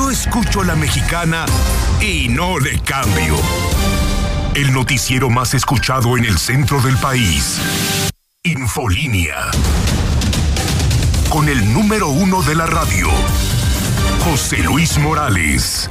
Yo escucho la mexicana y no le cambio. El noticiero más escuchado en el centro del país. Infolínea. Con el número uno de la radio, José Luis Morales.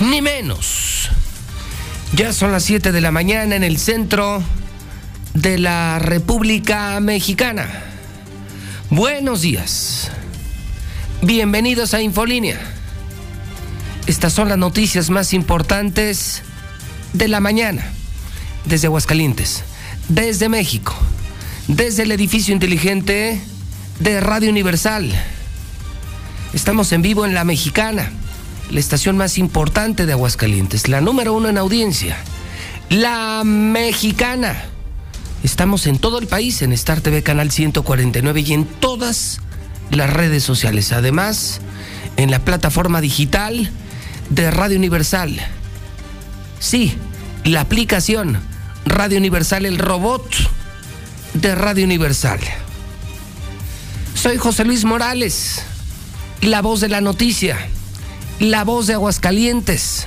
ni menos. Ya son las 7 de la mañana en el centro de la República Mexicana. Buenos días. Bienvenidos a Infolínea. Estas son las noticias más importantes de la mañana. Desde Aguascalientes, desde México, desde el edificio inteligente de Radio Universal. Estamos en vivo en La Mexicana la estación más importante de Aguascalientes, la número uno en audiencia, la mexicana. Estamos en todo el país, en Star TV Canal 149 y en todas las redes sociales. Además, en la plataforma digital de Radio Universal. Sí, la aplicación Radio Universal, el robot de Radio Universal. Soy José Luis Morales, la voz de la noticia la voz de Aguascalientes.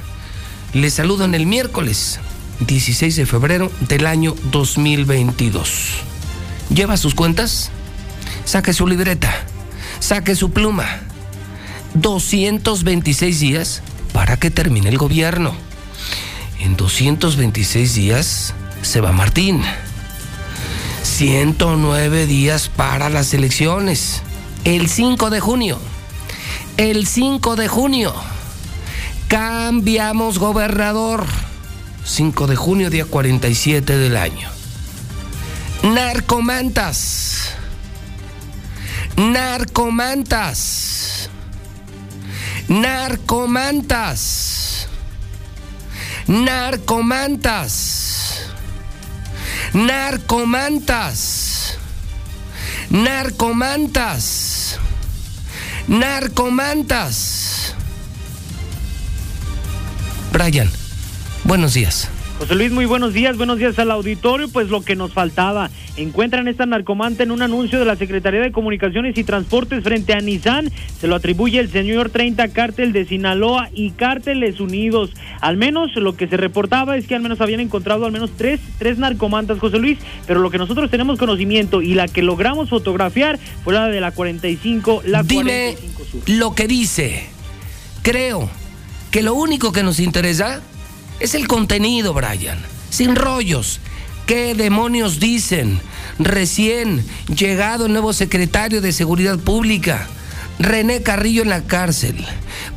Les saludo en el miércoles 16 de febrero del año 2022. ¿Lleva sus cuentas? Saque su libreta, saque su pluma. 226 días para que termine el gobierno. En 226 días se va Martín. 109 días para las elecciones. El 5 de junio el 5 de junio. Cambiamos gobernador. 5 de junio, día 47 del año. Narcomantas. Narcomantas. Narcomantas. Narcomantas. Narcomantas. Narcomantas narcomantas. Brian, buenos días. José Luis, muy buenos días, buenos días al auditorio. Pues lo que nos faltaba, encuentran esta narcomanta en un anuncio de la Secretaría de Comunicaciones y Transportes frente a Nissan. Se lo atribuye el señor 30 Cártel de Sinaloa y Cárteles Unidos. Al menos lo que se reportaba es que al menos habían encontrado al menos tres, tres narcomantas, José Luis, pero lo que nosotros tenemos conocimiento y la que logramos fotografiar fue la de la 45, la Dime 45 Sur. lo que dice. Creo que lo único que nos interesa es el contenido, Brian. Sin rollos. ¿Qué demonios dicen? Recién llegado el nuevo secretario de Seguridad Pública. René Carrillo en la cárcel.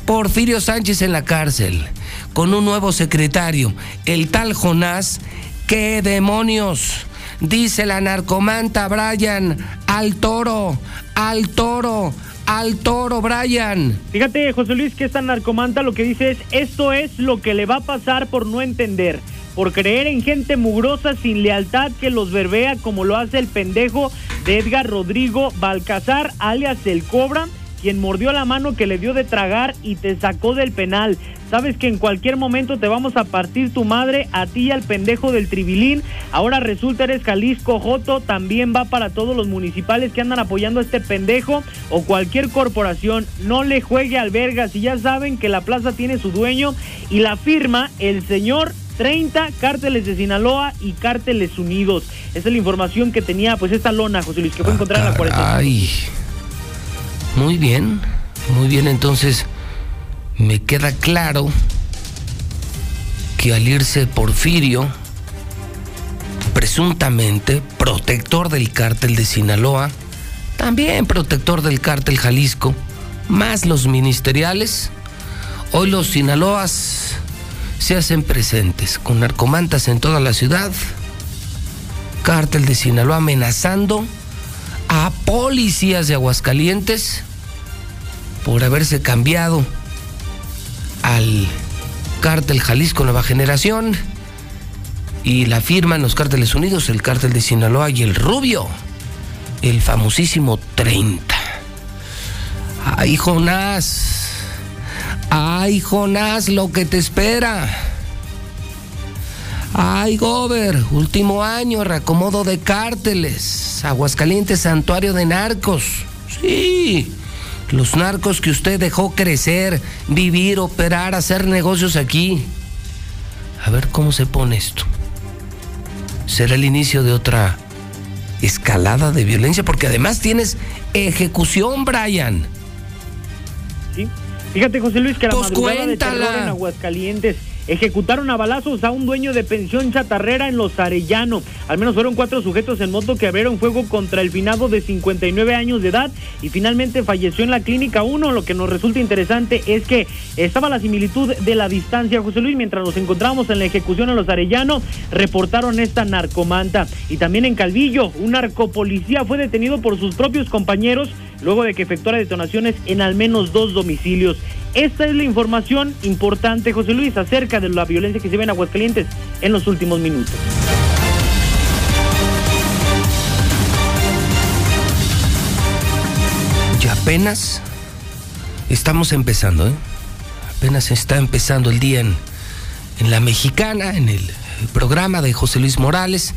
Porfirio Sánchez en la cárcel. Con un nuevo secretario. El tal Jonás. ¿Qué demonios? Dice la narcomanta Brian. Al toro. Al toro al toro, Brian. Fíjate, José Luis, que esta narcomanta lo que dice es, esto es lo que le va a pasar por no entender, por creer en gente mugrosa sin lealtad que los verbea como lo hace el pendejo de Edgar Rodrigo Balcazar, alias El Cobra, quien mordió la mano que le dio de tragar y te sacó del penal. Sabes que en cualquier momento te vamos a partir tu madre, a ti y al pendejo del tribilín. Ahora resulta eres Jalisco Joto, también va para todos los municipales que andan apoyando a este pendejo o cualquier corporación. No le juegue al verga, si ya saben que la plaza tiene su dueño y la firma el señor 30 cárteles de Sinaloa y cárteles unidos. Esa es la información que tenía pues esta lona, José Luis, que fue encontrada en la 45. Ay. Muy bien, muy bien. Entonces, me queda claro que al irse Porfirio, presuntamente protector del cártel de Sinaloa, también protector del cártel Jalisco, más los ministeriales, hoy los Sinaloas se hacen presentes con narcomantas en toda la ciudad, cártel de Sinaloa amenazando a policías de Aguascalientes por haberse cambiado al cártel Jalisco Nueva Generación y la firman los cárteles unidos, el cártel de Sinaloa y el Rubio, el famosísimo 30. Ay, Jonás, ay, Jonás, lo que te espera. Ay, Gober, último año, reacomodo de cárteles, Aguascalientes, santuario de narcos. Sí, los narcos que usted dejó crecer, vivir, operar, hacer negocios aquí. A ver cómo se pone esto. ¿Será el inicio de otra escalada de violencia? Porque además tienes ejecución, Brian. Sí. Fíjate, José Luis, que la pues madrugada de en Aguascalientes ejecutaron a balazos a un dueño de pensión chatarrera en Los Arellano. Al menos fueron cuatro sujetos en moto que abrieron fuego contra el finado de 59 años de edad y finalmente falleció en la clínica 1. Lo que nos resulta interesante es que estaba la similitud de la distancia, José Luis, mientras nos encontramos en la ejecución en Los Arellano, reportaron esta narcomanta. Y también en Calvillo, un narcopolicía fue detenido por sus propios compañeros luego de que efectuara detonaciones en al menos dos domicilios. Esta es la información importante, José Luis, acerca de la violencia que se ve en Aguascalientes en los últimos minutos. Y apenas estamos empezando, ¿eh? Apenas está empezando el día en, en la mexicana, en el programa de José Luis Morales,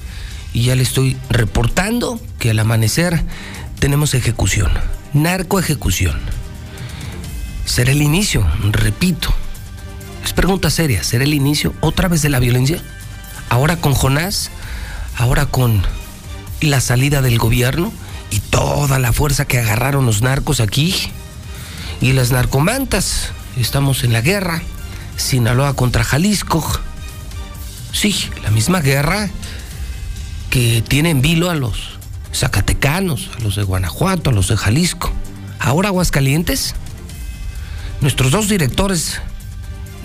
y ya le estoy reportando que al amanecer tenemos ejecución, narco ejecución. ¿Será el inicio? Repito. Es pregunta seria. ¿Será el inicio otra vez de la violencia? Ahora con Jonás, ahora con la salida del gobierno y toda la fuerza que agarraron los narcos aquí y las narcomantas. Estamos en la guerra. Sinaloa contra Jalisco. Sí, la misma guerra que tiene en vilo a los zacatecanos, a los de Guanajuato, a los de Jalisco. Ahora Aguascalientes, nuestros dos directores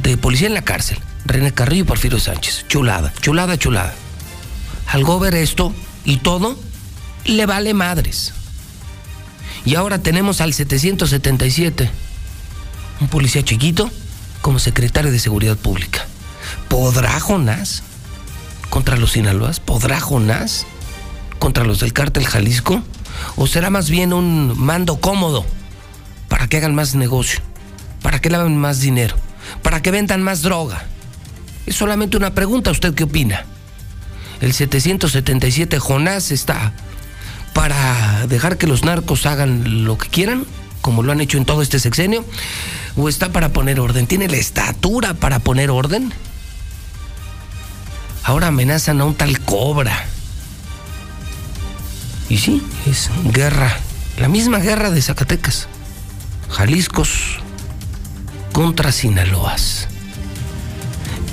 de policía en la cárcel, René Carrillo y Porfirio Sánchez. Chulada, chulada, chulada. Al ver esto y todo, le vale madres. Y ahora tenemos al 777, un policía chiquito, como secretario de Seguridad Pública. ¿Podrá Jonás contra los Sinaloas? ¿Podrá Jonás contra los del cártel Jalisco? ¿O será más bien un mando cómodo para que hagan más negocio, para que laven más dinero, para que vendan más droga? Es solamente una pregunta, ¿usted qué opina? El 777 Jonás está para dejar que los narcos hagan lo que quieran, como lo han hecho en todo este sexenio, o está para poner orden? ¿Tiene la estatura para poner orden? Ahora amenazan a un tal Cobra y sí, es guerra, la misma guerra de Zacatecas. Jaliscos contra Sinaloas.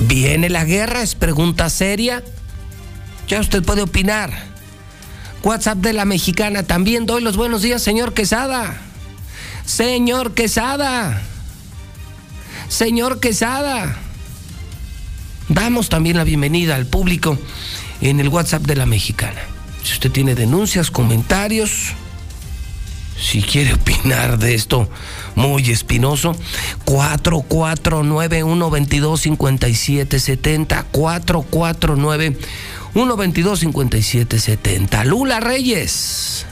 ¿Viene la guerra? Es pregunta seria. Ya usted puede opinar. WhatsApp de la mexicana. También doy los buenos días, señor Quesada. Señor Quesada. Señor Quesada. Damos también la bienvenida al público en el WhatsApp de la mexicana. Si usted tiene denuncias, comentarios, si quiere opinar de esto muy espinoso, 4491-225770, 449-122-5770. Lula Reyes,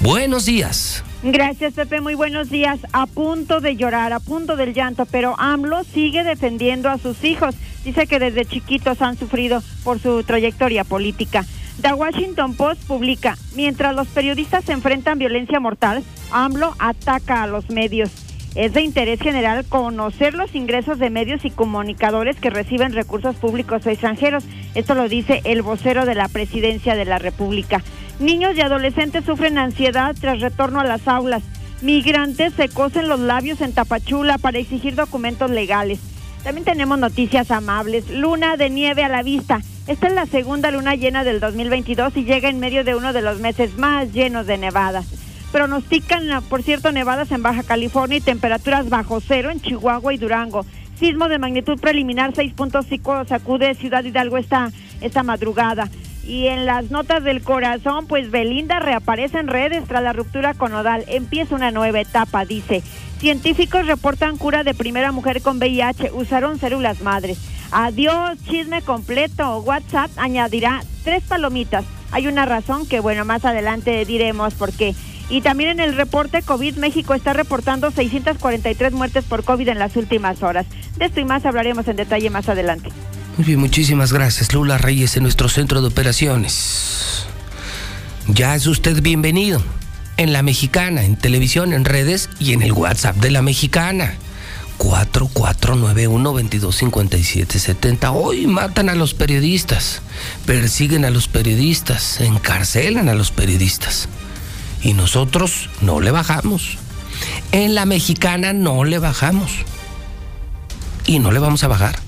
buenos días. Gracias, Pepe. Muy buenos días. A punto de llorar, a punto del llanto, pero AMLO sigue defendiendo a sus hijos. Dice que desde chiquitos han sufrido por su trayectoria política. The Washington Post publica, mientras los periodistas enfrentan violencia mortal, AMLO ataca a los medios. Es de interés general conocer los ingresos de medios y comunicadores que reciben recursos públicos o extranjeros. Esto lo dice el vocero de la presidencia de la República. Niños y adolescentes sufren ansiedad tras retorno a las aulas. Migrantes se cosen los labios en Tapachula para exigir documentos legales. También tenemos noticias amables. Luna de nieve a la vista. Esta es la segunda luna llena del 2022 y llega en medio de uno de los meses más llenos de nevadas. Pronostican, por cierto, nevadas en Baja California y temperaturas bajo cero en Chihuahua y Durango. Sismo de magnitud preliminar 6.5 sacude Ciudad Hidalgo esta, esta madrugada. Y en las notas del corazón, pues Belinda reaparece en redes tras la ruptura con Odal. Empieza una nueva etapa, dice. Científicos reportan cura de primera mujer con VIH. Usaron células madres. Adiós, chisme completo. WhatsApp añadirá tres palomitas. Hay una razón que, bueno, más adelante diremos por qué. Y también en el reporte COVID, México está reportando 643 muertes por COVID en las últimas horas. De esto y más hablaremos en detalle más adelante. Muy bien, muchísimas gracias, Lula Reyes, en nuestro centro de operaciones. Ya es usted bienvenido en La Mexicana, en televisión, en redes y en el WhatsApp de La Mexicana. 4491-225770. Hoy matan a los periodistas, persiguen a los periodistas, encarcelan a los periodistas. Y nosotros no le bajamos. En la mexicana no le bajamos. Y no le vamos a bajar.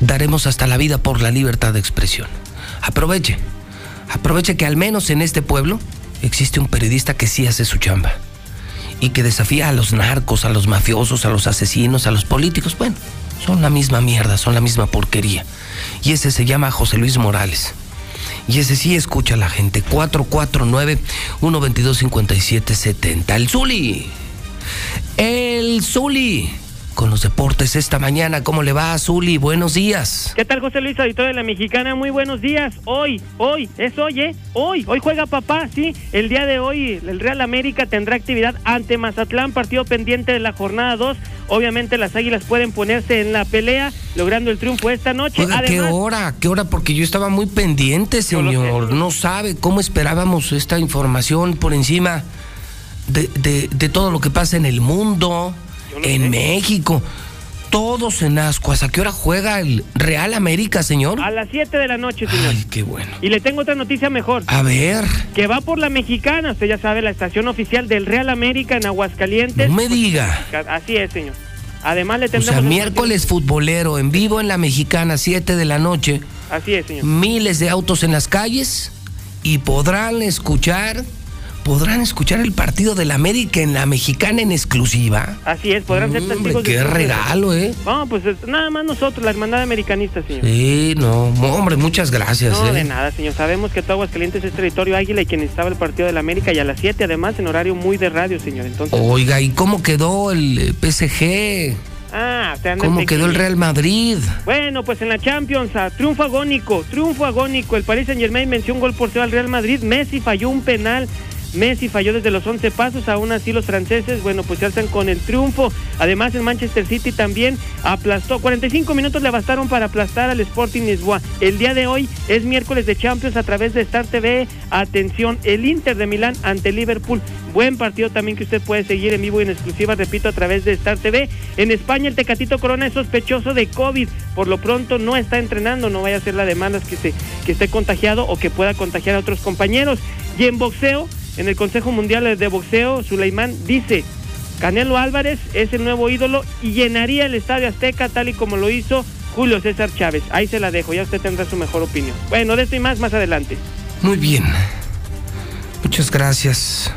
Daremos hasta la vida por la libertad de expresión. Aproveche. Aproveche que al menos en este pueblo existe un periodista que sí hace su chamba y que desafía a los narcos, a los mafiosos, a los asesinos, a los políticos. Bueno, son la misma mierda, son la misma porquería. Y ese se llama José Luis Morales. Y ese sí escucha a la gente. 449-122-5770. El Zuli. El Zuli con los deportes esta mañana. ¿Cómo le va, Zuli? Buenos días. ¿Qué tal, José Luis, auditor de la Mexicana? Muy buenos días. Hoy, hoy, es hoy, ¿eh? Hoy, hoy juega papá, sí. El día de hoy el Real América tendrá actividad ante Mazatlán, partido pendiente de la jornada 2. Obviamente las Águilas pueden ponerse en la pelea, logrando el triunfo esta noche. ¿Qué hora? ¿Qué hora? Porque yo estaba muy pendiente, señor. No sabe cómo esperábamos esta información por encima de, de, de todo lo que pasa en el mundo en México. Todos en Ascuas. ¿A qué hora juega el Real América, señor? A las 7 de la noche, señor. Ay, qué bueno. Y le tengo otra noticia mejor. A ver. Que va por la mexicana. Usted ya sabe, la estación oficial del Real América en Aguascalientes. No me diga. Así es, señor. Además le tendremos... O sea, miércoles futbolero, en vivo en la mexicana, 7 de la noche. Así es, señor. Miles de autos en las calles y podrán escuchar podrán escuchar el partido de la América en la mexicana en exclusiva. Así es, podrán ser testigos. Qué regalo, ¿eh? No, pues nada más nosotros, la hermandad americanista, señor. Sí, no, hombre, muchas gracias. No, ¿eh? de nada, señor. Sabemos que todo Aguascalientes es territorio águila y quien estaba el partido de la América y a las 7 además en horario muy de radio, señor. Entonces. Oiga, ¿y cómo quedó el PSG? Ah, usted ¿Cómo quedó el Real Madrid? Bueno, pues en la Champions, a triunfo agónico, triunfo agónico. El Paris Saint Germain venció un gol por cero al Real Madrid. Messi falló un penal Messi falló desde los 11 pasos, aún así los franceses, bueno, pues se alzan con el triunfo. Además, el Manchester City también aplastó. 45 minutos le bastaron para aplastar al Sporting Lisboa. El día de hoy es miércoles de Champions a través de Star TV. Atención, el Inter de Milán ante Liverpool. Buen partido también que usted puede seguir en vivo y en exclusiva, repito, a través de Star TV. En España, el Tecatito Corona es sospechoso de COVID. Por lo pronto no está entrenando, no vaya a ser la de malas que, que esté contagiado o que pueda contagiar a otros compañeros. Y en boxeo, en el Consejo Mundial de Boxeo, Suleimán dice, Canelo Álvarez es el nuevo ídolo y llenaría el Estadio Azteca tal y como lo hizo Julio César Chávez. Ahí se la dejo, ya usted tendrá su mejor opinión. Bueno, de esto y más más adelante. Muy bien. Muchas gracias.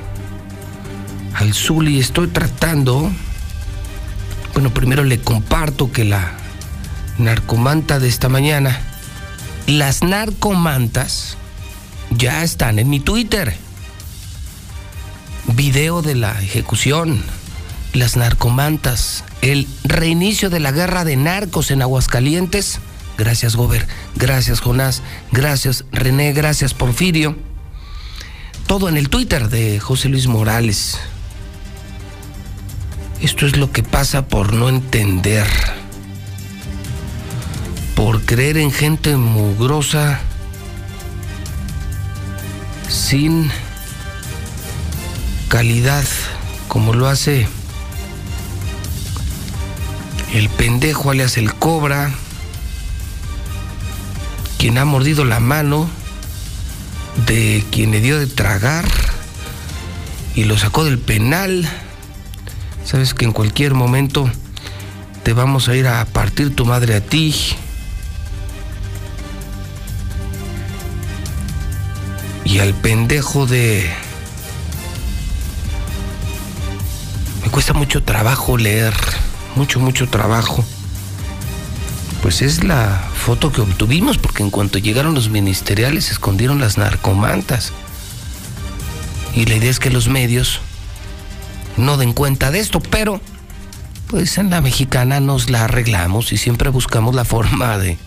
Al Zuli estoy tratando. Bueno, primero le comparto que la narcomanta de esta mañana, las narcomantas ya están en mi Twitter video de la ejecución, las narcomantas, el reinicio de la guerra de narcos en Aguascalientes. Gracias, Gober. Gracias, Jonás. Gracias, René. Gracias, Porfirio. Todo en el Twitter de José Luis Morales. Esto es lo que pasa por no entender. Por creer en gente mugrosa sin calidad como lo hace el pendejo alias el cobra, quien ha mordido la mano de quien le dio de tragar y lo sacó del penal. Sabes que en cualquier momento te vamos a ir a partir tu madre a ti. Y al pendejo de... Me cuesta mucho trabajo leer, mucho, mucho trabajo. Pues es la foto que obtuvimos porque en cuanto llegaron los ministeriales se escondieron las narcomantas. Y la idea es que los medios no den cuenta de esto, pero pues en la mexicana nos la arreglamos y siempre buscamos la forma de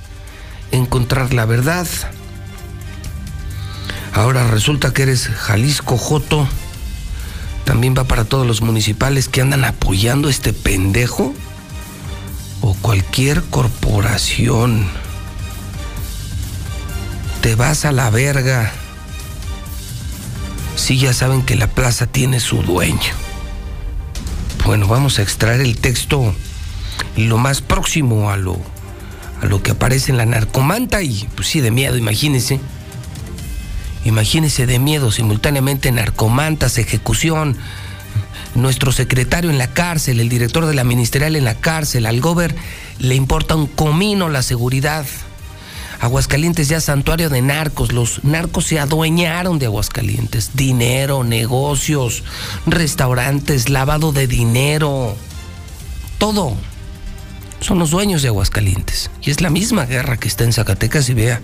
encontrar la verdad. Ahora resulta que eres Jalisco Joto. También va para todos los municipales que andan apoyando este pendejo o cualquier corporación. Te vas a la verga. Si ya saben que la plaza tiene su dueño. Bueno, vamos a extraer el texto lo más próximo a lo, a lo que aparece en la narcomanta y pues sí, de miedo, imagínense. Imagínense de miedo simultáneamente narcomantas, ejecución, nuestro secretario en la cárcel, el director de la ministerial en la cárcel, al gober le importa un comino la seguridad. Aguascalientes ya santuario de narcos, los narcos se adueñaron de Aguascalientes, dinero, negocios, restaurantes, lavado de dinero, todo. Son los dueños de Aguascalientes. Y es la misma guerra que está en Zacatecas y vea,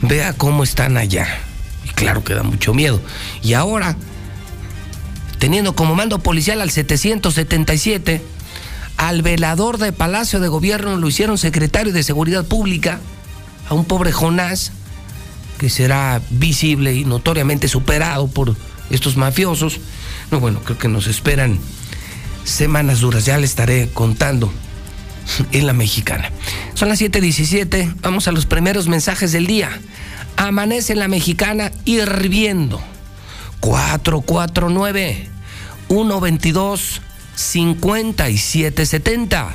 vea cómo están allá. Y claro que da mucho miedo. Y ahora, teniendo como mando policial al 777, al velador de Palacio de Gobierno lo hicieron secretario de Seguridad Pública a un pobre Jonás que será visible y notoriamente superado por estos mafiosos. No, bueno, creo que nos esperan semanas duras, ya le estaré contando en la mexicana. Son las 7:17, vamos a los primeros mensajes del día. Amanece en la mexicana hirviendo. 449 122 5770.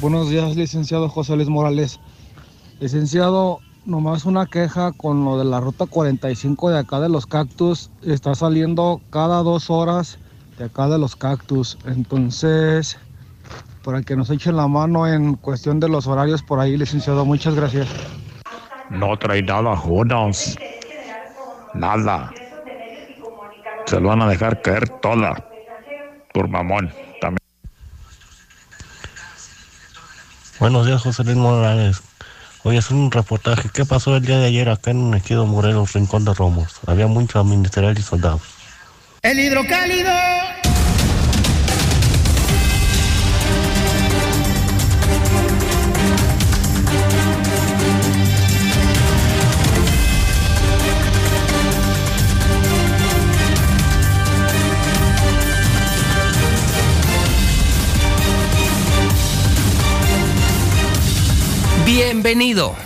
Buenos días, licenciado José Luis Morales. Licenciado, nomás una queja con lo de la ruta 45 de acá de los cactus. Está saliendo cada dos horas de acá de los cactus. Entonces, para que nos echen la mano en cuestión de los horarios por ahí, licenciado, muchas gracias. No trae nada, Jonas. Nada. Se lo van a dejar caer toda. Por mamón. También. Buenos días, José Luis Morales. Voy a hacer un reportaje. ¿Qué pasó el día de ayer acá en Ejido Morelos, Rincón de Romos? Había muchos ministeriales y soldados. El hidrocálido. Bienvenido.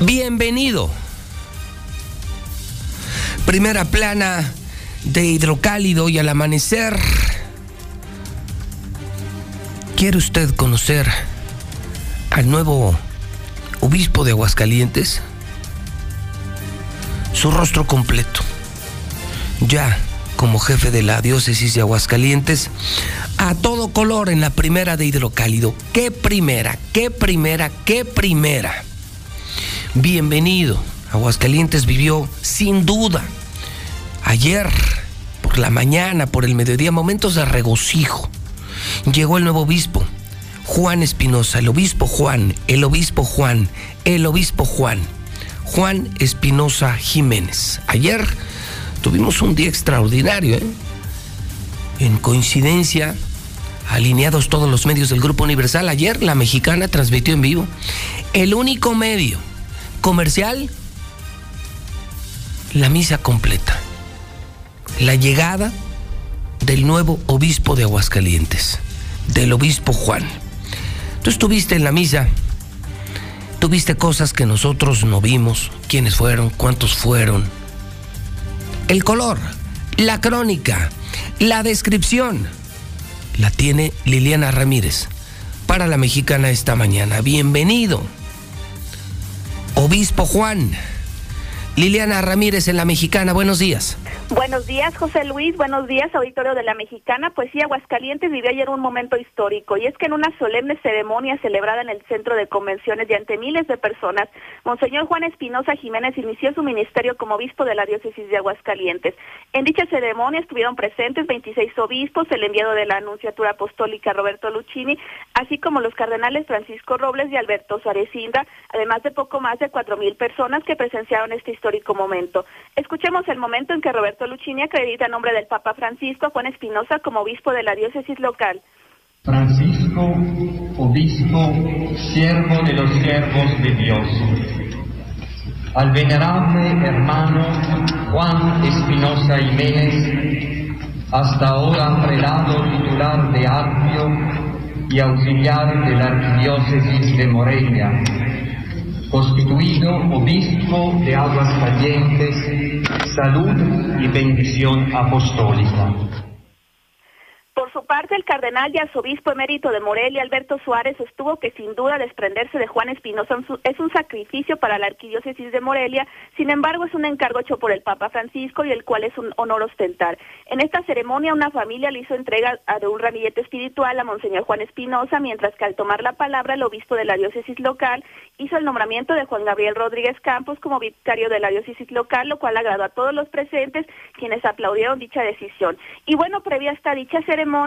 Bienvenido. Primera plana de hidrocálido y al amanecer. ¿Quiere usted conocer al nuevo obispo de Aguascalientes? Su rostro completo. Ya como jefe de la diócesis de Aguascalientes a todo color en la primera de hidrocálido. ¿Qué primera? ¿Qué primera? ¿Qué primera? Bienvenido. Aguascalientes vivió sin duda ayer por la mañana, por el mediodía, momentos de regocijo. Llegó el nuevo obispo, Juan Espinosa, el obispo Juan, el obispo Juan, el obispo Juan, Juan Espinosa Jiménez. Ayer tuvimos un día extraordinario, ¿eh? En coincidencia, alineados todos los medios del Grupo Universal, ayer la mexicana transmitió en vivo el único medio comercial, la misa completa, la llegada del nuevo obispo de Aguascalientes, del obispo Juan. Tú estuviste en la misa, tuviste cosas que nosotros no vimos, quiénes fueron, cuántos fueron, el color, la crónica, la descripción, la tiene Liliana Ramírez para la mexicana esta mañana. Bienvenido. Obispo Juan, Liliana Ramírez en La Mexicana, buenos días. Buenos días, José Luis. Buenos días, auditorio de La Mexicana. Pues sí, Aguascalientes vivió ayer un momento histórico y es que en una solemne ceremonia celebrada en el Centro de Convenciones y ante miles de personas, Monseñor Juan Espinosa Jiménez inició su ministerio como obispo de la diócesis de Aguascalientes. En dicha ceremonia estuvieron presentes 26 obispos, el enviado de la Anunciatura Apostólica Roberto Lucchini, así como los cardenales Francisco Robles y Alberto Suárez Inda, además de poco más de cuatro mil personas que presenciaron esta historia histórico. Escuchemos el momento en que Roberto Lucchini acredita en nombre del Papa Francisco a Juan Espinosa como obispo de la diócesis local. Francisco, obispo, siervo de los siervos de Dios. Al venerable hermano Juan Espinosa Jiménez, hasta ahora prelado titular de Arpio y auxiliar de la arquidiócesis de Morelia constituido obispo de Aguas Calientes, salud y bendición apostólica. Su parte, el cardenal y arzobispo emérito de Morelia, Alberto Suárez, sostuvo que sin duda desprenderse de Juan Espinosa es un sacrificio para la arquidiócesis de Morelia, sin embargo es un encargo hecho por el Papa Francisco y el cual es un honor ostentar. En esta ceremonia una familia le hizo entrega de un ramillete espiritual a Monseñor Juan Espinosa, mientras que al tomar la palabra el obispo de la diócesis local hizo el nombramiento de Juan Gabriel Rodríguez Campos como vicario de la diócesis local, lo cual agradó a todos los presentes quienes aplaudieron dicha decisión. Y bueno, previa esta dicha ceremonia,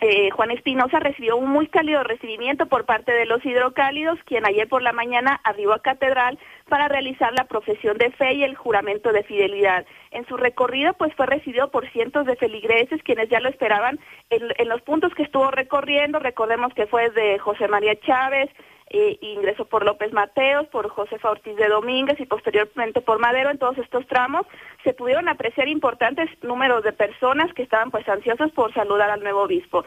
eh, Juan Espinosa recibió un muy cálido recibimiento por parte de los hidrocálidos, quien ayer por la mañana arribó a Catedral para realizar la profesión de fe y el juramento de fidelidad. En su recorrido, pues fue recibido por cientos de feligreses quienes ya lo esperaban en, en los puntos que estuvo recorriendo. Recordemos que fue de José María Chávez, eh, ingresó por López Mateos, por Josefa Ortiz de Domínguez y posteriormente por Madero. En todos estos tramos se pudieron apreciar importantes números de personas que estaban pues ansiosas por saludar al nuevo obispo.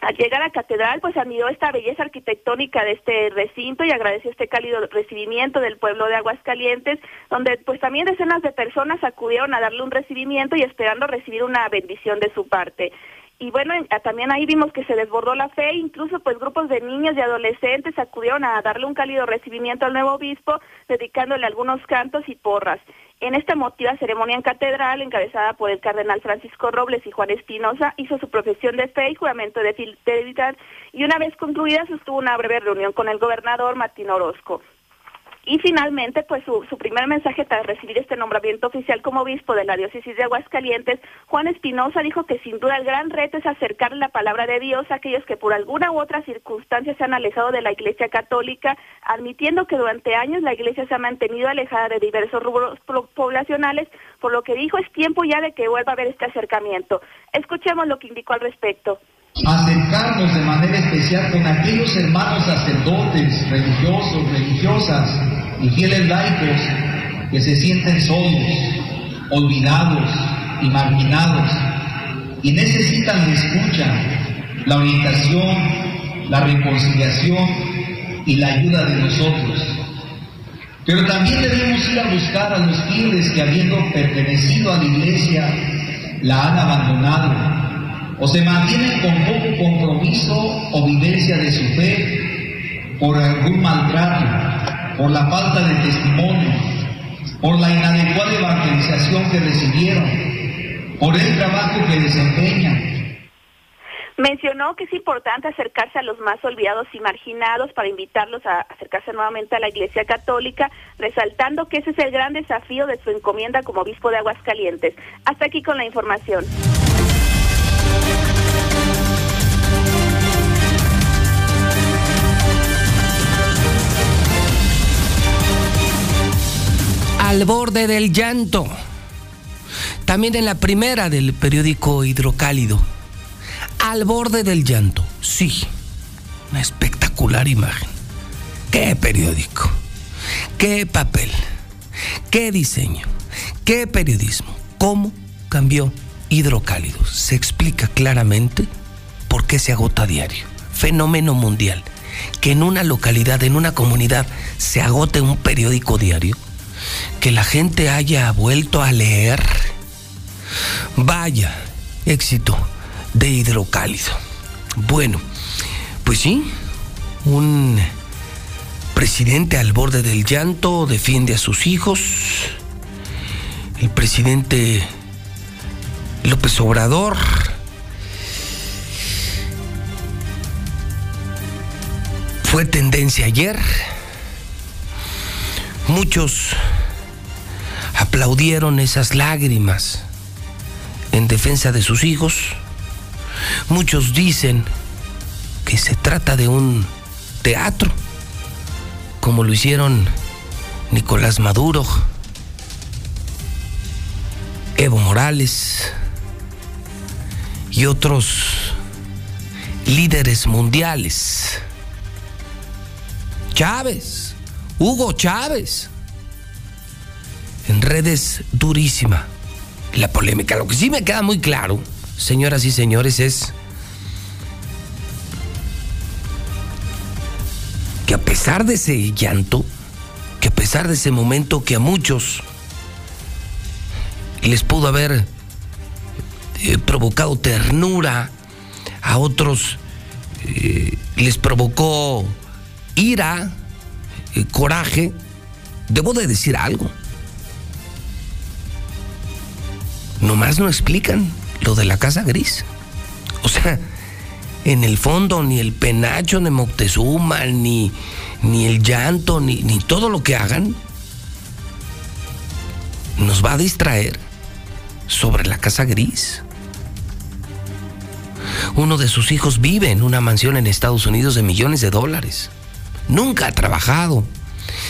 Al llegar a la catedral, pues admiró esta belleza arquitectónica de este recinto y agradeció este cálido recibimiento del pueblo de Aguascalientes, donde pues también decenas de personas acudieron a darle un recibimiento y esperando recibir una bendición de su parte y bueno, también ahí vimos que se desbordó la fe, incluso pues grupos de niños y adolescentes acudieron a darle un cálido recibimiento al nuevo obispo, dedicándole algunos cantos y porras. En esta emotiva ceremonia en catedral, encabezada por el cardenal Francisco Robles y Juan Espinosa, hizo su profesión de fe y juramento de fidelidad y una vez concluida sostuvo una breve reunión con el gobernador Martín Orozco. Y finalmente, pues su, primer mensaje tras recibir este nombramiento oficial como obispo de la diócesis de Aguascalientes, Juan Espinosa dijo que sin duda el gran reto es acercar la palabra de Dios a aquellos que por alguna u otra circunstancia se han alejado de la Iglesia Católica, admitiendo que durante años la Iglesia se ha mantenido alejada de diversos rubros poblacionales, por lo que dijo es tiempo ya de que vuelva a haber este acercamiento. Escuchemos lo que indicó al respecto acercarnos de manera especial con aquellos hermanos sacerdotes, religiosos, religiosas y fieles laicos que se sienten solos, olvidados y marginados y necesitan la escucha, la orientación, la reconciliación y la ayuda de nosotros. Pero también debemos ir a buscar a los fieles que habiendo pertenecido a la iglesia la han abandonado o se mantienen con poco compromiso o vivencia de su fe por algún maltrato, por la falta de testimonio, por la inadecuada evangelización que recibieron, por el trabajo que desempeñan. Mencionó que es importante acercarse a los más olvidados y marginados para invitarlos a acercarse nuevamente a la Iglesia Católica, resaltando que ese es el gran desafío de su encomienda como obispo de Aguascalientes. Hasta aquí con la información. Al borde del llanto. También en la primera del periódico Hidrocálido. Al borde del llanto. Sí. Una espectacular imagen. ¿Qué periódico? ¿Qué papel? ¿Qué diseño? ¿Qué periodismo? ¿Cómo cambió hidrocálidos. Se explica claramente por qué se agota diario. Fenómeno mundial. Que en una localidad, en una comunidad, se agote un periódico diario. Que la gente haya vuelto a leer. Vaya, éxito de hidrocálido. Bueno, pues sí, un presidente al borde del llanto defiende a sus hijos. El presidente López Obrador fue tendencia ayer. Muchos aplaudieron esas lágrimas en defensa de sus hijos. Muchos dicen que se trata de un teatro, como lo hicieron Nicolás Maduro, Evo Morales y otros líderes mundiales. Chávez, Hugo Chávez. En redes durísima la polémica. Lo que sí me queda muy claro, señoras y señores, es que a pesar de ese llanto, que a pesar de ese momento que a muchos les pudo haber eh, provocado ternura, a otros eh, les provocó ira, eh, coraje, debo de decir algo. Nomás no explican lo de la casa gris. O sea, en el fondo ni el penacho de Moctezuma, ni, ni el llanto, ni, ni todo lo que hagan, nos va a distraer sobre la casa gris. Uno de sus hijos vive en una mansión en Estados Unidos de millones de dólares. Nunca ha trabajado.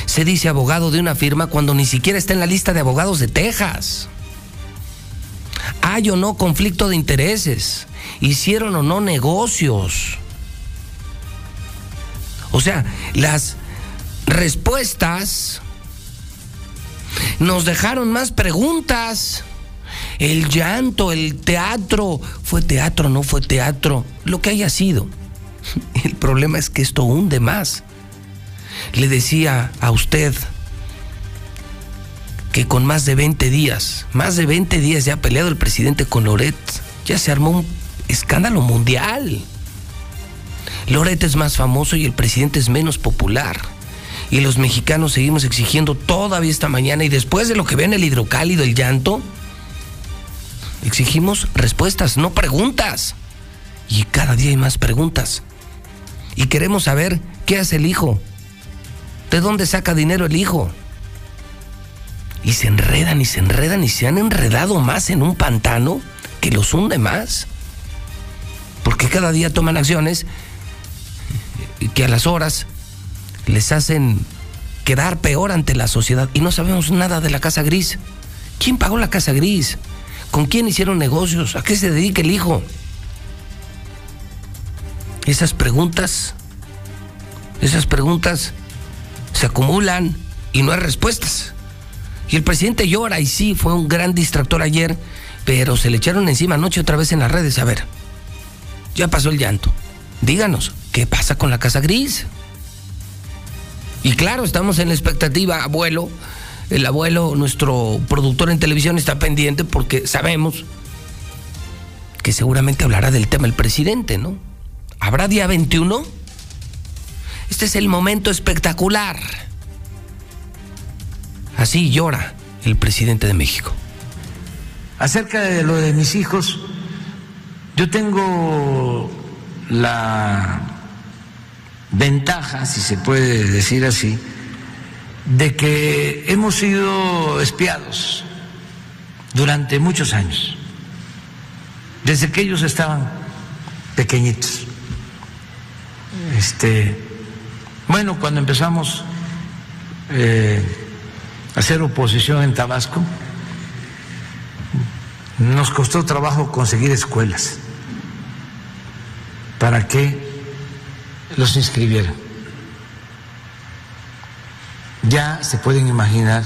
Se dice abogado de una firma cuando ni siquiera está en la lista de abogados de Texas. Hay o no conflicto de intereses. Hicieron o no negocios. O sea, las respuestas nos dejaron más preguntas. El llanto, el teatro, fue teatro, no fue teatro, lo que haya sido. El problema es que esto hunde más le decía a usted que con más de 20 días, más de 20 días ya ha peleado el presidente con Loret, ya se armó un escándalo mundial. Loret es más famoso y el presidente es menos popular. Y los mexicanos seguimos exigiendo todavía esta mañana y después de lo que ven el hidrocálido, el llanto, exigimos respuestas, no preguntas. Y cada día hay más preguntas. Y queremos saber qué hace el hijo, ¿De dónde saca dinero el hijo? Y se enredan y se enredan y se han enredado más en un pantano que los hunde más. Porque cada día toman acciones que a las horas les hacen quedar peor ante la sociedad. Y no sabemos nada de la Casa Gris. ¿Quién pagó la Casa Gris? ¿Con quién hicieron negocios? ¿A qué se dedica el hijo? Esas preguntas, esas preguntas se acumulan y no hay respuestas. Y el presidente llora y sí, fue un gran distractor ayer, pero se le echaron encima anoche otra vez en las redes. A ver, ya pasó el llanto. Díganos, ¿qué pasa con la Casa Gris? Y claro, estamos en la expectativa, abuelo. El abuelo, nuestro productor en televisión, está pendiente porque sabemos que seguramente hablará del tema el presidente, ¿no? ¿Habrá día 21? Este es el momento espectacular. Así llora el presidente de México. Acerca de lo de mis hijos, yo tengo la ventaja, si se puede decir así, de que hemos sido espiados durante muchos años, desde que ellos estaban pequeñitos. Este, bueno, cuando empezamos eh, a hacer oposición en Tabasco, nos costó trabajo conseguir escuelas para que los inscribieran. Ya se pueden imaginar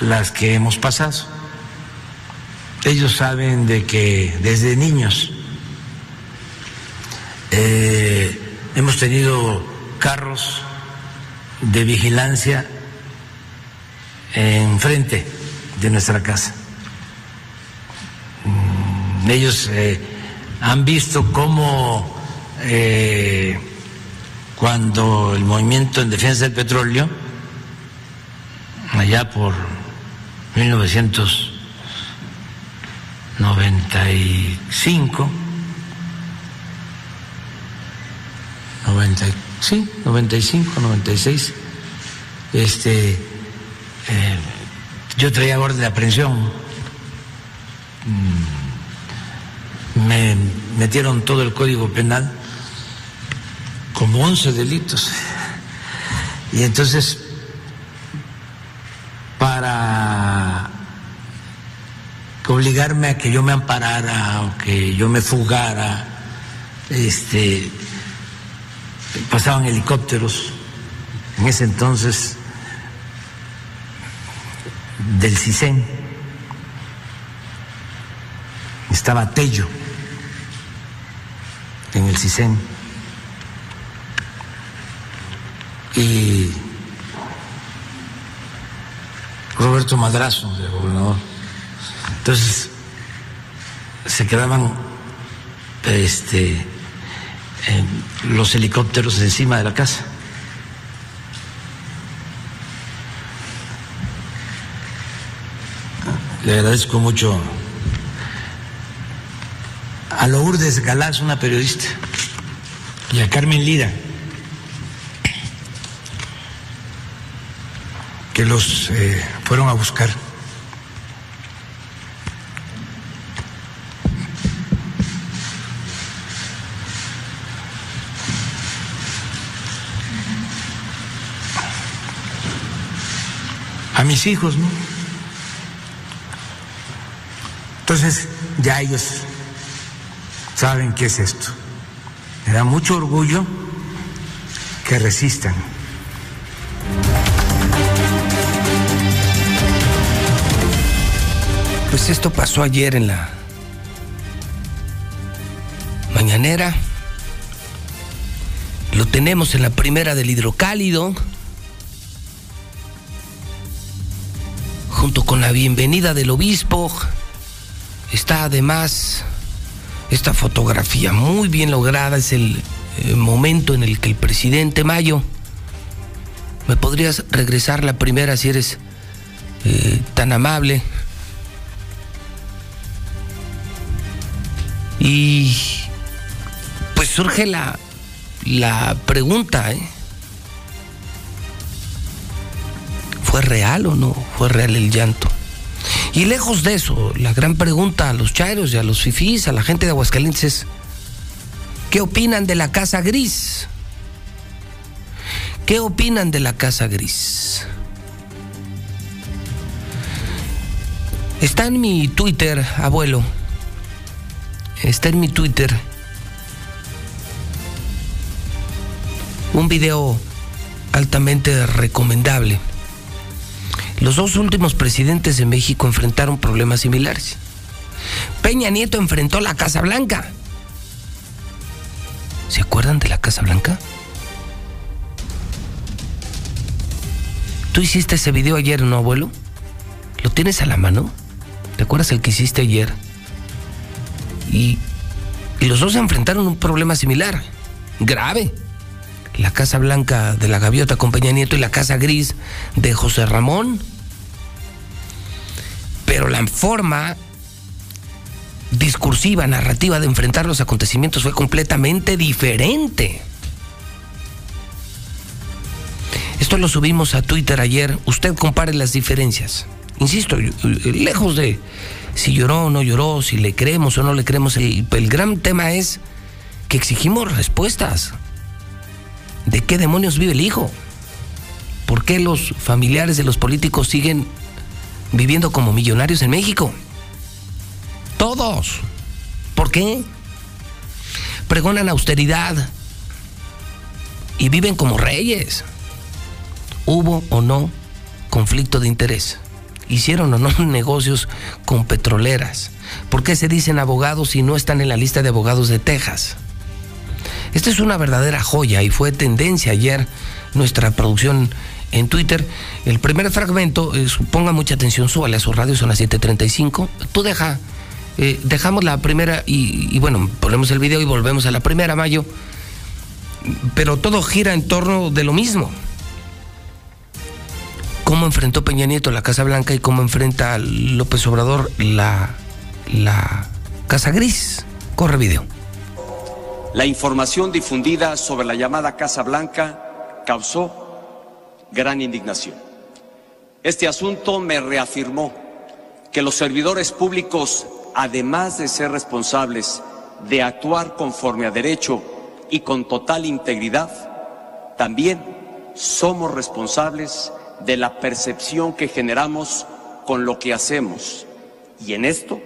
las que hemos pasado. Ellos saben de que desde niños eh, hemos tenido carros de vigilancia enfrente de nuestra casa. Mm, ellos eh, han visto cómo eh, cuando el movimiento en defensa del petróleo, allá por 1995, 90, sí, 95, 96, este, eh, yo traía orden de aprehensión, mm, me metieron todo el código penal como 11 delitos. Y entonces, para obligarme a que yo me amparara o que yo me fugara, este, pasaban helicópteros en ese entonces del CISEN, estaba Tello en el CISEN y Roberto Madrazo, de gobernador. Entonces, se quedaban este, los helicópteros encima de la casa. Le agradezco mucho a Lourdes Galás, una periodista, y a Carmen Lira que los eh, fueron a buscar. A mis hijos, ¿no? Entonces, ya ellos saben qué es esto. Me da mucho orgullo que resistan. Pues esto pasó ayer en la mañanera. Lo tenemos en la primera del hidrocálido. Junto con la bienvenida del obispo. Está además esta fotografía muy bien lograda. Es el eh, momento en el que el presidente Mayo. ¿Me podrías regresar la primera si eres eh, tan amable? Y pues surge la, la pregunta, ¿eh? ¿Fue real o no fue real el llanto? Y lejos de eso, la gran pregunta a los chairos y a los fifís, a la gente de Aguascalientes es, ¿qué opinan de la Casa Gris? ¿Qué opinan de la Casa Gris? Está en mi Twitter, abuelo está en mi Twitter un video altamente recomendable. Los dos últimos presidentes de México enfrentaron problemas similares. Peña Nieto enfrentó la Casa Blanca. ¿Se acuerdan de la Casa Blanca? ¿Tú hiciste ese video ayer, no, abuelo? ¿Lo tienes a la mano? ¿Te acuerdas el que hiciste ayer? Y, los dos se enfrentaron a un problema similar, grave. La Casa Blanca de la Gaviota con Peña Nieto y la Casa Gris de José Ramón. Pero la forma discursiva, narrativa de enfrentar los acontecimientos fue completamente diferente. Esto lo subimos a Twitter ayer. Usted compare las diferencias. Insisto, lejos de si lloró o no lloró, si le creemos o no le creemos. El, gran tema es que exigimos respuestas. ¿De qué demonios vive el hijo? ¿Por qué los familiares de los políticos siguen viviendo como millonarios en México? Todos. ¿Por qué? Pregonan austeridad y viven como reyes. ¿Hubo o no conflicto de interés? Hicieron o no negocios con petroleras. ¿Por qué se dicen abogados si no están en la lista de abogados de Texas? Esta es una verdadera joya y fue tendencia ayer nuestra producción en Twitter. El primer fragmento, eh, ponga mucha atención, súbale a su radio, son las 7.35. Tú deja, eh, dejamos la primera y, y, bueno, ponemos el video y volvemos a la primera, Mayo. pero todo gira en torno de lo mismo. ¿Cómo enfrentó Peña Nieto la Casa Blanca y cómo enfrenta López Obrador la, la Casa Gris? Corre video. La información difundida sobre la llamada Casa Blanca causó gran indignación. Este asunto me reafirmó que los servidores públicos, además de ser responsables de actuar conforme a derecho y con total integridad, también somos responsables de la percepción que generamos con lo que hacemos. Y en esto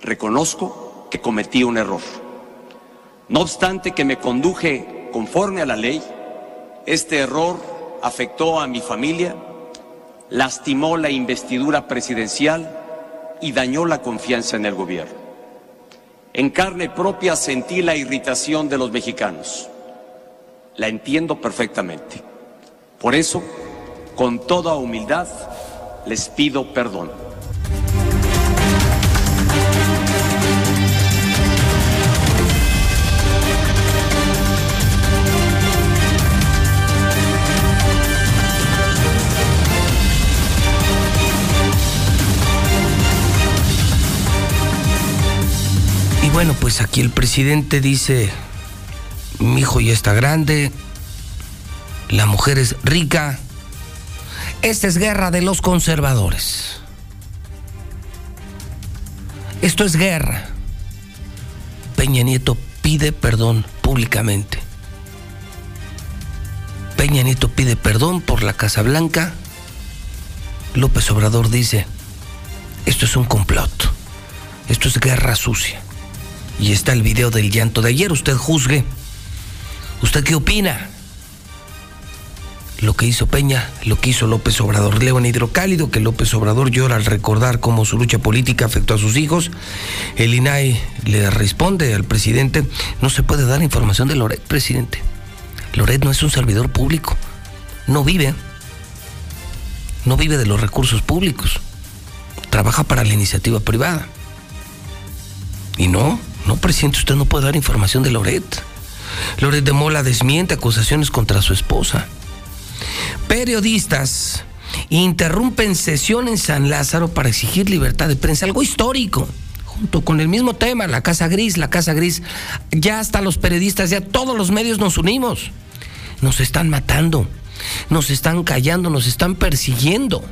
reconozco que cometí un error. No obstante que me conduje conforme a la ley, este error afectó a mi familia, lastimó la investidura presidencial y dañó la confianza en el gobierno. En carne propia sentí la irritación de los mexicanos. La entiendo perfectamente. Por eso, con toda humildad, les pido perdón. bueno, pues aquí el presidente dice, mi hijo ya está grande, la mujer es rica, esta es guerra de los conservadores. Esto es guerra. Peña Nieto pide perdón públicamente. Peña Nieto pide perdón por la Casa Blanca. López Obrador dice, esto es un complot, esto es guerra sucia. Y está el video del llanto de ayer. Usted juzgue. ¿Usted qué opina? Lo que hizo Peña, lo que hizo López Obrador. Leo en Hidrocálido que López Obrador llora al recordar cómo su lucha política afectó a sus hijos. El INAI le responde al presidente, no se puede dar información de Loret, presidente. Loret no es un servidor público. No vive. No vive de los recursos públicos. Trabaja para la iniciativa privada. Y no, no, presidente, usted no puede dar información de Loret. Loret de Mola desmiente acusaciones contra su esposa. Periodistas interrumpen sesión en San Lázaro para exigir libertad de prensa, algo histórico. Junto con el mismo tema, la Casa Gris, la Casa Gris, ya hasta los periodistas, ya todos los medios nos unimos. Nos están matando, nos están callando, nos están persiguiendo.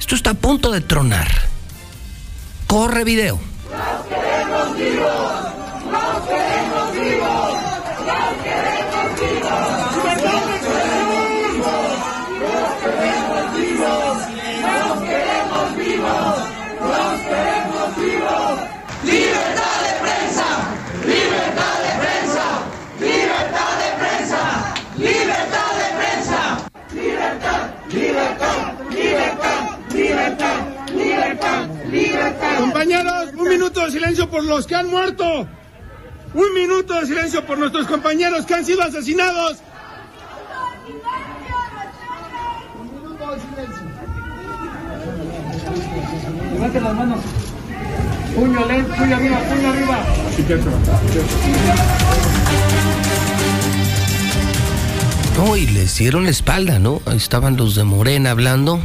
Esto está a punto de tronar. Corre video queremos vivos, nos queremos vivos, nos queremos vivos. Nos queremos vivos, nos queremos vivos, nos queremos vivos. Libertad de prensa, libertad de prensa, libertad de prensa, libertad de prensa, libertad, libertad, libertad, libertad. Libertad, libertad. Compañeros, un minuto de silencio por los que han muerto. Un minuto de silencio por nuestros compañeros que han sido asesinados. Un minuto de silencio. Levanten las manos. Puño lento, puño arriba, puño arriba. No, y les dieron la espalda, ¿no? Estaban los de Morena hablando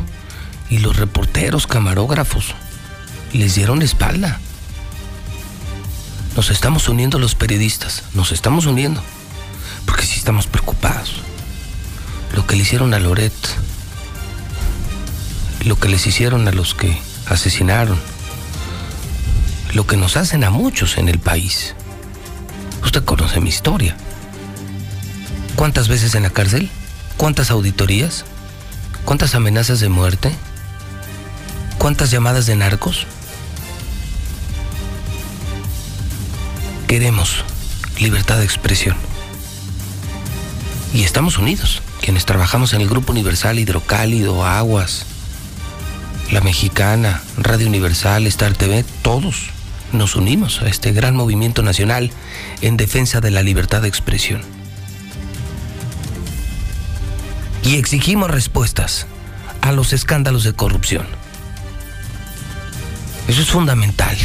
y los reporteros, camarógrafos, les dieron la espalda. Nos estamos uniendo los periodistas, nos estamos uniendo, porque sí estamos preocupados. Lo que le hicieron a Loret, lo que les hicieron a los que asesinaron, lo que nos hacen a muchos en el país. Usted conoce mi historia. ¿Cuántas veces en la cárcel? ¿Cuántas auditorías? ¿Cuántas amenazas de muerte? ¿Cuántas llamadas de narcos? Queremos libertad de expresión. Y estamos unidos, quienes trabajamos en el Grupo Universal Hidrocálido, Aguas, La Mexicana, Radio Universal, Star TV, todos nos unimos a este gran movimiento nacional en defensa de la libertad de expresión. Y exigimos respuestas a los escándalos de corrupción. Eso es fundamental.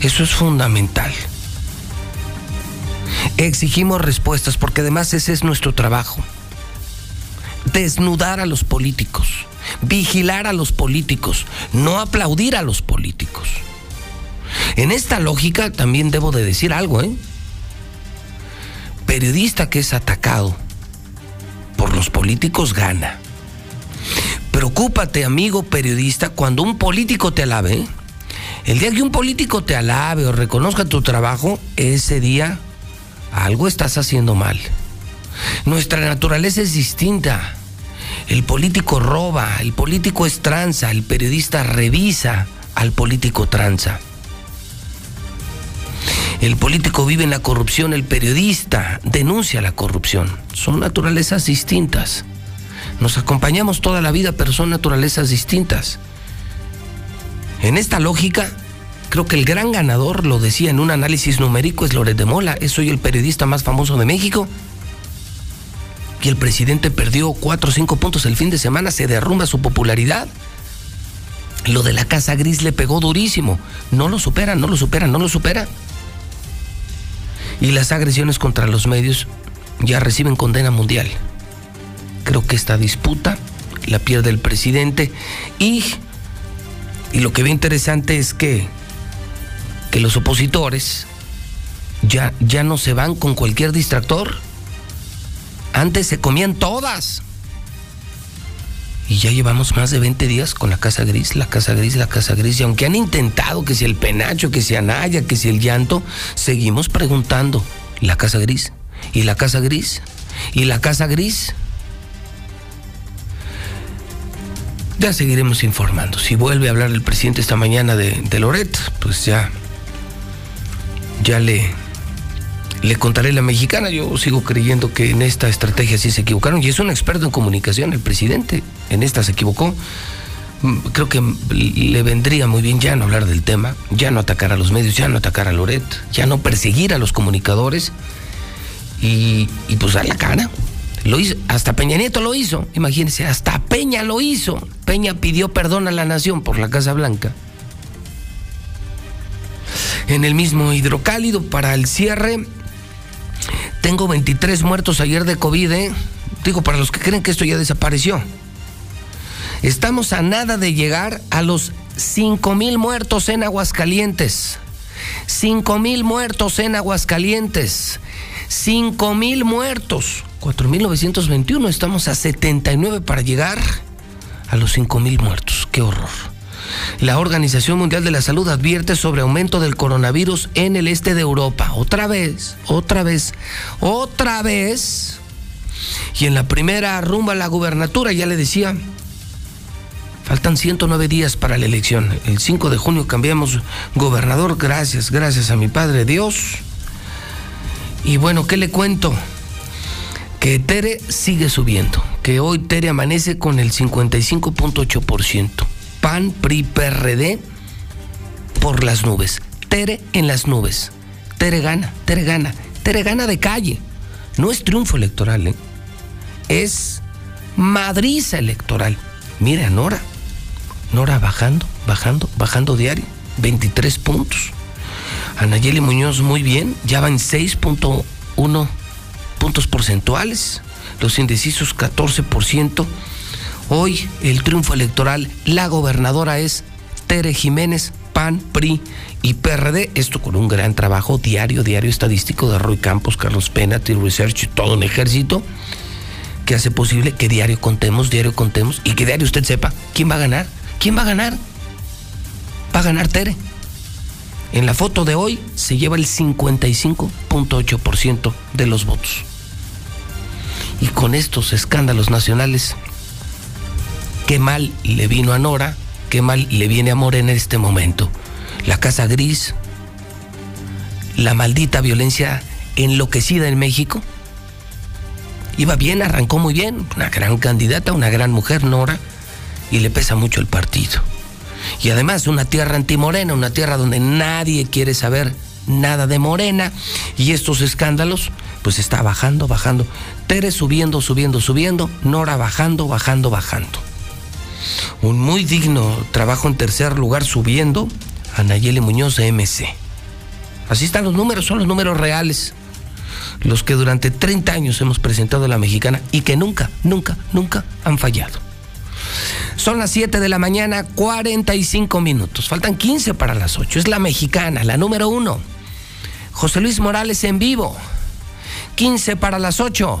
Eso es fundamental. Exigimos respuestas porque además ese es nuestro trabajo. Desnudar a los políticos, vigilar a los políticos, no aplaudir a los políticos. En esta lógica también debo de decir algo, ¿eh? Periodista que es atacado por los políticos gana. Preocúpate, amigo periodista, cuando un político te alabe. ¿eh? El día que un político te alabe o reconozca tu trabajo, ese día algo estás haciendo mal. Nuestra naturaleza es distinta. El político roba, el político es tranza, el periodista revisa al político tranza. El político vive en la corrupción, el periodista denuncia la corrupción. Son naturalezas distintas. Nos acompañamos toda la vida, pero son naturalezas distintas. En esta lógica, creo que el gran ganador, lo decía en un análisis numérico, es Loret de Mola. Es hoy el periodista más famoso de México. Y el presidente perdió cuatro o cinco puntos el fin de semana, se derrumba su popularidad. Lo de la Casa Gris le pegó durísimo. No lo supera, no lo supera, no lo supera. Y las agresiones contra los medios ya reciben condena mundial. Creo que esta disputa la pierde el presidente y, y lo que ve interesante es que, que los opositores ya, ya no se van con cualquier distractor. Antes se comían todas. Y ya llevamos más de 20 días con la Casa Gris, la Casa Gris, la Casa Gris. Y aunque han intentado que si el penacho, que si Anaya, que si el llanto, seguimos preguntando, ¿la Casa Gris? ¿Y la Casa Gris? ¿Y la Casa Gris? Ya seguiremos informando. Si vuelve a hablar el presidente esta mañana de, de Loret, pues ya, ya le, le contaré la mexicana. Yo sigo creyendo que en esta estrategia sí se equivocaron. Y es un experto en comunicación, el presidente. En esta se equivocó. Mm, Creo que le vendría muy bien ya no hablar del tema, ya no atacar a los medios, ya no atacar a Loret, ya no perseguir a los comunicadores y, y pues dar la cara. Lo hizo, hasta Peña Nieto lo hizo, imagínense, hasta Peña lo hizo. Peña pidió perdón a la nación por la Casa Blanca. En el mismo hidrocálido para el cierre, tengo 23 muertos ayer de COVID, ¿eh? Digo, para los que creen que esto ya desapareció. Estamos a nada de llegar a los 5 mil muertos en Aguascalientes. 5 mil muertos en Aguascalientes. 5 mil muertos. 4.921. Estamos a 79 para llegar a los 5 mil muertos. Qué horror. La Organización Mundial de la Salud advierte sobre aumento del coronavirus en el este de Europa. Otra vez, otra vez, otra vez. Y en la primera rumba la gubernatura, ya le decía, faltan 109 días para la elección. El 5 de junio cambiamos gobernador. Gracias, gracias a mi Padre Dios. Y bueno, ¿qué le cuento? Que Tere sigue subiendo. Que hoy Tere amanece con el 55.8%. PAN, PRI, PRD por las nubes. Tere en las nubes. Tere gana, Tere gana. Tere gana de calle. No es triunfo electoral, ¿eh? es madriza electoral. Mire a Nora. Nora bajando, bajando, bajando diario. 23 puntos. Anayeli Muñoz muy bien, ya van 6.1 puntos porcentuales. Los indecisos 14%. Hoy el triunfo electoral, la gobernadora es Tere Jiménez, PAN, PRI y PRD. Esto con un gran trabajo diario, diario estadístico de Roy Campos, Carlos Pena, Team Research y todo un ejército que hace posible que diario contemos, diario contemos y que diario usted sepa quién va a ganar. ¿Quién va a ganar? Va a ganar Tere. En la foto de hoy se lleva el 55.8% de los votos. Y con estos escándalos nacionales, qué mal le vino a Nora, qué mal le viene a Morena en este momento. La Casa Gris, la maldita violencia enloquecida en México. Iba bien, arrancó muy bien, una gran candidata, una gran mujer, Nora, y le pesa mucho el partido. Y además una tierra antimorena, una tierra donde nadie quiere saber nada de Morena, y estos escándalos, pues está bajando, bajando. Tere subiendo, subiendo, subiendo, Nora bajando, bajando, bajando. Un muy digno trabajo en tercer lugar subiendo a Nayeli Muñoz MC. Así están los números, son los números reales. los que durante 30 años hemos presentado a la mexicana y que nunca, nunca, nunca han fallado. Son las 7 de la mañana, 45 minutos. Faltan 15 para las 8. Es la mexicana, la número uno. José Luis Morales en vivo. 15 para las 8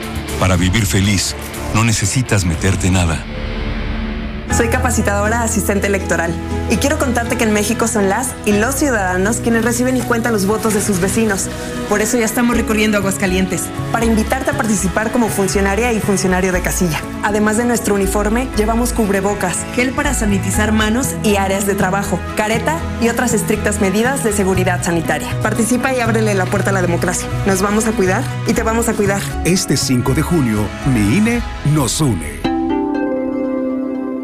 Para vivir feliz, no necesitas meterte nada. Soy capacitadora asistente electoral y quiero contarte que en México son las y los ciudadanos quienes reciben y cuentan los votos de sus vecinos. Por eso ya estamos recurriendo a Aguascalientes para invitarte a participar como funcionaria y funcionario de casilla. Además de nuestro uniforme, llevamos cubrebocas, gel para sanitizar manos y áreas de trabajo, careta y otras estrictas medidas de seguridad sanitaria. Participa y ábrele la puerta a la democracia. Nos vamos a cuidar y te vamos a cuidar. Este 5 de junio, mi INE nos une.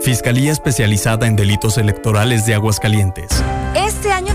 Fiscalía Especializada en Delitos Electorales de Aguascalientes.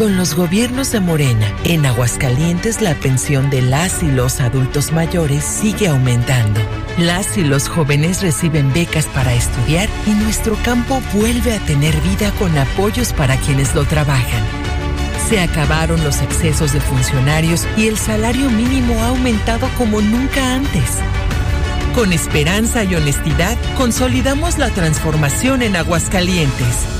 Con los gobiernos de Morena, en Aguascalientes la pensión de las y los adultos mayores sigue aumentando. Las y los jóvenes reciben becas para estudiar y nuestro campo vuelve a tener vida con apoyos para quienes lo trabajan. Se acabaron los excesos de funcionarios y el salario mínimo ha aumentado como nunca antes. Con esperanza y honestidad, consolidamos la transformación en Aguascalientes.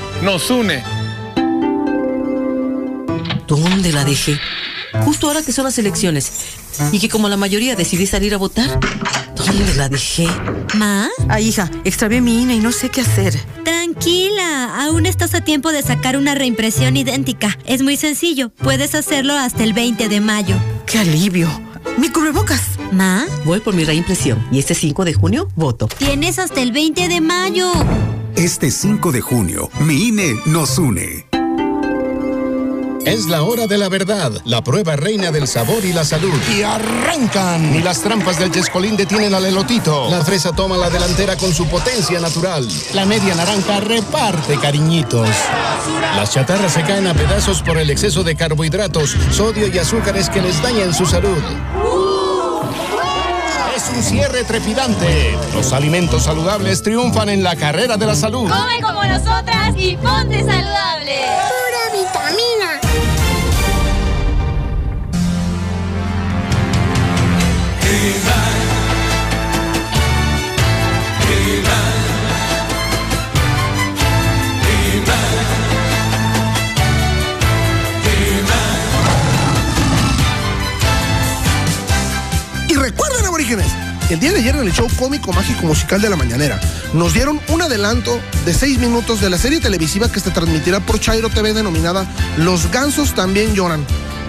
nos une. ¿Dónde la dejé? Justo ahora que son las elecciones y que como la mayoría decidí salir a votar, ¿dónde la dejé? ¿Ma? Ay, hija, extravié mi INE y no sé qué hacer. Tranquila, aún estás a tiempo de sacar una reimpresión idéntica. Es muy sencillo, puedes hacerlo hasta el 20 de mayo. ¡Qué alivio! ¡Mi cubrebocas! ¿Ma? Voy por mi reimpresión y este 5 de junio voto. Tienes hasta el 20 de mayo. Este 5 de junio, mi INE nos une. Es la hora de la verdad, la prueba reina del sabor y la salud. Y arrancan. Ni las trampas del chescolín detienen al elotito. La fresa toma la delantera con su potencia natural. La media naranja reparte cariñitos. Las chatarras se caen a pedazos por el exceso de carbohidratos, sodio y azúcares que les dañan su salud. Es un cierre trepidante. Los alimentos saludables triunfan en la carrera de la salud. Come como nosotras y ponte saludable. Pura vitamina. El día de ayer en el show cómico mágico musical de la mañanera nos dieron un adelanto de seis minutos de la serie televisiva que se transmitirá por Chairo TV denominada Los gansos también lloran,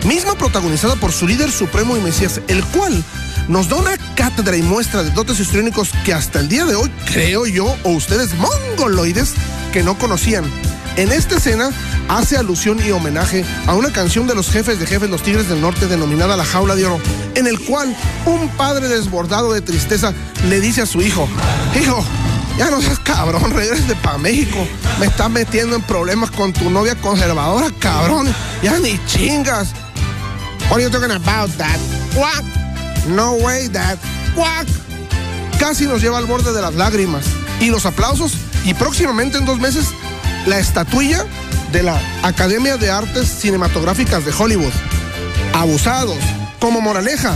misma protagonizada por su líder supremo y mesías, el cual nos da una cátedra y muestra de dotes histriónicos que hasta el día de hoy, creo yo, o ustedes mongoloides, que no conocían. En esta escena hace alusión y homenaje a una canción de los jefes de jefes los Tigres del Norte denominada La Jaula de Oro, en el cual un padre desbordado de tristeza le dice a su hijo, hijo, ya no seas cabrón, regrese para México. Me estás metiendo en problemas con tu novia conservadora, cabrón. Ya ni chingas. What are you talking about, dad? What? No way, dad. What? Casi nos lleva al borde de las lágrimas. Y los aplausos. Y próximamente en dos meses, la estatuilla de la Academia de Artes Cinematográficas de Hollywood. Abusados. Como moraleja.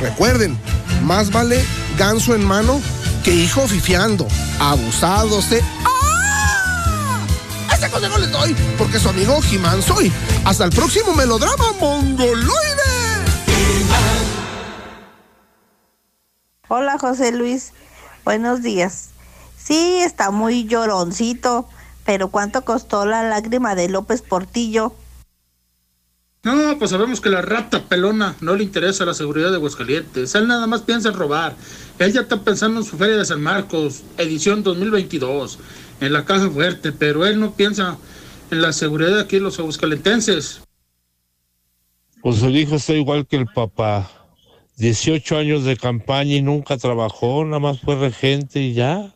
Recuerden, más vale ganso en mano que hijo fifiando. Abusados de... ¡Ah! Ese consejo les doy, porque su amigo Jimán soy. Hasta el próximo melodrama mongoloide. Hola José Luis, buenos días. Sí, está muy lloroncito, pero ¿cuánto costó la lágrima de López Portillo? No, pues sabemos que la rata pelona no le interesa la seguridad de Aguascalientes. Él nada más piensa en robar. Él ya está pensando en su feria de San Marcos, edición 2022, en la caja fuerte, pero él no piensa en la seguridad de aquí los aguascalentenses. Pues el hijo está igual que el papá. 18 años de campaña y nunca trabajó, nada más fue regente y ya.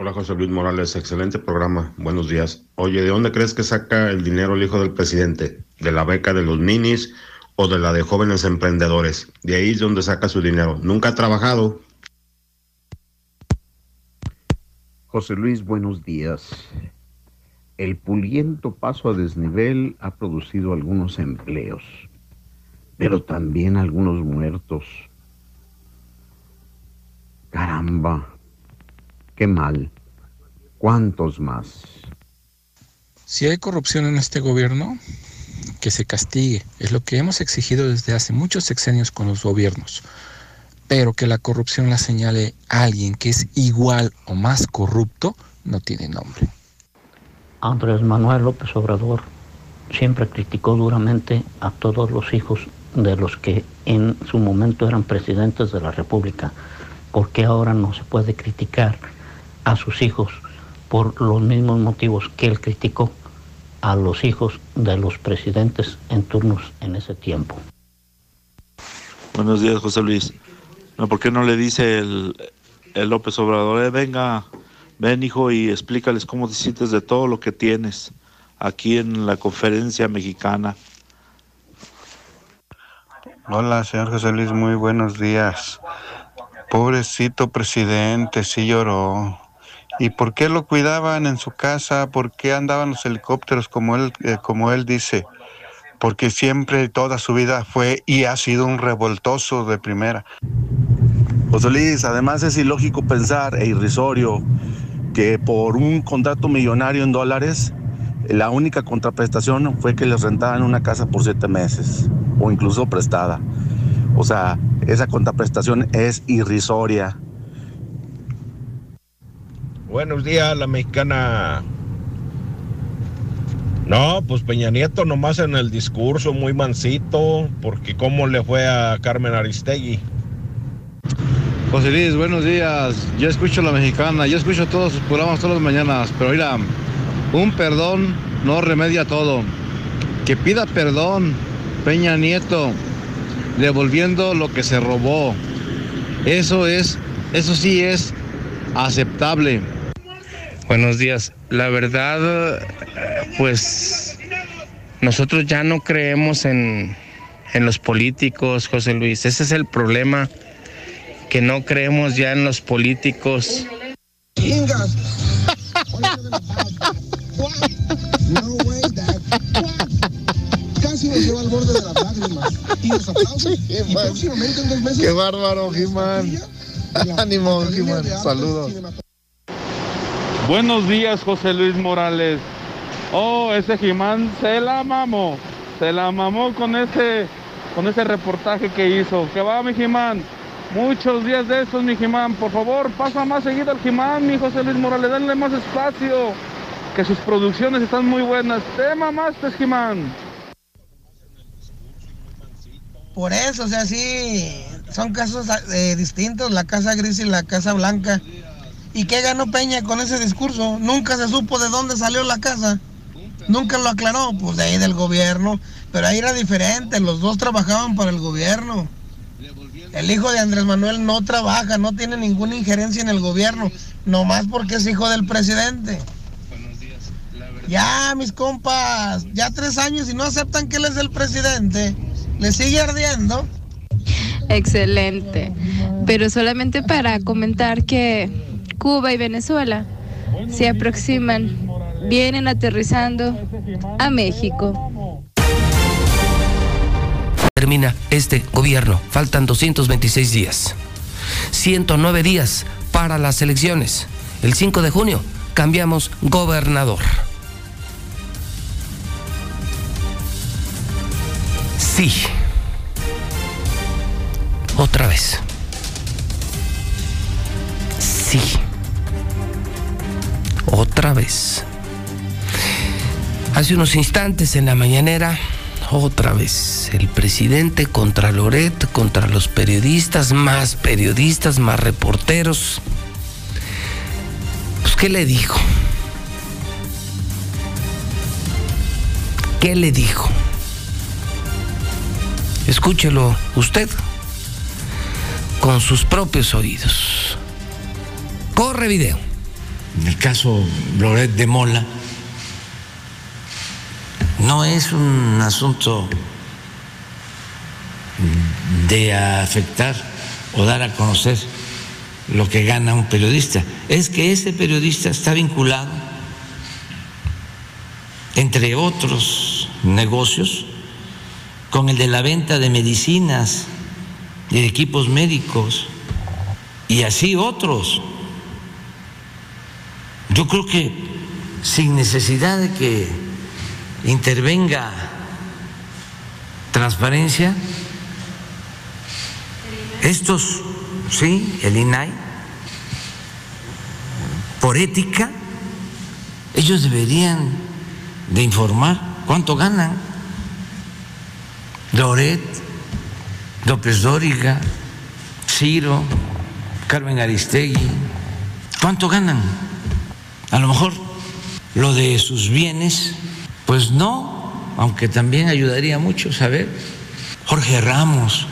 Hola José Luis Morales, excelente programa, buenos días. Oye, ¿de dónde crees que saca el dinero el hijo del presidente? ¿De la beca de los minis o de la de jóvenes emprendedores? De ahí es donde saca su dinero. Nunca ha trabajado. José Luis, buenos días. El puliento paso a desnivel ha producido algunos empleos, pero también algunos muertos. Caramba, qué mal. ¿Cuántos más? Si hay corrupción en este gobierno, que se castigue. Es lo que hemos exigido desde hace muchos sexenios con los gobiernos. Pero que la corrupción la señale a alguien que es igual o más corrupto, no tiene nombre. Andrés Manuel López Obrador siempre criticó duramente a todos los hijos de los que en su momento eran presidentes de la República. ¿Por qué ahora no se puede criticar a sus hijos por los mismos motivos que él criticó a los hijos de los presidentes en turnos en ese tiempo? Buenos días, José Luis. No, ¿Por qué no le dice el, el López Obrador, eh, venga, ven hijo y explícales cómo te sientes de todo lo que tienes aquí en la conferencia mexicana? Hola, señor José Luis, muy buenos días. Pobrecito presidente, sí lloró. ¿Y por qué lo cuidaban en su casa? ¿Por qué andaban los helicópteros como él, eh, como él dice? Porque siempre, toda su vida fue y ha sido un revoltoso de primera. José Luis, además es ilógico pensar e irrisorio que por un contrato millonario en dólares, la única contraprestación fue que les rentaran una casa por siete meses o incluso prestada. O sea, esa contraprestación es irrisoria. Buenos días, la mexicana. No, pues Peña Nieto nomás en el discurso, muy mansito, porque cómo le fue a Carmen Aristegui. José Luis, buenos días. Yo escucho la mexicana, yo escucho todos sus programas todas las mañanas, pero mira, un perdón no remedia todo. Que pida perdón Peña Nieto, devolviendo lo que se robó. Eso es, eso sí es aceptable. Buenos días. La verdad, pues nosotros ya no creemos en, en los políticos, José Luis. Ese es el problema, que no creemos ya en los políticos. Chingas. Casi nos lleva al borde de las lágrimas. Y los aplausos. Y próximamente en dos meses. Qué bárbaro, Jimán. Ánimo, Jimán. Saludos. Buenos días, José Luis Morales. Oh, ese Jimán se la mamó. Se la mamó con ese, con ese reportaje que hizo. Que va, mi Jimán. Muchos días de esos, mi Jimán. Por favor, pasa más seguido al Jimán, mi José Luis Morales. Denle más espacio. Que sus producciones están muy buenas. Te mamaste, Jimán. Por eso, o sea, sí, son casos eh, distintos, la Casa Gris y la Casa Blanca. ¿Y qué ganó Peña con ese discurso? Nunca se supo de dónde salió la casa. Nunca lo aclaró, pues de ahí del gobierno. Pero ahí era diferente, los dos trabajaban para el gobierno. El hijo de Andrés Manuel no trabaja, no tiene ninguna injerencia en el gobierno, nomás porque es hijo del presidente. Ya, mis compas, ya tres años y no aceptan que él es el presidente. ¿Le sigue ardiendo? Excelente. Pero solamente para comentar que Cuba y Venezuela se aproximan, vienen aterrizando a México. Termina este gobierno, faltan 226 días. 109 días para las elecciones. El 5 de junio cambiamos gobernador. Sí. Otra vez. Sí. Otra vez. Hace unos instantes en la mañanera, otra vez, el presidente contra Loret, contra los periodistas, más periodistas, más reporteros. Pues, ¿qué le dijo? ¿Qué le dijo? Escúchelo usted con sus propios oídos. Corre video. En el caso Loret de Mola, no es un asunto de afectar o dar a conocer lo que gana un periodista, es que ese periodista está vinculado, entre otros negocios, con el de la venta de medicinas y de equipos médicos y así otros. Yo creo que sin necesidad de que intervenga transparencia, estos, sí, el INAI, por ética, ellos deberían de informar cuánto ganan. Loret, López Dóriga, Ciro, Carmen Aristegui, ¿cuánto ganan? A lo mejor lo de sus bienes, pues no, aunque también ayudaría mucho saber. Jorge Ramos,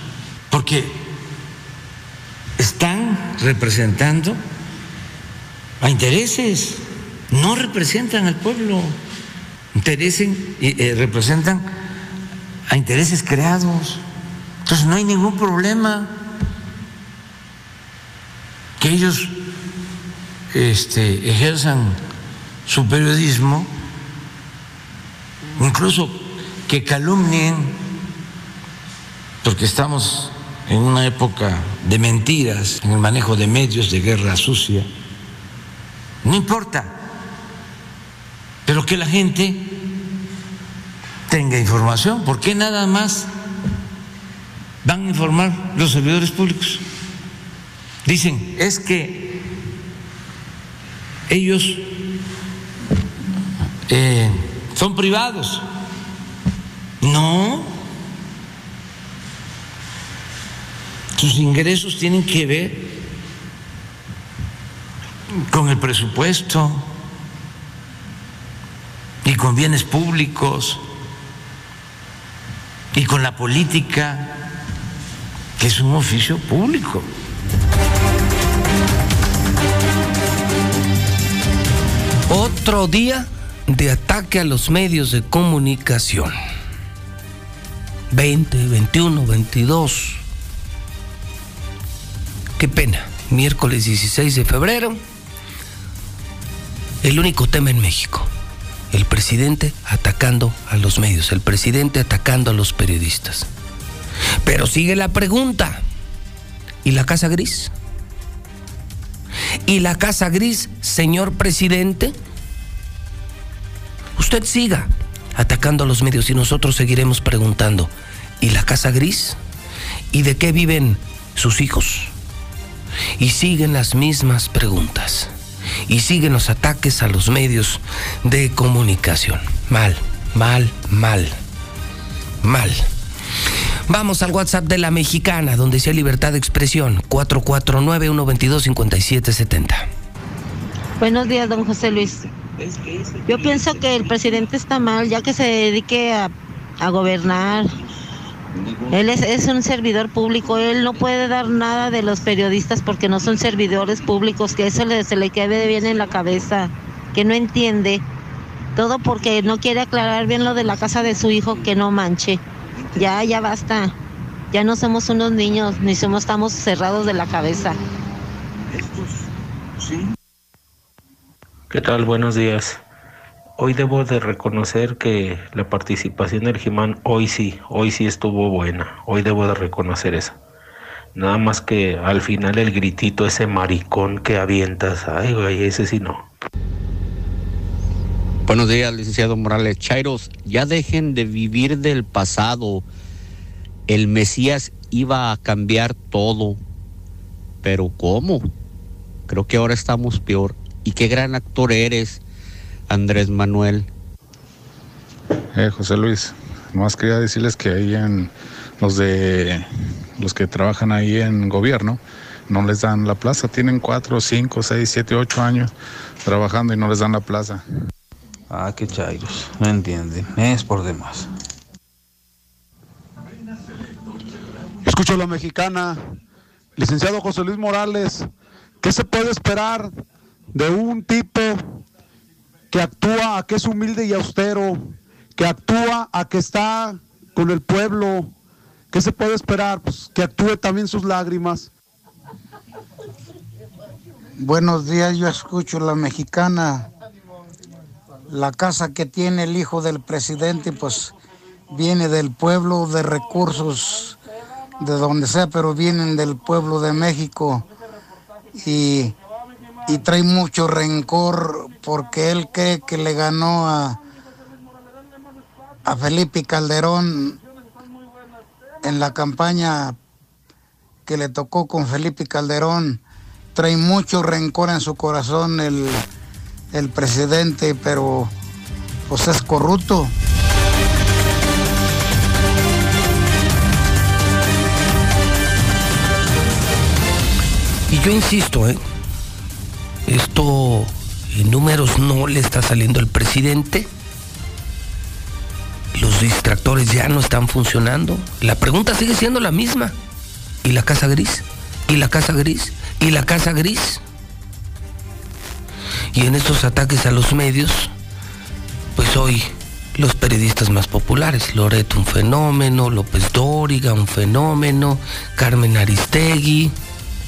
porque están representando a intereses, no representan al pueblo, interesen, eh, representan a intereses creados. Entonces no hay ningún problema que ellos este, ejerzan su periodismo, incluso que calumnien, porque estamos en una época de mentiras, en el manejo de medios, de guerra sucia. No importa, pero que la gente tenga información. ¿Por qué nada más van a informar los servidores públicos? Dicen, es que ellos eh, son privados. No. Sus ingresos tienen que ver con el presupuesto y con bienes públicos y con la política, que es un oficio público. Otro día de ataque a los medios de comunicación. 20, 21, 22. Qué pena. Miércoles 16 de febrero. El único tema en México. El presidente atacando a los medios. El presidente atacando a los periodistas. Pero sigue la pregunta. ¿Y la Casa Gris? ¿Y la Casa Gris, señor presidente? Usted siga atacando a los medios y nosotros seguiremos preguntando. ¿Y la Casa Gris? ¿Y de qué viven sus hijos? Y siguen las mismas preguntas. Y siguen los ataques a los medios de comunicación. Mal, mal, mal, mal. Vamos al WhatsApp de la mexicana, donde sea libertad de expresión, 449-122-5770. Buenos días, don José Luis. Yo pienso que el presidente está mal, ya que se dedique a, a gobernar. Él es, es un servidor público, él no puede dar nada de los periodistas porque no son servidores públicos, que eso le, se le quede bien en la cabeza, que no entiende. Todo porque no quiere aclarar bien lo de la casa de su hijo, que no manche. Ya, ya basta. Ya no somos unos niños, ni somos, estamos cerrados de la cabeza. ¿Qué tal? Buenos días. Hoy debo de reconocer que la participación del Jimán hoy sí, hoy sí estuvo buena. Hoy debo de reconocer eso. Nada más que al final el gritito, ese maricón que avientas, ay güey, ese sí no. Buenos días, licenciado Morales. Chairos, ya dejen de vivir del pasado. El Mesías iba a cambiar todo. Pero ¿cómo? Creo que ahora estamos peor. Y qué gran actor eres, Andrés Manuel. Eh, José Luis, más quería decirles que ahí en los de los que trabajan ahí en gobierno no les dan la plaza, tienen cuatro, cinco, seis, siete, ocho años trabajando y no les dan la plaza. Ah, qué chairos, no entienden, es por demás. Escucho a la mexicana, licenciado José Luis Morales, ¿qué se puede esperar de un tipo que actúa a que es humilde y austero, que actúa a que está con el pueblo? ¿Qué se puede esperar? Pues que actúe también sus lágrimas. Buenos días, yo escucho la mexicana. La casa que tiene el hijo del presidente, pues viene del pueblo de recursos, de donde sea, pero vienen del pueblo de México. Y, y trae mucho rencor porque él cree que le ganó a, a Felipe Calderón en la campaña que le tocó con Felipe Calderón. Trae mucho rencor en su corazón el, el presidente, pero pues es corrupto. Y yo insisto, ¿eh? Esto en números no le está saliendo al presidente. Los distractores ya no están funcionando. La pregunta sigue siendo la misma. ¿Y la casa gris? ¿Y la casa gris? ¿Y la casa gris? Y en estos ataques a los medios, pues hoy los periodistas más populares, Loreto un fenómeno, López Dóriga un fenómeno, Carmen Aristegui,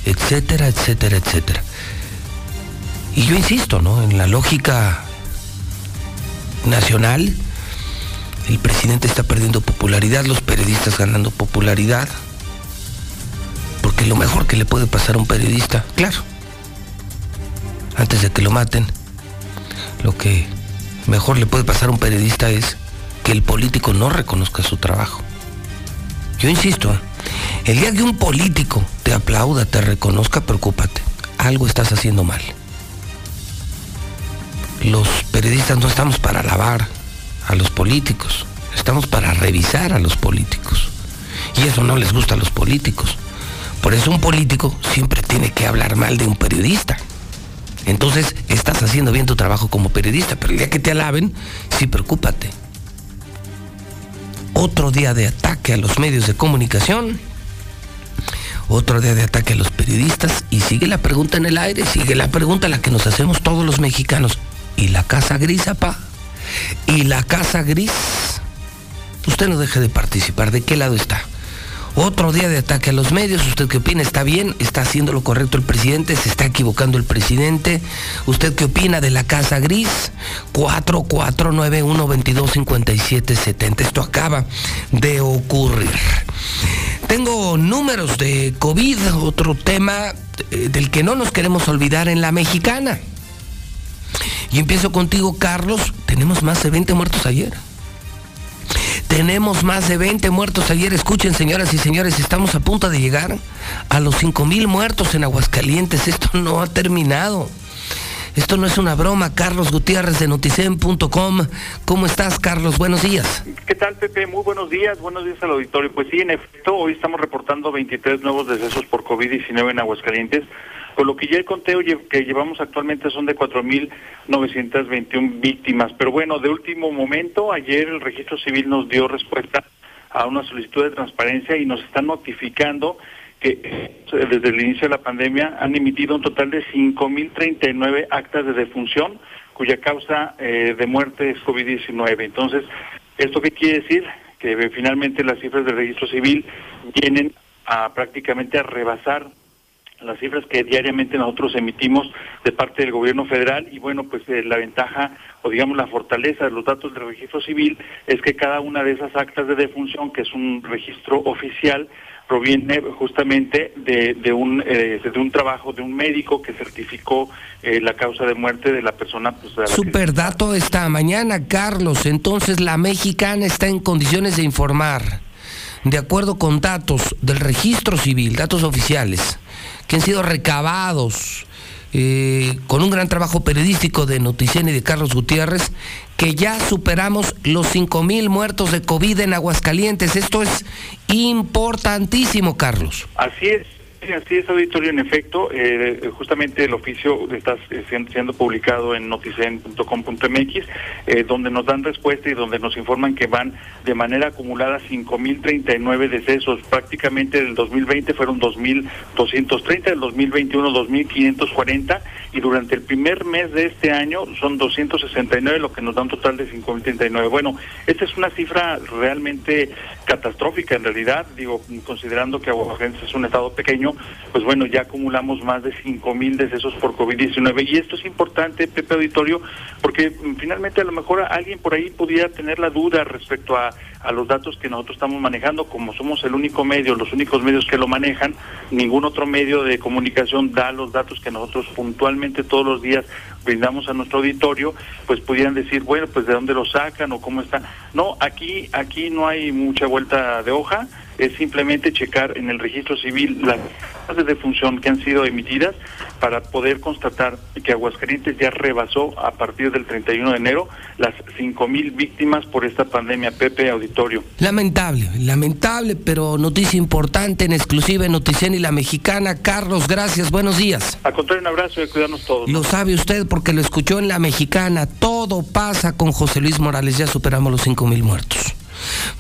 etcétera, etcétera, etcétera. Y yo insisto, ¿no? En la lógica nacional, el presidente está perdiendo popularidad, los periodistas ganando popularidad. Porque lo mejor que le puede pasar a un periodista, claro, antes de que lo maten, lo que mejor le puede pasar a un periodista es que el político no reconozca su trabajo. Yo insisto, el día que un político te aplauda, te reconozca, preocúpate. Algo estás haciendo mal. Los periodistas no estamos para alabar a los políticos, estamos para revisar a los políticos. Y eso no les gusta a los políticos. Por eso un político siempre tiene que hablar mal de un periodista. Entonces estás haciendo bien tu trabajo como periodista, pero el día que te alaben, sí preocúpate. Otro día de ataque a los medios de comunicación, otro día de ataque a los periodistas y sigue la pregunta en el aire, sigue la pregunta la que nos hacemos todos los mexicanos. ¿Y la casa gris, apá? ¿Y la casa gris? Usted no deje de participar, ¿de qué lado está? Otro día de ataque a los medios. ¿Usted qué opina? ¿Está bien? ¿Está haciendo lo correcto el presidente? ¿Se está equivocando el presidente? ¿Usted qué opina de la Casa Gris? 4491-225770. Esto acaba de ocurrir. Tengo números de COVID, otro tema eh, del que no nos queremos olvidar en la mexicana. Y empiezo contigo, Carlos. Tenemos más de 20 muertos ayer. Tenemos más de 20 muertos ayer. Escuchen, señoras y señores, estamos a punto de llegar a los 5 mil muertos en Aguascalientes. Esto no ha terminado. Esto no es una broma. Carlos Gutiérrez de noticen.com. ¿Cómo estás, Carlos? Buenos días. ¿Qué tal, Pepe? Muy buenos días. Buenos días al auditorio. Pues sí, en efecto, hoy estamos reportando 23 nuevos decesos por COVID-19 en Aguascalientes, con lo que ya el conteo que llevamos actualmente son de 4.921 víctimas. Pero bueno, de último momento, ayer el registro civil nos dio respuesta a una solicitud de transparencia y nos están notificando que eh, desde el inicio de la pandemia han emitido un total de 5.039 actas de defunción cuya causa eh, de muerte es COVID-19. Entonces, ¿esto qué quiere decir? Que eh, finalmente las cifras del registro civil vienen a prácticamente a rebasar las cifras que diariamente nosotros emitimos de parte del gobierno federal y bueno, pues la ventaja o digamos la fortaleza de los datos del registro civil es que cada una de esas actas de defunción, que es un registro oficial, proviene justamente de, de un eh, de un trabajo de un médico que certificó eh, la causa de muerte de la persona. Pues, Super dato esta mañana, Carlos. Entonces la mexicana está en condiciones de informar, de acuerdo con datos del registro civil, datos oficiales, que han sido recabados eh, con un gran trabajo periodístico de Noticien y de Carlos Gutiérrez, que ya superamos los 5 mil muertos de COVID en Aguascalientes. Esto es importantísimo, Carlos. Así es. Sí, así es, auditorio. En efecto, eh, justamente el oficio está siendo publicado en noticen.com.mx, eh, donde nos dan respuesta y donde nos informan que van de manera acumulada 5.039 decesos. Prácticamente del 2020 fueron 2.230, del 2021 2.540 y durante el primer mes de este año son 269, lo que nos da un total de 5.039. Bueno, esta es una cifra realmente catastrófica en realidad, digo, considerando que Aguascalientes es un estado pequeño, pues bueno, ya acumulamos más de 5.000 decesos por COVID-19 y esto es importante, Pepe Auditorio, porque mm, finalmente a lo mejor alguien por ahí pudiera tener la duda respecto a, a los datos que nosotros estamos manejando, como somos el único medio, los únicos medios que lo manejan, ningún otro medio de comunicación da los datos que nosotros puntualmente todos los días brindamos a nuestro auditorio, pues pudieran decir, bueno, pues de dónde lo sacan o cómo está. No, aquí aquí no hay mucha vuelta de hoja, es simplemente checar en el registro civil las de defunción que han sido emitidas para poder constatar que Aguascalientes ya rebasó a partir del 31 de enero las 5.000 víctimas por esta pandemia. Pepe Auditorio. Lamentable, lamentable, pero noticia importante en exclusiva en Noticien y La Mexicana. Carlos, gracias, buenos días. A contrario, un abrazo y cuidarnos todos. Lo sabe usted porque lo escuchó en La Mexicana. Todo pasa con José Luis Morales, ya superamos los 5.000 muertos.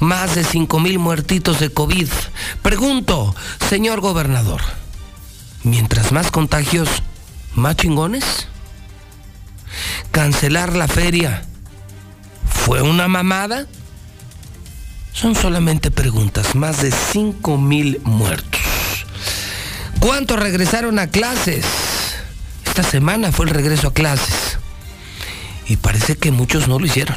Más de 5 mil muertitos de COVID. Pregunto, señor gobernador, mientras más contagios, más chingones. Cancelar la feria fue una mamada. Son solamente preguntas, más de 5 mil muertos. ¿Cuántos regresaron a clases? Esta semana fue el regreso a clases. Y parece que muchos no lo hicieron.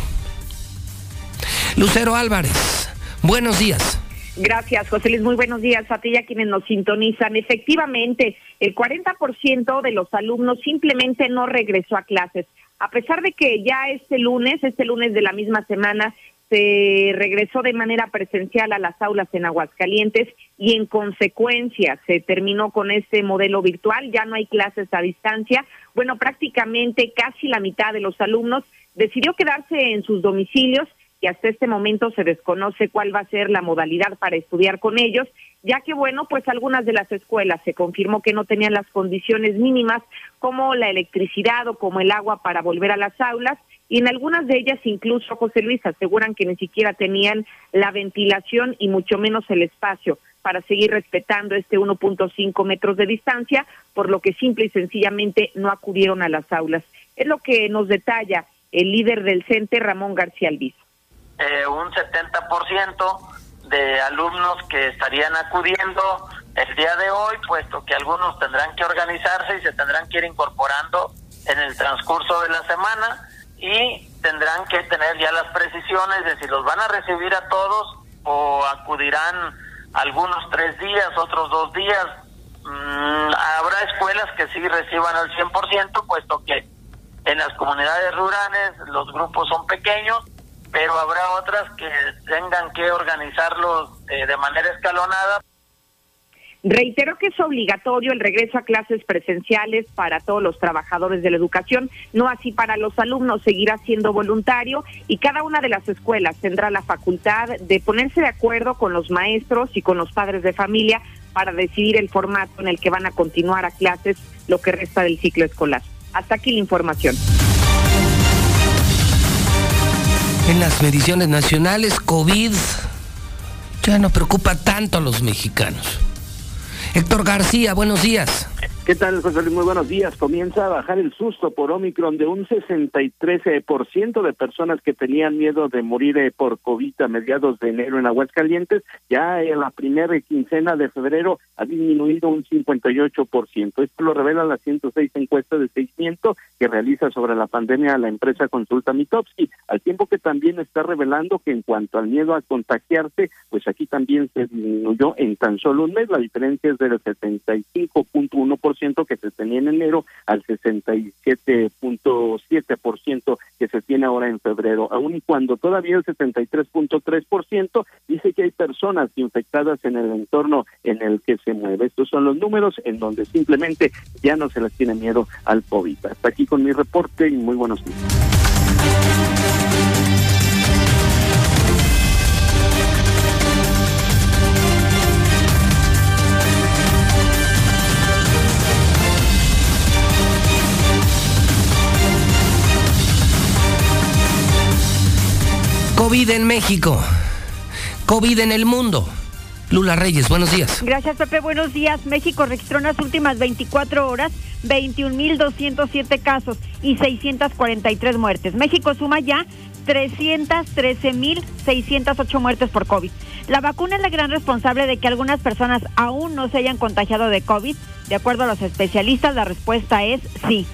Lucero Álvarez, buenos días. Gracias, José Luis. Muy buenos días a ti y a quienes nos sintonizan. Efectivamente, el 40% de los alumnos simplemente no regresó a clases. A pesar de que ya este lunes, este lunes de la misma semana, se regresó de manera presencial a las aulas en Aguascalientes y en consecuencia se terminó con este modelo virtual, ya no hay clases a distancia. Bueno, prácticamente casi la mitad de los alumnos decidió quedarse en sus domicilios y hasta este momento se desconoce cuál va a ser la modalidad para estudiar con ellos, ya que bueno, pues algunas de las escuelas se confirmó que no tenían las condiciones mínimas como la electricidad o como el agua para volver a las aulas y en algunas de ellas incluso José Luis aseguran que ni siquiera tenían la ventilación y mucho menos el espacio para seguir respetando este 1.5 metros de distancia, por lo que simple y sencillamente no acudieron a las aulas. Es lo que nos detalla el líder del CENTE, Ramón García Albizu eh, un 70% de alumnos que estarían acudiendo el día de hoy, puesto que algunos tendrán que organizarse y se tendrán que ir incorporando en el transcurso de la semana y tendrán que tener ya las precisiones de si los van a recibir a todos o acudirán algunos tres días, otros dos días. Mm, habrá escuelas que sí reciban al 100%, puesto que en las comunidades rurales los grupos son pequeños pero habrá otras que tengan que organizarlos eh, de manera escalonada. Reiteró que es obligatorio el regreso a clases presenciales para todos los trabajadores de la educación, no así para los alumnos, seguirá siendo voluntario y cada una de las escuelas tendrá la facultad de ponerse de acuerdo con los maestros y con los padres de familia para decidir el formato en el que van a continuar a clases lo que resta del ciclo escolar. Hasta aquí la información. En las mediciones nacionales, COVID ya no preocupa tanto a los mexicanos. Héctor García, buenos días. ¿Qué tal, José Luis? Muy buenos días. Comienza a bajar el susto por Omicron de un 63% de personas que tenían miedo de morir eh, por COVID a mediados de enero en Aguascalientes. Ya en la primera quincena de febrero ha disminuido un 58%. Esto lo revela la 106 encuesta de seguimiento que realiza sobre la pandemia la empresa Consulta Mitowski, al tiempo que también está revelando que en cuanto al miedo a contagiarse, pues aquí también se disminuyó en tan solo un mes. La diferencia es del 75.1% que se tenía en enero al 67.7% que se tiene ahora en febrero, aun cuando todavía el 73.3% dice que hay personas infectadas en el entorno en el que se mueve. Estos son los números en donde simplemente ya no se les tiene miedo al COVID. Hasta aquí con mi reporte y muy buenos días. COVID en México. COVID en el mundo. Lula Reyes, buenos días. Gracias, Pepe. Buenos días. México registró en las últimas 24 horas 21.207 casos y 643 muertes. México suma ya 313.608 muertes por COVID. La vacuna es la gran responsable de que algunas personas aún no se hayan contagiado de COVID. De acuerdo a los especialistas, la respuesta es sí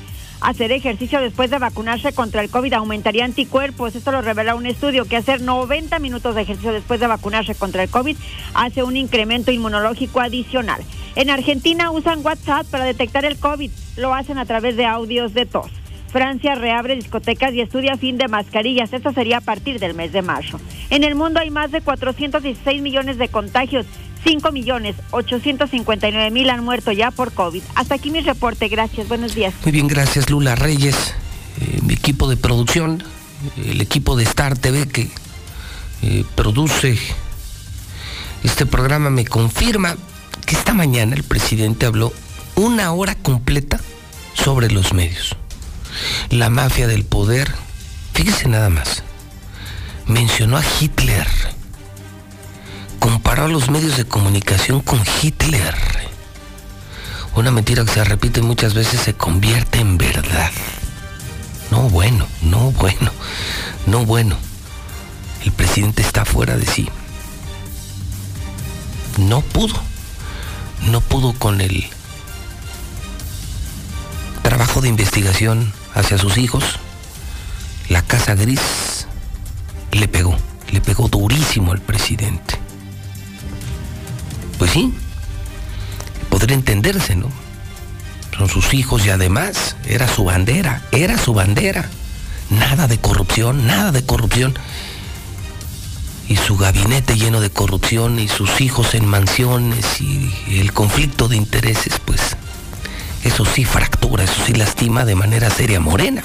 hacer ejercicio después de vacunarse contra el COVID aumentaría anticuerpos. Esto lo revela un estudio que hacer 90 minutos de ejercicio después de vacunarse contra el COVID hace un incremento inmunológico adicional. En Argentina usan WhatsApp para detectar el COVID. Lo hacen a través de audios de tos. Francia reabre discotecas y estudia fin de mascarillas. Esto sería a partir del mes de marzo. En el mundo hay más de 416 millones de contagios 5 millones 859 mil han muerto ya por COVID. Hasta aquí mi reporte. Gracias. Buenos días. Muy bien, gracias Lula Reyes. Eh, mi equipo de producción, el equipo de Star TV que eh, produce este programa me confirma que esta mañana el presidente habló una hora completa sobre los medios. La mafia del poder, fíjese nada más, mencionó a Hitler comparó los medios de comunicación con Hitler. Una mentira que se repite muchas veces se convierte en verdad. No bueno, no bueno, no bueno. El presidente está fuera de sí. No pudo. No pudo con el trabajo de investigación hacia sus hijos. La Casa Gris le pegó, le pegó durísimo al presidente. Pues sí, podría entenderse, ¿no? Son sus hijos y además era su bandera, era su bandera. Nada de corrupción, nada de corrupción. Y su gabinete lleno de corrupción y sus hijos en mansiones y el conflicto de intereses, pues eso sí fractura, eso sí lastima de manera seria Morena.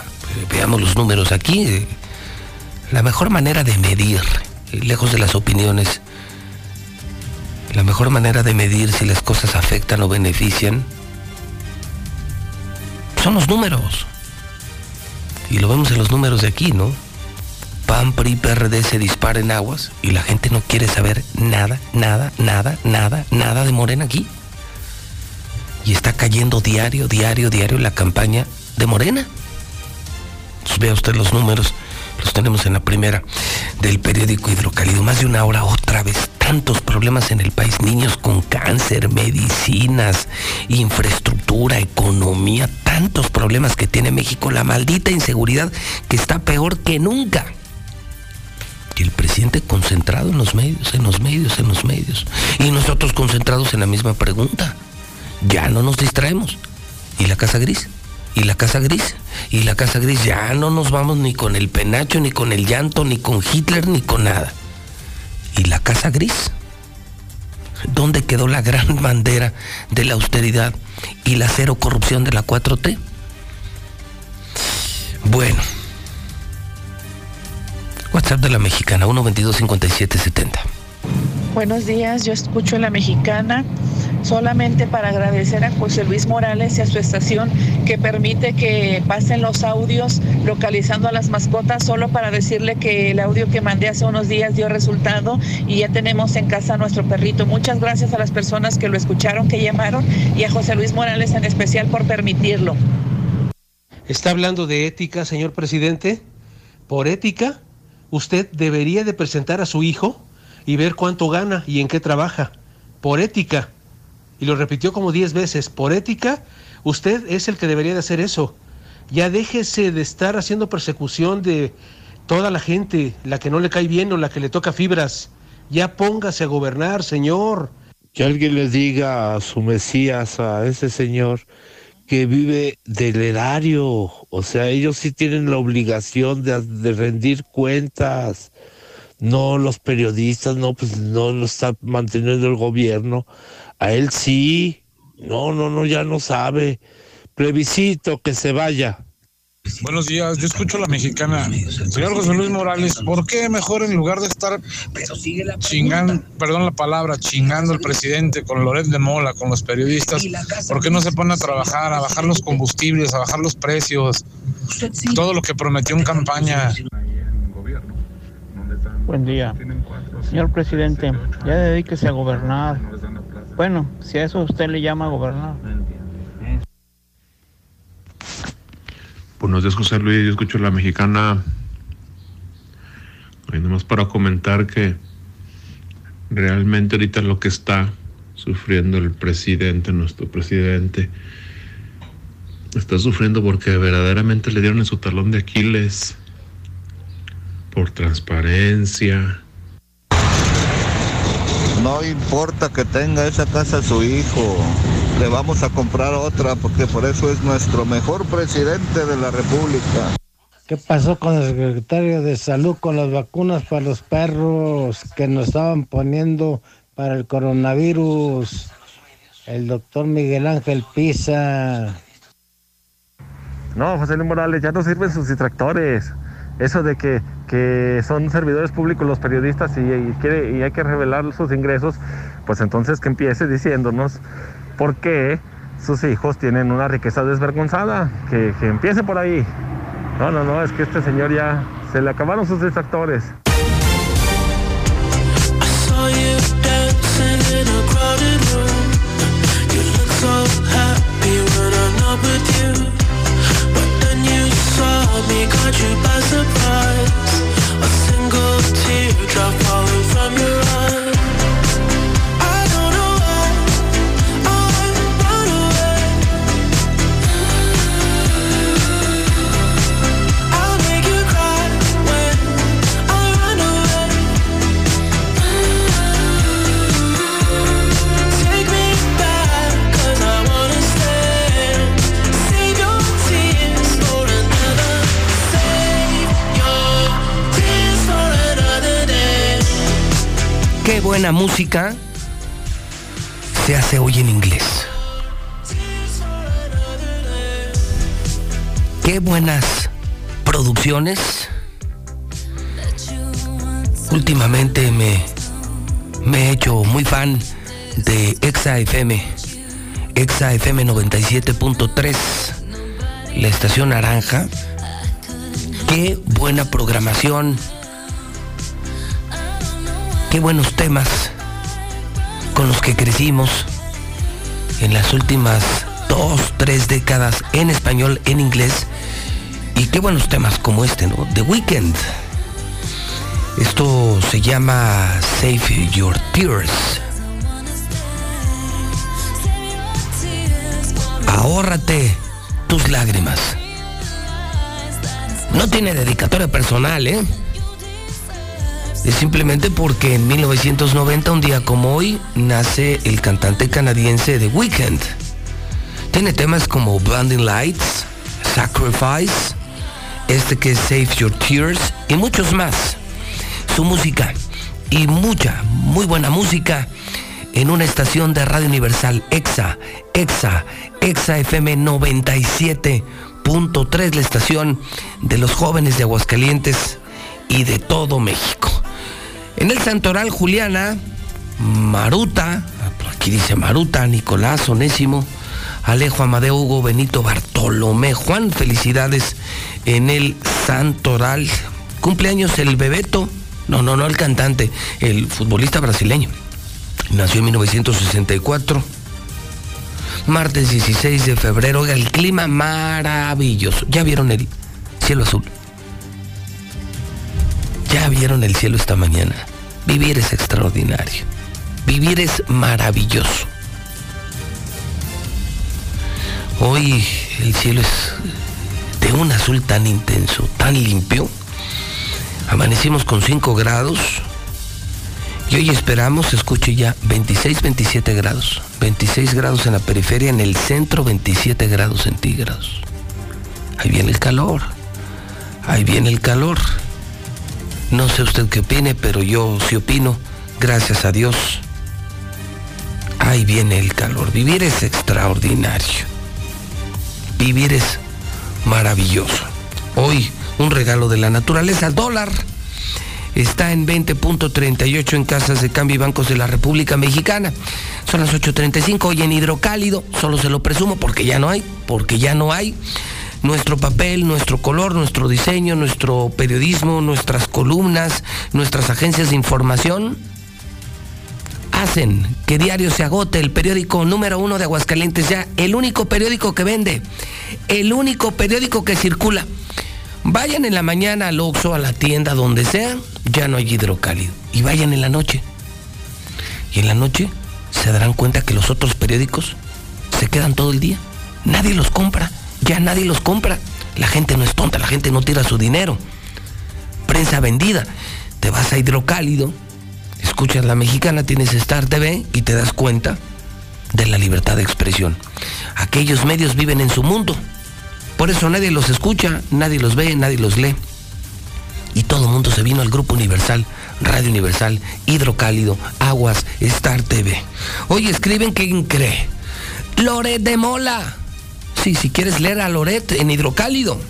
Veamos los números aquí. La mejor manera de medir, lejos de las opiniones, la mejor manera de medir si las cosas afectan o benefician son los números. Y lo vemos en los números de aquí, ¿no? PAN, PRI, PRD se dispara en aguas y la gente no quiere saber nada, nada, nada, nada, nada de Morena aquí. Y está cayendo diario, diario, diario la campaña de Morena. Vea usted los números los tenemos en la primera del periódico Hidrocálido. Más de una hora otra vez. Tantos problemas en el país. Niños con cáncer, medicinas, infraestructura, economía. Tantos problemas que tiene México. La maldita inseguridad que está peor que nunca. Y el presidente concentrado en los medios, en los medios, en los medios. Y nosotros concentrados en la misma pregunta. Ya no nos distraemos. ¿Y la Casa Gris? Y la Casa Gris. Y la Casa Gris ya no nos vamos ni con el penacho, ni con el llanto, ni con Hitler, ni con nada. ¿Y la Casa Gris? ¿Dónde quedó la gran bandera de la austeridad y la cero corrupción de la 4T? Bueno. WhatsApp de la mexicana, 122-5770. Buenos días, yo escucho en la mexicana solamente para agradecer a José Luis Morales y a su estación que permite que pasen los audios localizando a las mascotas, solo para decirle que el audio que mandé hace unos días dio resultado y ya tenemos en casa a nuestro perrito. Muchas gracias a las personas que lo escucharon, que llamaron y a José Luis Morales en especial por permitirlo. ¿Está hablando de ética, señor presidente? Por ética, usted debería de presentar a su hijo y ver cuánto gana y en qué trabaja. Por ética. Y lo repitió como diez veces. Por ética, usted es el que debería de hacer eso. Ya déjese de estar haciendo persecución de toda la gente, la que no le cae bien o la que le toca fibras. Ya póngase a gobernar, señor. Que alguien le diga a su Mesías, a ese señor, que vive del erario. O sea, ellos sí tienen la obligación de rendir cuentas no los periodistas, no, pues no lo está manteniendo el gobierno. A él sí, no, no, no, ya no sabe. Plebiscito, que se vaya. Buenos días, yo escucho a la mexicana. Señor José Luis Morales, ¿por qué mejor en lugar de estar chingando, perdón la palabra, chingando al presidente con Loret de Mola, con los periodistas, ¿por qué no se pone a trabajar, a bajar los combustibles, a bajar los precios? Todo lo que prometió en campaña. Buen día. Señor presidente, ya dedíquese a gobernar. Bueno, si a eso usted le llama gobernar. Buenos días, José Luis. Yo escucho la mexicana. Ahí nomás para comentar que realmente ahorita lo que está sufriendo el presidente, nuestro presidente, está sufriendo porque verdaderamente le dieron en su talón de Aquiles por transparencia. No importa que tenga esa casa su hijo, le vamos a comprar otra porque por eso es nuestro mejor presidente de la República. ¿Qué pasó con el secretario de salud con las vacunas para los perros que nos estaban poniendo para el coronavirus? El doctor Miguel Ángel Pisa. No, José Luis Morales, ya no sirven sus distractores. Eso de que, que son servidores públicos los periodistas y, quiere, y hay que revelar sus ingresos, pues entonces que empiece diciéndonos por qué sus hijos tienen una riqueza desvergonzada. Que, que empiece por ahí. No, no, no, es que este señor ya se le acabaron sus distractores. me you buena música se hace hoy en inglés. Qué buenas producciones. Últimamente me, me he hecho muy fan de Exa FM. Exa FM 97.3, la estación naranja. Qué buena programación. Qué buenos temas con los que crecimos en las últimas dos, tres décadas en español, en inglés. Y qué buenos temas como este, ¿no? The Weeknd. Esto se llama Save Your Tears. Ahórrate tus lágrimas. No tiene dedicatoria personal, ¿eh? Es simplemente porque en 1990, un día como hoy, nace el cantante canadiense The Weeknd. Tiene temas como Blinding Lights, Sacrifice, este que es Save Your Tears y muchos más. Su música y mucha, muy buena música en una estación de Radio Universal, EXA, EXA, EXA FM 97.3, la estación de los jóvenes de Aguascalientes y de todo México. En el Santoral Juliana, Maruta, aquí dice Maruta, Nicolás Onésimo, Alejo Amadeo Hugo Benito Bartolomé Juan, felicidades en el Santoral. Cumpleaños el Bebeto, no, no, no el cantante, el futbolista brasileño. Nació en 1964. Martes 16 de febrero, el clima maravilloso. ¿Ya vieron el cielo azul? ¿Ya vieron el cielo esta mañana? Vivir es extraordinario. Vivir es maravilloso. Hoy el cielo es de un azul tan intenso, tan limpio. Amanecimos con 5 grados. Y hoy esperamos, escuche ya, 26, 27 grados. 26 grados en la periferia, en el centro 27 grados centígrados. Ahí viene el calor. Ahí viene el calor. No sé usted qué opine, pero yo sí opino. Gracias a Dios. Ahí viene el calor. Vivir es extraordinario. Vivir es maravilloso. Hoy un regalo de la naturaleza. Dólar está en 20.38 en casas de cambio y bancos de la República Mexicana. Son las 8.35 hoy en hidrocálido. Solo se lo presumo porque ya no hay, porque ya no hay. Nuestro papel, nuestro color, nuestro diseño, nuestro periodismo, nuestras columnas, nuestras agencias de información hacen que diario se agote el periódico número uno de Aguascalientes ya, el único periódico que vende, el único periódico que circula. Vayan en la mañana al Oxxo, a la tienda, donde sea, ya no hay hidrocálido. Y vayan en la noche. Y en la noche se darán cuenta que los otros periódicos se quedan todo el día. Nadie los compra, ya nadie los compra. La gente no es tonta, la gente no tira su dinero. Prensa vendida. Te vas a hidrocálido, escuchas la mexicana, tienes Star TV y te das cuenta de la libertad de expresión. Aquellos medios viven en su mundo. Por eso nadie los escucha, nadie los ve, nadie los lee. Y todo el mundo se vino al Grupo Universal, Radio Universal, Hidrocálido, Aguas, Star TV. Hoy escriben quién cree. Loret de Mola. Sí, si quieres leer a Loret en Hidrocálido.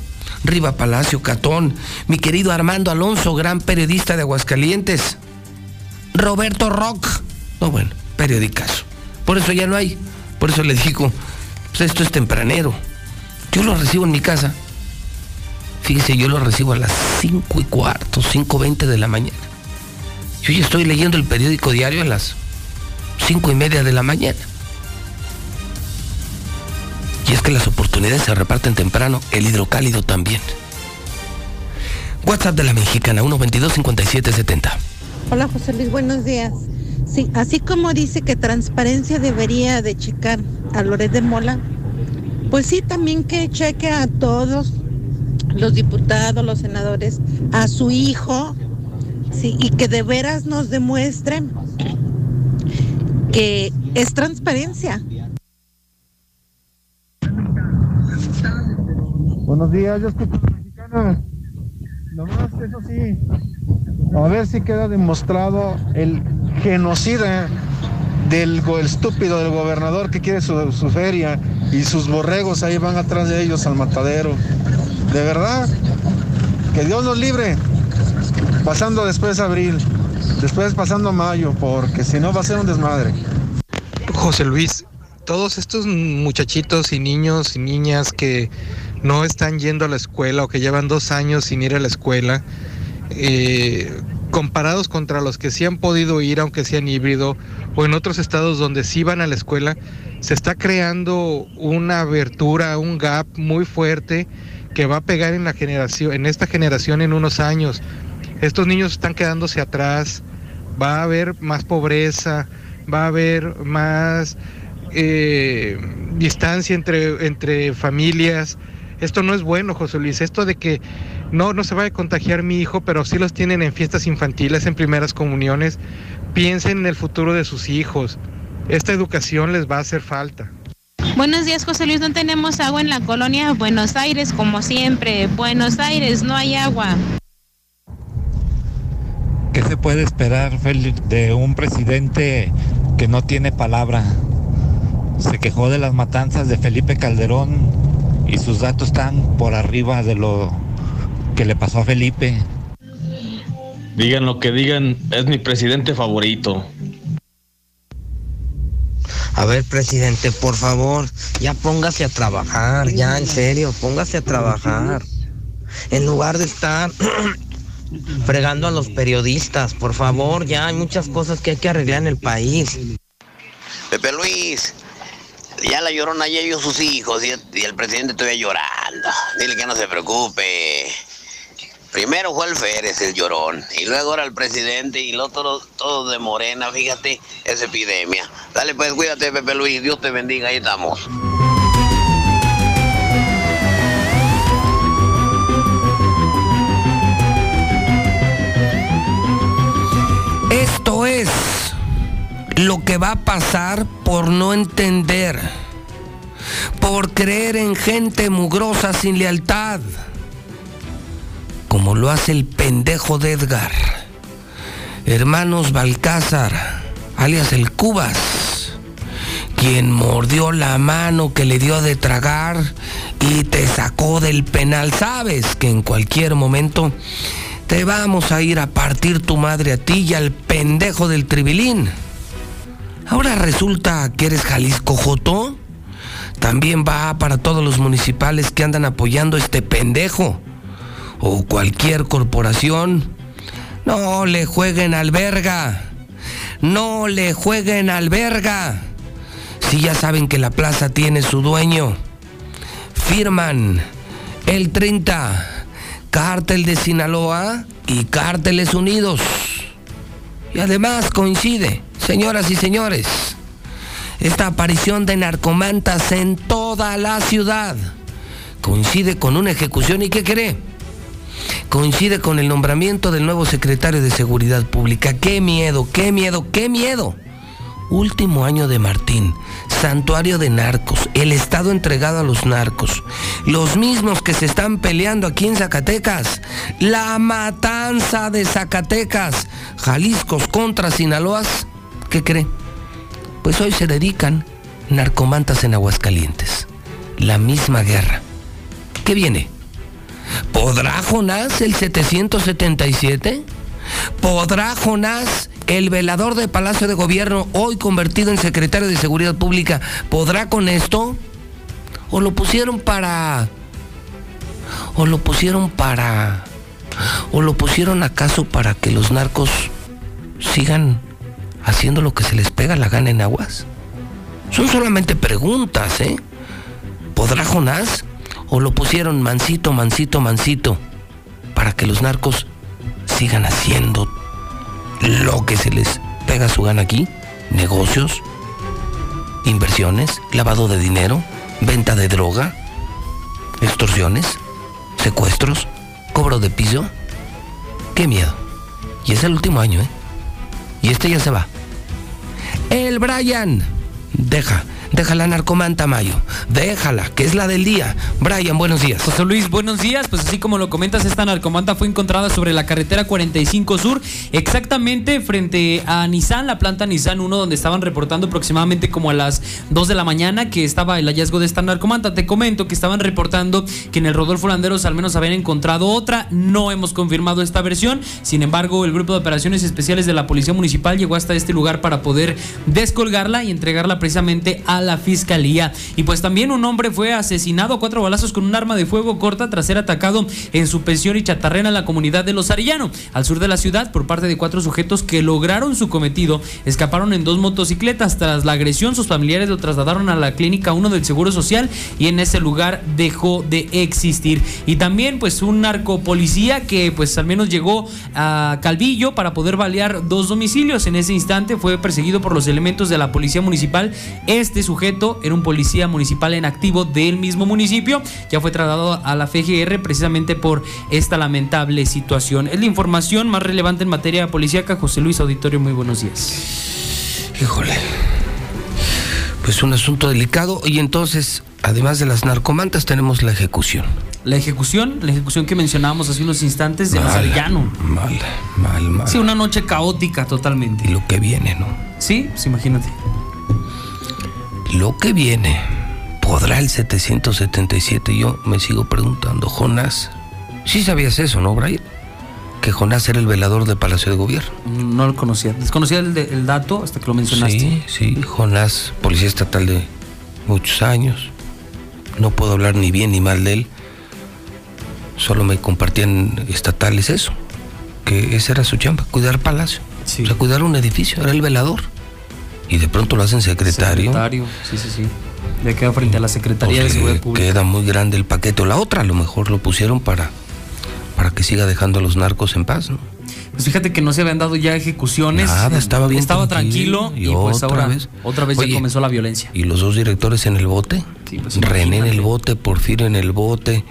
Riva Palacio, Catón, mi querido Armando Alonso, gran periodista de Aguascalientes. Roberto Rock. No, bueno, periodicazo. Por eso ya no hay. Por eso le digo, pues esto es tempranero. Yo lo recibo en mi casa. Fíjese, yo lo recibo a las 5 y cuarto, 5.20 de la mañana. Yo ya estoy leyendo el periódico diario a las 5 y media de la mañana. Y es que las oportunidades se reparten temprano, el hidrocálido también. WhatsApp de la mexicana, 122-5770. Hola José Luis, buenos días. Sí, así como dice que transparencia debería de checar a Loret de Mola, pues sí, también que cheque a todos los diputados, los senadores, a su hijo, sí, y que de veras nos demuestren que es transparencia. Buenos días, yo escucho a la mexicana. Nomás, eso sí, a ver si queda demostrado el genocida del el estúpido del gobernador que quiere su, su feria y sus borregos ahí van atrás de ellos al matadero. De verdad, que Dios los libre. Pasando después abril, después pasando mayo, porque si no va a ser un desmadre. José Luis, todos estos muchachitos y niños y niñas que no están yendo a la escuela o que llevan dos años sin ir a la escuela, eh, comparados contra los que sí han podido ir, aunque sean híbrido, o en otros estados donde sí van a la escuela, se está creando una abertura, un gap muy fuerte que va a pegar en la generación, en esta generación en unos años. Estos niños están quedándose atrás, va a haber más pobreza, va a haber más eh, distancia entre, entre familias. Esto no es bueno, José Luis. Esto de que no, no se vaya a contagiar mi hijo, pero sí los tienen en fiestas infantiles, en primeras comuniones. Piensen en el futuro de sus hijos. Esta educación les va a hacer falta. Buenos días, José Luis. No tenemos agua en la colonia Buenos Aires, como siempre. Buenos Aires, no hay agua. ¿Qué se puede esperar, Félix, de un presidente que no tiene palabra. Se quejó de las matanzas de Felipe Calderón y sus datos están por arriba de lo que le pasó a Felipe. Digan lo que digan, es mi presidente favorito. A ver, presidente, por favor, ya póngase a trabajar, ya en serio, póngase a trabajar. En lugar de estar fregando a los periodistas, por favor, ya hay muchas cosas que hay que arreglar en el país. Pepe Luis, ya la llorona ya ellos sus hijos y el, y presidente todavía llorando. Dile que no se preocupe. Primero fue el Férez, el llorón, y luego era el presidente y lo todo, todo de Morena, fíjate, esa epidemia. Dale pues, cuídate Pepe Luis, Dios te bendiga, ahí estamos. Esto es lo que va a pasar por no entender, por creer en gente mugrosa sin lealtad, como lo hace el pendejo de Edgar. Hermanos Balcázar, alias el Cubas, quien mordió la mano que le dio de tragar y te sacó del penal. Sabes que en cualquier momento te vamos a ir a partir tu madre a ti y al pendejo del tribilín. Ahora resulta que eres Jalisco Joto. También va para todos los municipales que andan apoyando este pendejo. O cualquier corporación. No le jueguen al verga. No le jueguen al verga. Si ya saben que la plaza tiene su dueño. Firman el 30. Cártel de Sinaloa y Cárteles Unidos. Y además coincide, señoras y señores, esta aparición de narcomantas en toda la ciudad coincide con una ejecución y ¿qué cree? Coincide con el nombramiento del nuevo secretario de Seguridad Pública. ¡Qué miedo, qué miedo, qué miedo! Último año de Martín, santuario de narcos, el Estado entregado a los narcos, los mismos que se están peleando aquí en Zacatecas, la matanza de Zacatecas, Jaliscos contra Sinaloas, ¿qué cree? Pues hoy se dedican narcomantas en Aguascalientes, la misma guerra. ¿Qué viene? ¿Podrá Jonás el 777? ¿Podrá Jonás, el velador de Palacio de Gobierno, hoy convertido en secretario de Seguridad Pública, podrá con esto? ¿O lo pusieron para... ¿O lo pusieron para... ¿O lo pusieron acaso para que los narcos sigan haciendo lo que se les pega la gana en aguas? Son solamente preguntas, ¿eh? ¿Podrá Jonás? ¿O lo pusieron mansito, mansito, mansito para que los narcos sigan haciendo lo que se les pega su gana aquí? Negocios, inversiones, lavado de dinero, venta de droga, extorsiones, secuestros, cobro de piso. Qué miedo. Y es el último año, ¿eh? Y este ya se va. El Brian. Deja, deja la narcomanta Mayo. Déjala, que es la del día. Brian, buenos días. José Luis, buenos días. Pues así como lo comentas, esta narcomanta fue encontrada sobre la carretera 45 Sur, exactamente frente a Nissan, la planta Nissan 1, donde estaban reportando aproximadamente como a las 2 de la mañana que estaba el hallazgo de esta narcomanta. Te comento que estaban reportando que en el Rodolfo Landeros al menos habían encontrado otra. No hemos confirmado esta versión. Sin embargo, el grupo de operaciones especiales de la Policía Municipal llegó hasta este lugar para poder descolgarla y entregarla precisamente a la fiscalía. Y pues también un hombre fue asesinado a cuatro balazos con un arma de fuego corta tras ser atacado en su pensión y chatarrera en la comunidad de Los Arellano, al sur de la ciudad, por parte de cuatro sujetos que lograron su cometido. Escaparon en dos motocicletas. Tras la agresión, sus familiares lo trasladaron a la clínica 1 del Seguro Social y en ese lugar dejó de existir. Y también, pues, un narcopolicía que, pues, al menos llegó a Calvillo para poder balear dos domicilios. En ese instante fue perseguido por los elementos de la policía municipal. Este sujeto era un policía municipal en activo del mismo municipio. Ya fue trasladado a la FGR precisamente por esta lamentable situación. Es la información más relevante en materia policíaca. José Luis Auditorio, muy buenos días. Híjole. Pues un asunto delicado y entonces, además de las narcomantas, tenemos la ejecución. La ejecución, la ejecución que mencionábamos hace unos instantes de Arellano. Mal, mal, mal. Sí, una noche caótica totalmente. Y lo que viene, ¿no? Sí, pues imagínate. Lo que viene. ¿Podrá el 777? Yo me sigo preguntando. Jonás. Sí sabías eso, ¿no, Brian? Que Jonás era el velador de Palacio de Gobierno. No lo conocía. Desconocía el, de- el dato hasta que lo mencionaste. Sí, sí. Jonás, policía estatal de muchos años. No puedo hablar ni bien ni mal de él. Solo me compartían estatales eso. Que esa era su chamba, cuidar Palacio. O sea, cuidar un edificio, era el velador. Y de pronto lo hacen secretario. Secretario, sí, sí, sí. Ya queda frente a la Secretaría de Seguridad Pública. Queda muy grande el paquete. O la otra, a lo mejor lo pusieron para, para que siga dejando a los narcos en paz, ¿no? Pues fíjate que no se habían dado ya ejecuciones. Nada, estaba bien Estaba tranquilo, tranquilo, y, pues otra ahora vez. otra vez Oye, ya comenzó la violencia. Y los dos directores en el bote. pues, René en el bote, Porfirio en el bote.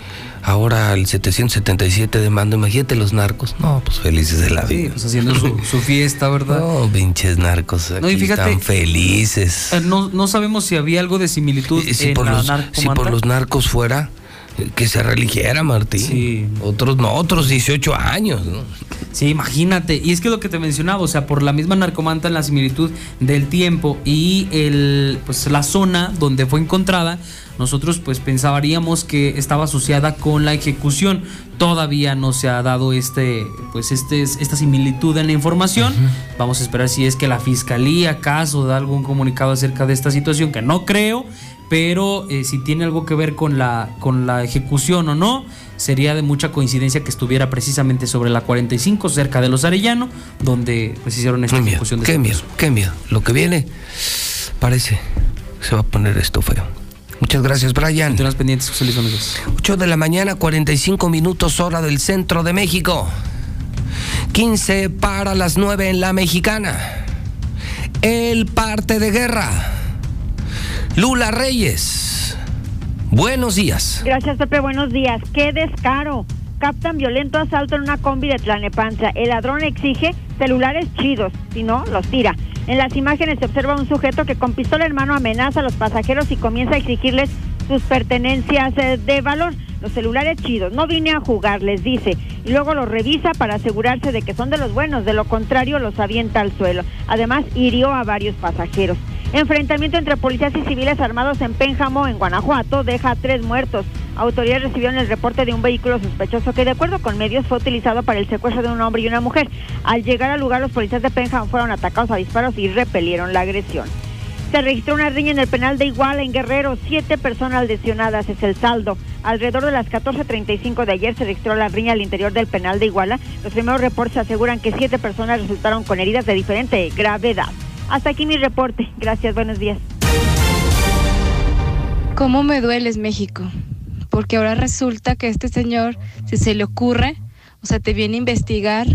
Ahora el 777 de mando. Imagínate los narcos. No, pues felices de la Sí, vida. pues haciendo su, su fiesta, ¿verdad? No, pinches narcos. No, y aquí fíjate- están felices. Eh, No, no sabemos si había algo de similitud Eh, si, en por la los, si por los narcos fuera, que se religiera, Martín. Otros no, otros 18 años, ¿no? Sí, imagínate. Y es que lo que te mencionaba, o sea, por la misma narcomanta en la similitud del tiempo y el, pues, la zona donde fue encontrada, nosotros pues pensaríamos que estaba asociada con la ejecución. Todavía no se ha dado este, pues este, esta similitud en la información. Vamos a esperar si es que la fiscalía, acaso, da algún comunicado acerca de esta situación, que no creo, pero eh, si tiene algo que ver con la, con la ejecución o no, sería de mucha coincidencia que estuviera precisamente sobre la 45, cerca de los Arellano, donde pues hicieron esta miedo, ejecución de qué este miedo, qué miedo. Lo que viene parece que se va a poner esto feo. Muchas gracias, Brian. Temas pendientes, José Luis Domínguez. 8 de la mañana, 45 minutos hora del centro de México. 15 para las 9 en la mexicana. El parte de guerra. Lula Reyes. Buenos días. Gracias, Pepe. Buenos días. ¡Qué descaro! Captan violento asalto en una combi de Tlalnepantla. El ladrón exige celulares chidos, si no, los tira. En las imágenes se observa un sujeto que con pistola en mano amenaza a los pasajeros y comienza a exigirles sus pertenencias eh, de valor. Los celulares chidos. No vine a jugar, les dice. Y luego los revisa para asegurarse de que son de los buenos. De lo contrario, los avienta al suelo. Además, hirió a varios pasajeros. Enfrentamiento entre policías y civiles armados en Pénjamo, en Guanajuato, deja tres muertos. Autoridades recibieron el reporte de un vehículo sospechoso que, de acuerdo con medios, fue utilizado para el secuestro de un hombre y una mujer. Al llegar al lugar, los policías de Pénjamo fueron atacados a disparos y repelieron la agresión. Se registró una riña en el penal de Iguala, en Guerrero. Siete personas lesionadas es el saldo. Alrededor de las 14.35 de ayer se registró la riña al interior del penal de Iguala. Los primeros reportes aseguran que siete personas resultaron con heridas de diferente gravedad. Hasta aquí mi reporte. Gracias, buenos días. ¿Cómo me dueles, México? Porque ahora resulta que este señor, si se le ocurre, o sea, te viene a investigar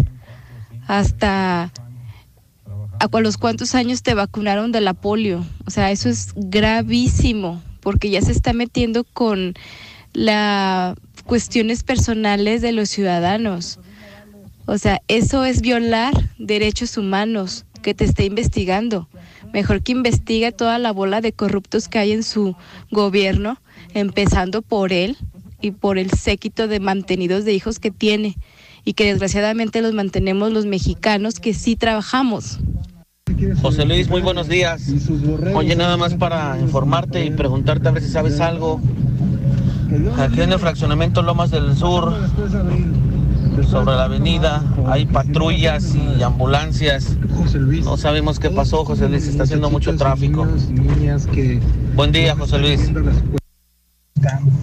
hasta a los cuántos años te vacunaron de la polio. O sea, eso es gravísimo, porque ya se está metiendo con las cuestiones personales de los ciudadanos. O sea, eso es violar derechos humanos que te esté investigando. Mejor que investigue toda la bola de corruptos que hay en su gobierno, empezando por él y por el séquito de mantenidos de hijos que tiene y que desgraciadamente los mantenemos los mexicanos que sí trabajamos. José Luis, muy buenos días. Oye, nada más para informarte y preguntarte a ver si sabes algo. Aquí en el fraccionamiento Lomas del Sur, sobre la avenida, hay patrullas y ambulancias. No sabemos qué pasó, José Luis, está haciendo mucho tráfico. Buen día, José Luis.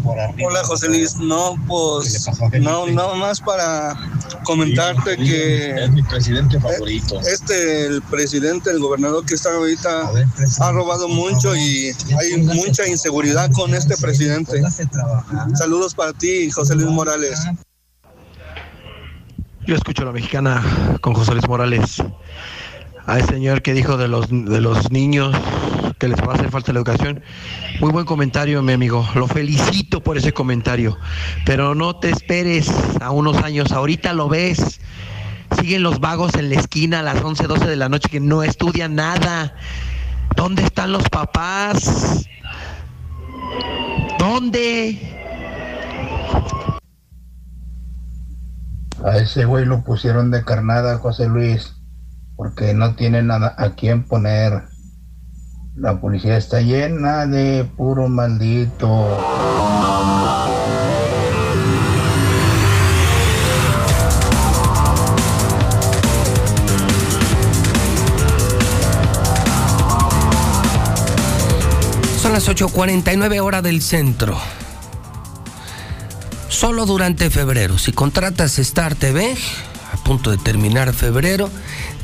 Hola José Luis, no, pues no, nada más para comentarte que Es mi presidente favorito. este, el presidente, el gobernador que está ahorita, ha robado mucho y hay mucha inseguridad con este presidente. Saludos para ti, José Luis Morales. Yo escucho a la mexicana con José Luis Morales. Al señor que dijo de los, de los niños que les va a hacer falta la educación. Muy buen comentario, mi amigo. Lo felicito por ese comentario. Pero no te esperes a unos años. Ahorita lo ves. Siguen los vagos en la esquina a las 11, 12 de la noche que no estudian nada. ¿Dónde están los papás? ¿Dónde? A ese güey lo pusieron de carnada, José Luis, porque no tiene nada a quién poner. La policía está llena de puro maldito. Son las 8.49 hora del centro. Solo durante febrero, si contratas Star TV, a punto de terminar febrero,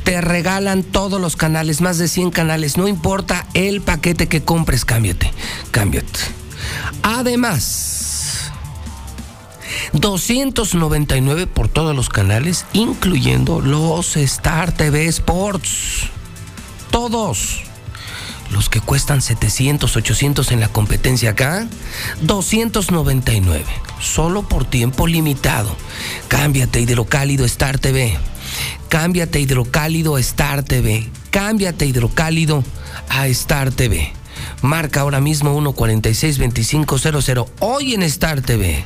te regalan todos los canales, más de 100 canales, no importa el paquete que compres, cámbiate, cámbiate. Además, 299 por todos los canales, incluyendo los Star TV Sports. Todos. Los que cuestan 700, 800 en la competencia acá, 299. Solo por tiempo limitado. Cámbiate hidrocálido Star TV. Cámbiate hidrocálido Star TV. Cámbiate hidrocálido a Star TV. Marca ahora mismo 146-2500. Hoy en Star TV.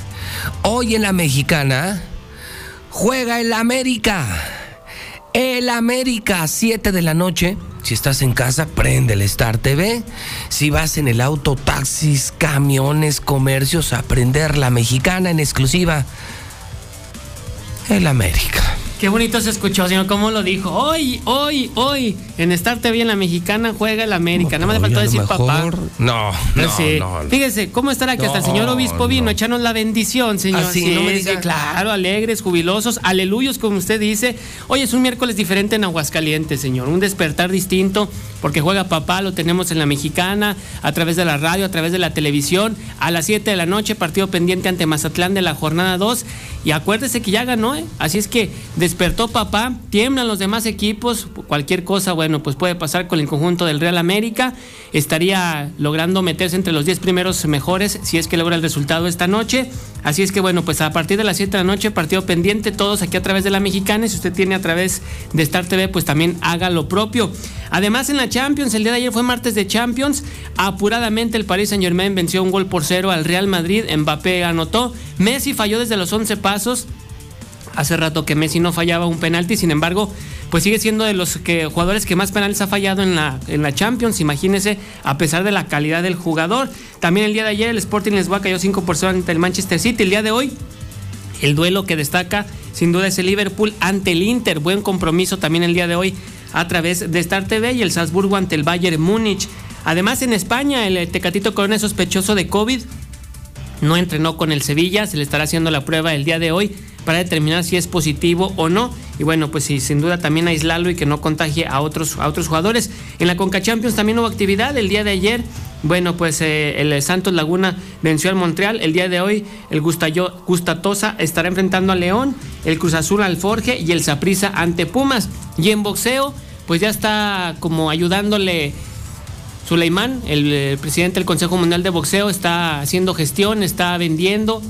Hoy en la mexicana. Juega el América. El América, 7 de la noche. Si estás en casa, prende el Star TV. Si vas en el auto, taxis, camiones, comercios, a prender la mexicana en exclusiva. El América. Qué bonito se escuchó, señor, cómo lo dijo. Hoy, hoy, hoy, en Star TV en la mexicana juega el América. Nada más le faltó decir papá. No, no, Sí. no, no. Fíjese, ¿cómo estará que hasta el señor obispo vino a echarnos la bendición, señor? Ah, sí, no me diga. Claro, alegres, jubilosos, aleluyos, como usted dice. Hoy es un miércoles diferente en Aguascalientes, señor. Un despertar distinto, porque juega papá, lo tenemos en la mexicana, a través de la radio, a través de la televisión. A las 7 de la noche, partido pendiente ante Mazatlán de la jornada 2. Y acuérdese que ya ganó, ¿eh? Así es que despertó papá, tiemblan los demás equipos, cualquier cosa, bueno, pues puede pasar con el conjunto del Real América. Estaría logrando meterse entre los 10 primeros mejores si es que logra el resultado esta noche. Así es que bueno, pues a partir de las 7 de la noche, partido pendiente, todos aquí a través de la mexicana. Si usted tiene a través de Star TV, pues también haga lo propio. Además, en la Champions, el día de ayer fue martes de Champions. Apuradamente el Paris Saint Germain venció un gol por cero al Real Madrid. Mbappé anotó. Messi falló desde los 11 pasos. Hace rato que Messi no fallaba un penalti, sin embargo, pues sigue siendo de los jugadores que más penales ha fallado en la, Champions, imagínese, a pesar de la calidad del jugador. También el día de ayer el Sporting Lisboa cayó 5 por 0 ante el Manchester City. El día de hoy, el duelo que destaca sin duda es el Liverpool ante el Inter. Buen compromiso también el día de hoy a través de Star TV y el Salzburgo ante el Bayern Múnich. Además en España el Tecatito Corona es sospechoso de COVID. No entrenó con el Sevilla, se le estará haciendo la prueba el día de hoy para determinar si es positivo o no. Y bueno, pues sí, sin duda también aislarlo y que no contagie a otros, a otros jugadores. En la Conca Champions también hubo actividad el día de ayer. Bueno, pues eh, el Santos Laguna venció al Montreal. El día de hoy el Gustayo, Gustatosa estará enfrentando a León, el Cruz Azul al Forge y el Saprissa ante Pumas. Y en boxeo, pues ya está como ayudándole Suleimán, el, presidente del Consejo Mundial de Boxeo, está haciendo gestión, está vendiendo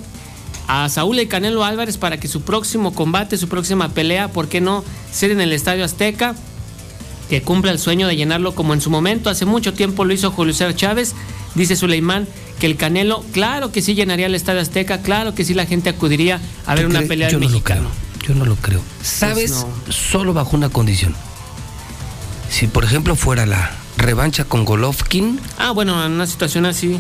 a Saúl El Canelo Álvarez para que su próximo combate, su próxima pelea, ¿por qué no ser en el Estadio Azteca? Que cumpla el sueño de llenarlo como en su momento. Hace mucho tiempo lo hizo Julio César Chávez. Dice Suleimán que el Canelo, claro que sí llenaría el Estadio Azteca, claro que sí la gente acudiría a ver ¿Tú una pelea Yo del no lo creo. Yo no lo creo. ¿Sabes? no. Solo bajo una condición. Si, por ejemplo, fuera la revancha con Golovkin, Ah, bueno, en una situación así.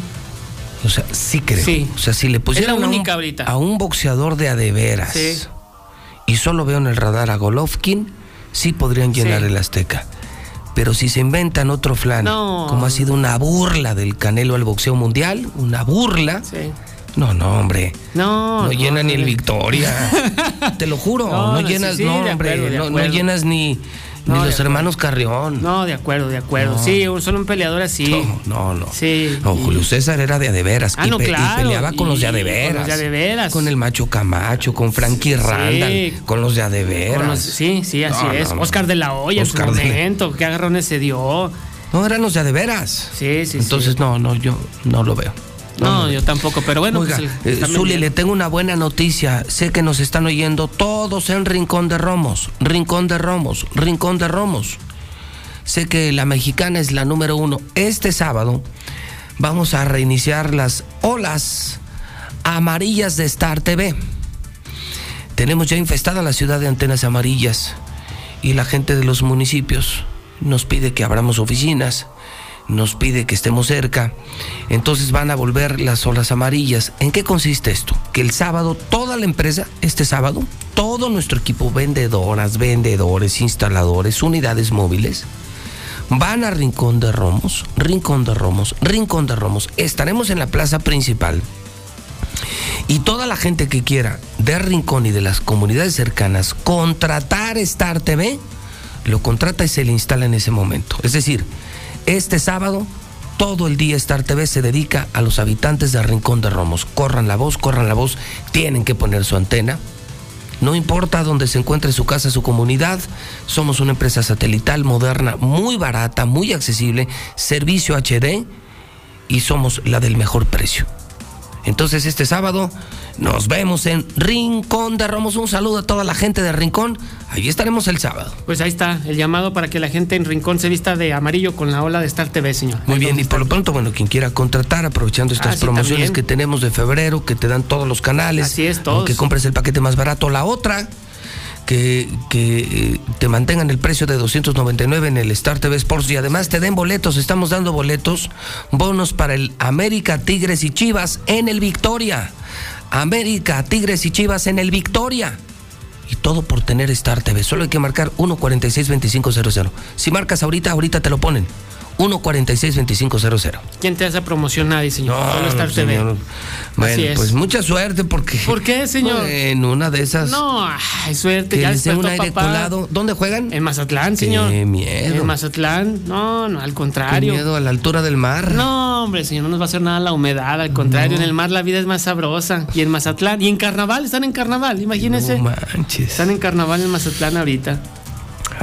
o sea, sí creo. Sí. O sea, si le pusieran a un- a boxeador de adeveras Sí. y solo veo en el radar a Golovkin, sí podrían llenar Sí. el Azteca. Pero si se inventan otro flan, No. como ha sido una burla del Canelo al boxeo mundial, una burla. Sí. No, no, hombre. No, No, llena ni el no. Victoria. Te lo juro. No, No, no, llenas, no, hombre. acuerdo, no, no llenas ni, No, ni los hermanos Carrión. No, de acuerdo, de acuerdo. No. Sí, un- solo un peleador así. No, no. Sí. No, Julio César era de adeveras. Ah, y, no, pe- y claro, peleaba con los de y con adeveras. los de adeveras. Con el macho Camacho, con Frankie Randall, con los de adeveras. Los- sí, sí, así No, es. no, no. Oscar de la Hoya Oscar en su momento. ¿Qué agarrones se dio? No, eran los de adeveras. Sí, sí, Entonces, sí. no, no, yo no lo veo. No, yo tampoco, pero bueno, Oiga, pues el- eh, están Zuli, le tengo una buena noticia. Sé que nos están oyendo todos en Rincón de Romos. Rincón de Romos, Rincón de Romos. Sé que la mexicana es la número uno. Este sábado vamos a reiniciar las olas amarillas de Star TV. tenemos ya infestada la ciudad de antenas amarillas y la gente de los municipios nos pide que abramos oficinas, nos pide que estemos cerca, entonces van a volver las olas amarillas. ¿En qué consiste esto? Que el sábado toda la empresa, este sábado, todo nuestro equipo, vendedoras, vendedores, instaladores, unidades móviles, van a Rincón de Romos, Rincón de Romos, Rincón de Romos. Estaremos en la plaza principal. Y toda la gente que quiera de Rincón y de las comunidades cercanas contratar Star TV, lo contrata y se le instala en ese momento. Es decir, este sábado todo el día Star TV se dedica a los habitantes de Rincón de Romos. Corran la voz, corran la voz, tienen que poner su antena. No importa dónde se encuentre su casa, su comunidad, somos una empresa satelital moderna, muy barata, muy accesible, servicio HD y somos la del mejor precio. Entonces este sábado nos vemos en Rincón de Romos. Un saludo a toda la gente de Rincón. Ahí estaremos el sábado. Pues ahí está el llamado para que la gente en Rincón se vista de amarillo con la ola de Star TV, señor. Muy bien, y por lo pronto, bueno, quien quiera contratar, aprovechando estas Ah, sí, promociones también. que tenemos de febrero, que te dan todos los canales. Así es, todos. Que compres el paquete más barato. La otra, que, que eh, te mantengan el precio de 299 en el Star TV Sports y además te den boletos. Estamos dando boletos, bonos para el América, Tigres y Chivas en el Victoria. América, Tigres y Chivas en el Victoria. Y todo por tener Star TV. Solo hay que marcar 146-2500. Si marcas ahorita, ahorita te lo ponen. 146-2500. ¿Quién te hace promoción? Nadie, señor. Solo No, Star no, TV. señor. Bueno, Así es. pues mucha suerte porque. ¿Por qué, señor? En una de esas. No, ay, suerte, ya dé un despertó aire papá. colado. ¿Dónde juegan? En Mazatlán, señor. Qué miedo. En Mazatlán. No, no, al Qué contrario. miedo a la altura del mar. No, hombre, señor, no nos va a hacer nada la humedad. Al contrario, en el mar la vida es más sabrosa. Y en Mazatlán. Y en carnaval, están en carnaval, imagínense. No manches. Están en carnaval en Mazatlán ahorita.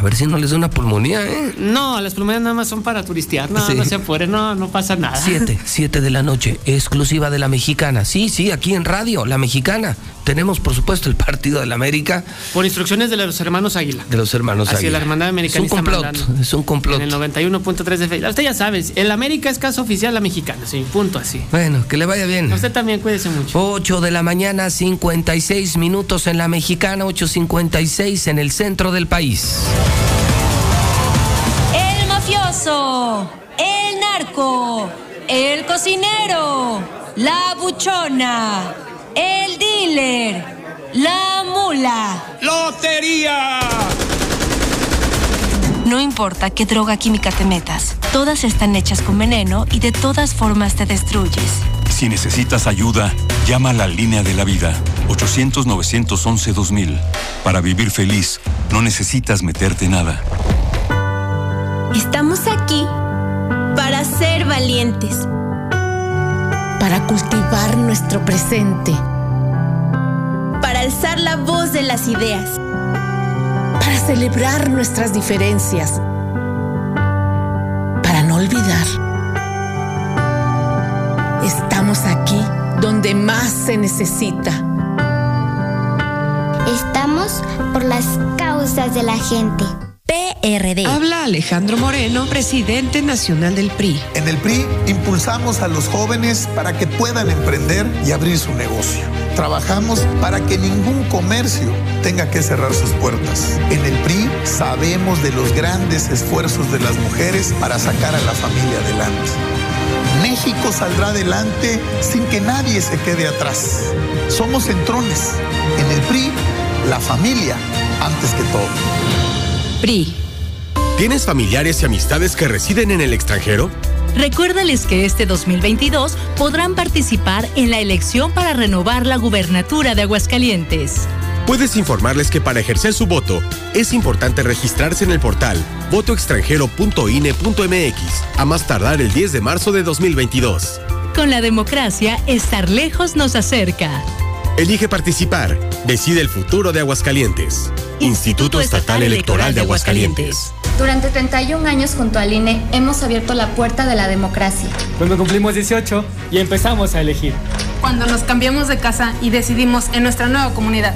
A ver si no les da una pulmonía, ¿eh? No, las pulmonías nada más son para turistear. No, Sí. no se apuren, no, no pasa nada. Siete, siete de la noche, exclusiva de la mexicana. Sí, sí, aquí en radio, la mexicana. Tenemos, por supuesto, el partido de la América Por instrucciones de los hermanos Águila. de los hermanos Así Águila. la hermandad Es un complot, mandando. es un complot. En el 91.3 de Facebook. Usted ya sabe, el América es caso oficial, la mexicana, sí, punto así. Bueno, que le vaya bien. Usted también cuídese mucho. 8 de la mañana, 56 minutos en la mexicana, 8.56 en el centro del país. El mafioso, el narco, el cocinero, la buchona, el dealer, la mula. ¡Lotería! No importa qué droga química te metas, todas están hechas con veneno y de todas formas te destruyes. Si necesitas ayuda, llama a la línea de la vida 800-911-2000. Para vivir feliz, no necesitas meterte nada. Estamos aquí para ser valientes, para cultivar nuestro presente, para alzar la voz de las ideas, para celebrar nuestras diferencias, para no olvidar. Estamos aquí donde más se necesita. Estamos por las causas de la gente. PRD. Habla Alejandro Moreno, presidente nacional del PRI. En el PRI impulsamos a los jóvenes para que puedan emprender y abrir su negocio. Trabajamos para que ningún comercio tenga que cerrar sus puertas. En el PRI sabemos de los grandes esfuerzos de las mujeres para sacar a la familia adelante. México saldrá adelante sin que nadie se quede atrás. Somos centrones. En el PRI, la familia antes que todo. PRI. ¿Tienes familiares y amistades que residen en el extranjero? Recuérdales que este 2022 podrán participar en la elección para renovar la gubernatura de Aguascalientes. Puedes informarles que para ejercer su voto es importante registrarse en el portal votoextranjero.ine.mx a más tardar el 10 de marzo de 2022. Con la democracia, estar lejos nos acerca. Elige participar. Decide el futuro de Aguascalientes. Instituto Estatal Electoral de Aguascalientes. Durante 31 años junto al INE hemos abierto la puerta de la democracia. Cuando cumplimos 18 y empezamos a elegir. Cuando nos cambiamos de casa y decidimos en nuestra nueva comunidad.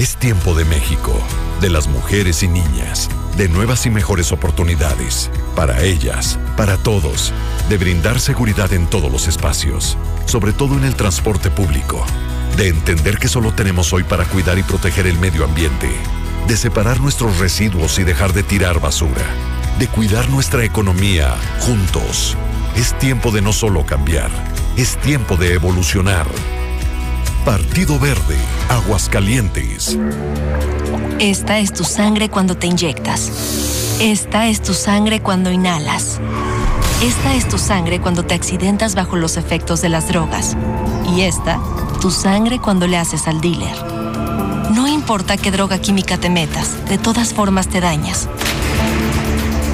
Es tiempo de México, de las mujeres y niñas, de nuevas y mejores oportunidades, para ellas, para todos, de brindar seguridad en todos los espacios, sobre todo en el transporte público, de entender que solo tenemos hoy para cuidar y proteger el medio ambiente, de separar nuestros residuos y dejar de tirar basura, de cuidar nuestra economía juntos. Es tiempo de no solo cambiar, es tiempo de evolucionar. Partido Verde, Aguascalientes. Esta es tu sangre cuando te inyectas. Esta es tu sangre cuando inhalas. Esta es tu sangre cuando te accidentas bajo los efectos de las drogas. Y esta, tu sangre cuando le haces al dealer. No importa qué droga química te metas, de todas formas te dañas.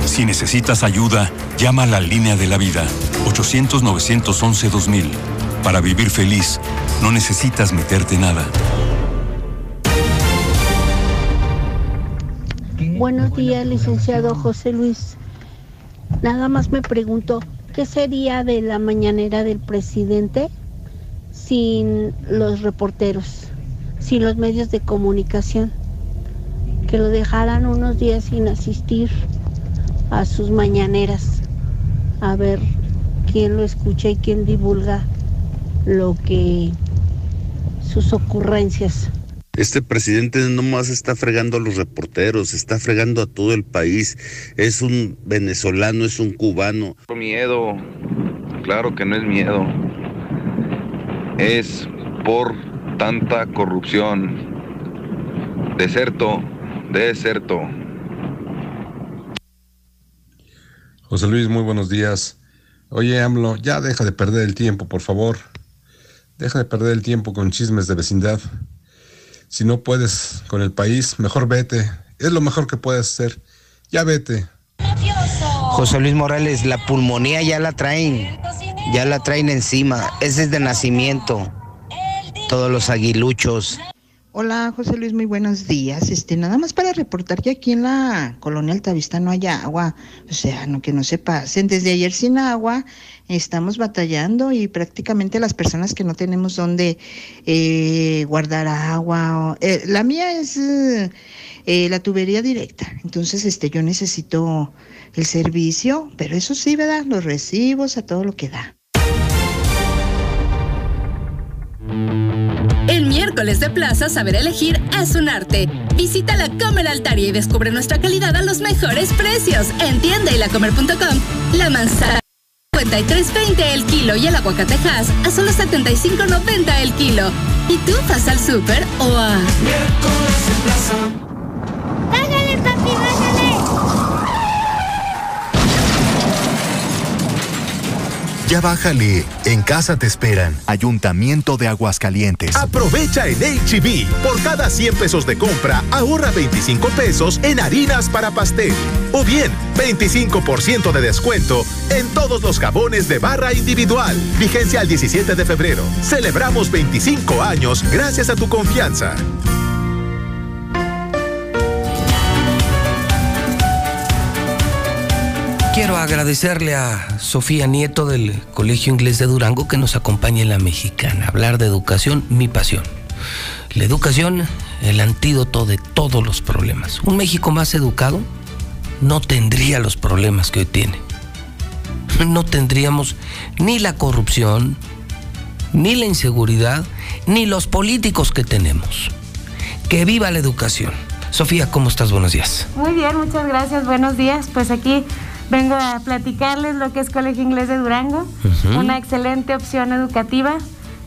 Si necesitas ayuda, llama a la línea de la vida 800-911-2000. Para vivir feliz, no necesitas meterte nada. Buenos días, licenciado José Luis. Nada más me pregunto, ¿qué sería de la mañanera del presidente sin los reporteros, sin los medios de comunicación? Que lo dejaran unos días sin asistir a sus mañaneras, a ver quién lo escucha y quién divulga lo que sus ocurrencias. Este presidente no más está fregando a los reporteros, está fregando a todo el país. Es un venezolano, es un cubano. Miedo, claro que no es miedo. Es por tanta corrupción. Deserto, deserto. José Luis, muy buenos días. Oye, AMLO, ya deja de perder el tiempo, por favor. Deja de perder el tiempo con chismes de vecindad. Si no puedes con el país, mejor vete. Es lo mejor que puedes hacer. Ya vete. José Luis Morales, la pulmonía ya la traen, ya la traen encima. Ese es de nacimiento. Todos los aguiluchos. Hola José Luis, muy buenos días. Este, nada más para reportar que aquí en la colonia Altavista no hay agua. O sea, no que no se pasen. Desde ayer sin agua estamos batallando y prácticamente las personas que no tenemos donde eh, guardar agua. o- eh, la mía es eh, eh, la tubería directa. Entonces, este, yo necesito el servicio, pero eso sí, ¿verdad? Los recibos, a todo lo que da. El miércoles de plaza saber elegir es un arte. Visita la Comer Altaria y descubre nuestra calidad a los mejores precios en tienda y lacomer.com. La manzana 53.20 el kilo y el aguacatejas a solo 75.90 el kilo. ¿Y tú vas al súper o a ¡Bájale, Ya bájale, en casa te esperan. Ayuntamiento de Aguascalientes. Aprovecha en HB. Por cada 100 pesos de compra, ahorra 25 pesos en harinas para pastel. O bien, 25% de descuento en todos los jabones de barra individual. Vigencia al 17 de febrero. Celebramos 25 años gracias a tu confianza. Quiero agradecerle a Sofía Nieto del Colegio Inglés de Durango que nos acompaña en la mexicana. Hablar de educación, mi pasión. La educación, el antídoto de todos los problemas. Un México más educado no tendría los problemas que hoy tiene. No tendríamos ni la corrupción, ni la inseguridad, ni los políticos que tenemos. Que viva la educación. Sofía, ¿cómo estás? Buenos días. Muy bien, muchas gracias. Buenos días. Pues aquí vengo a platicarles lo que es Colegio Inglés de Durango, Ujú. una excelente opción educativa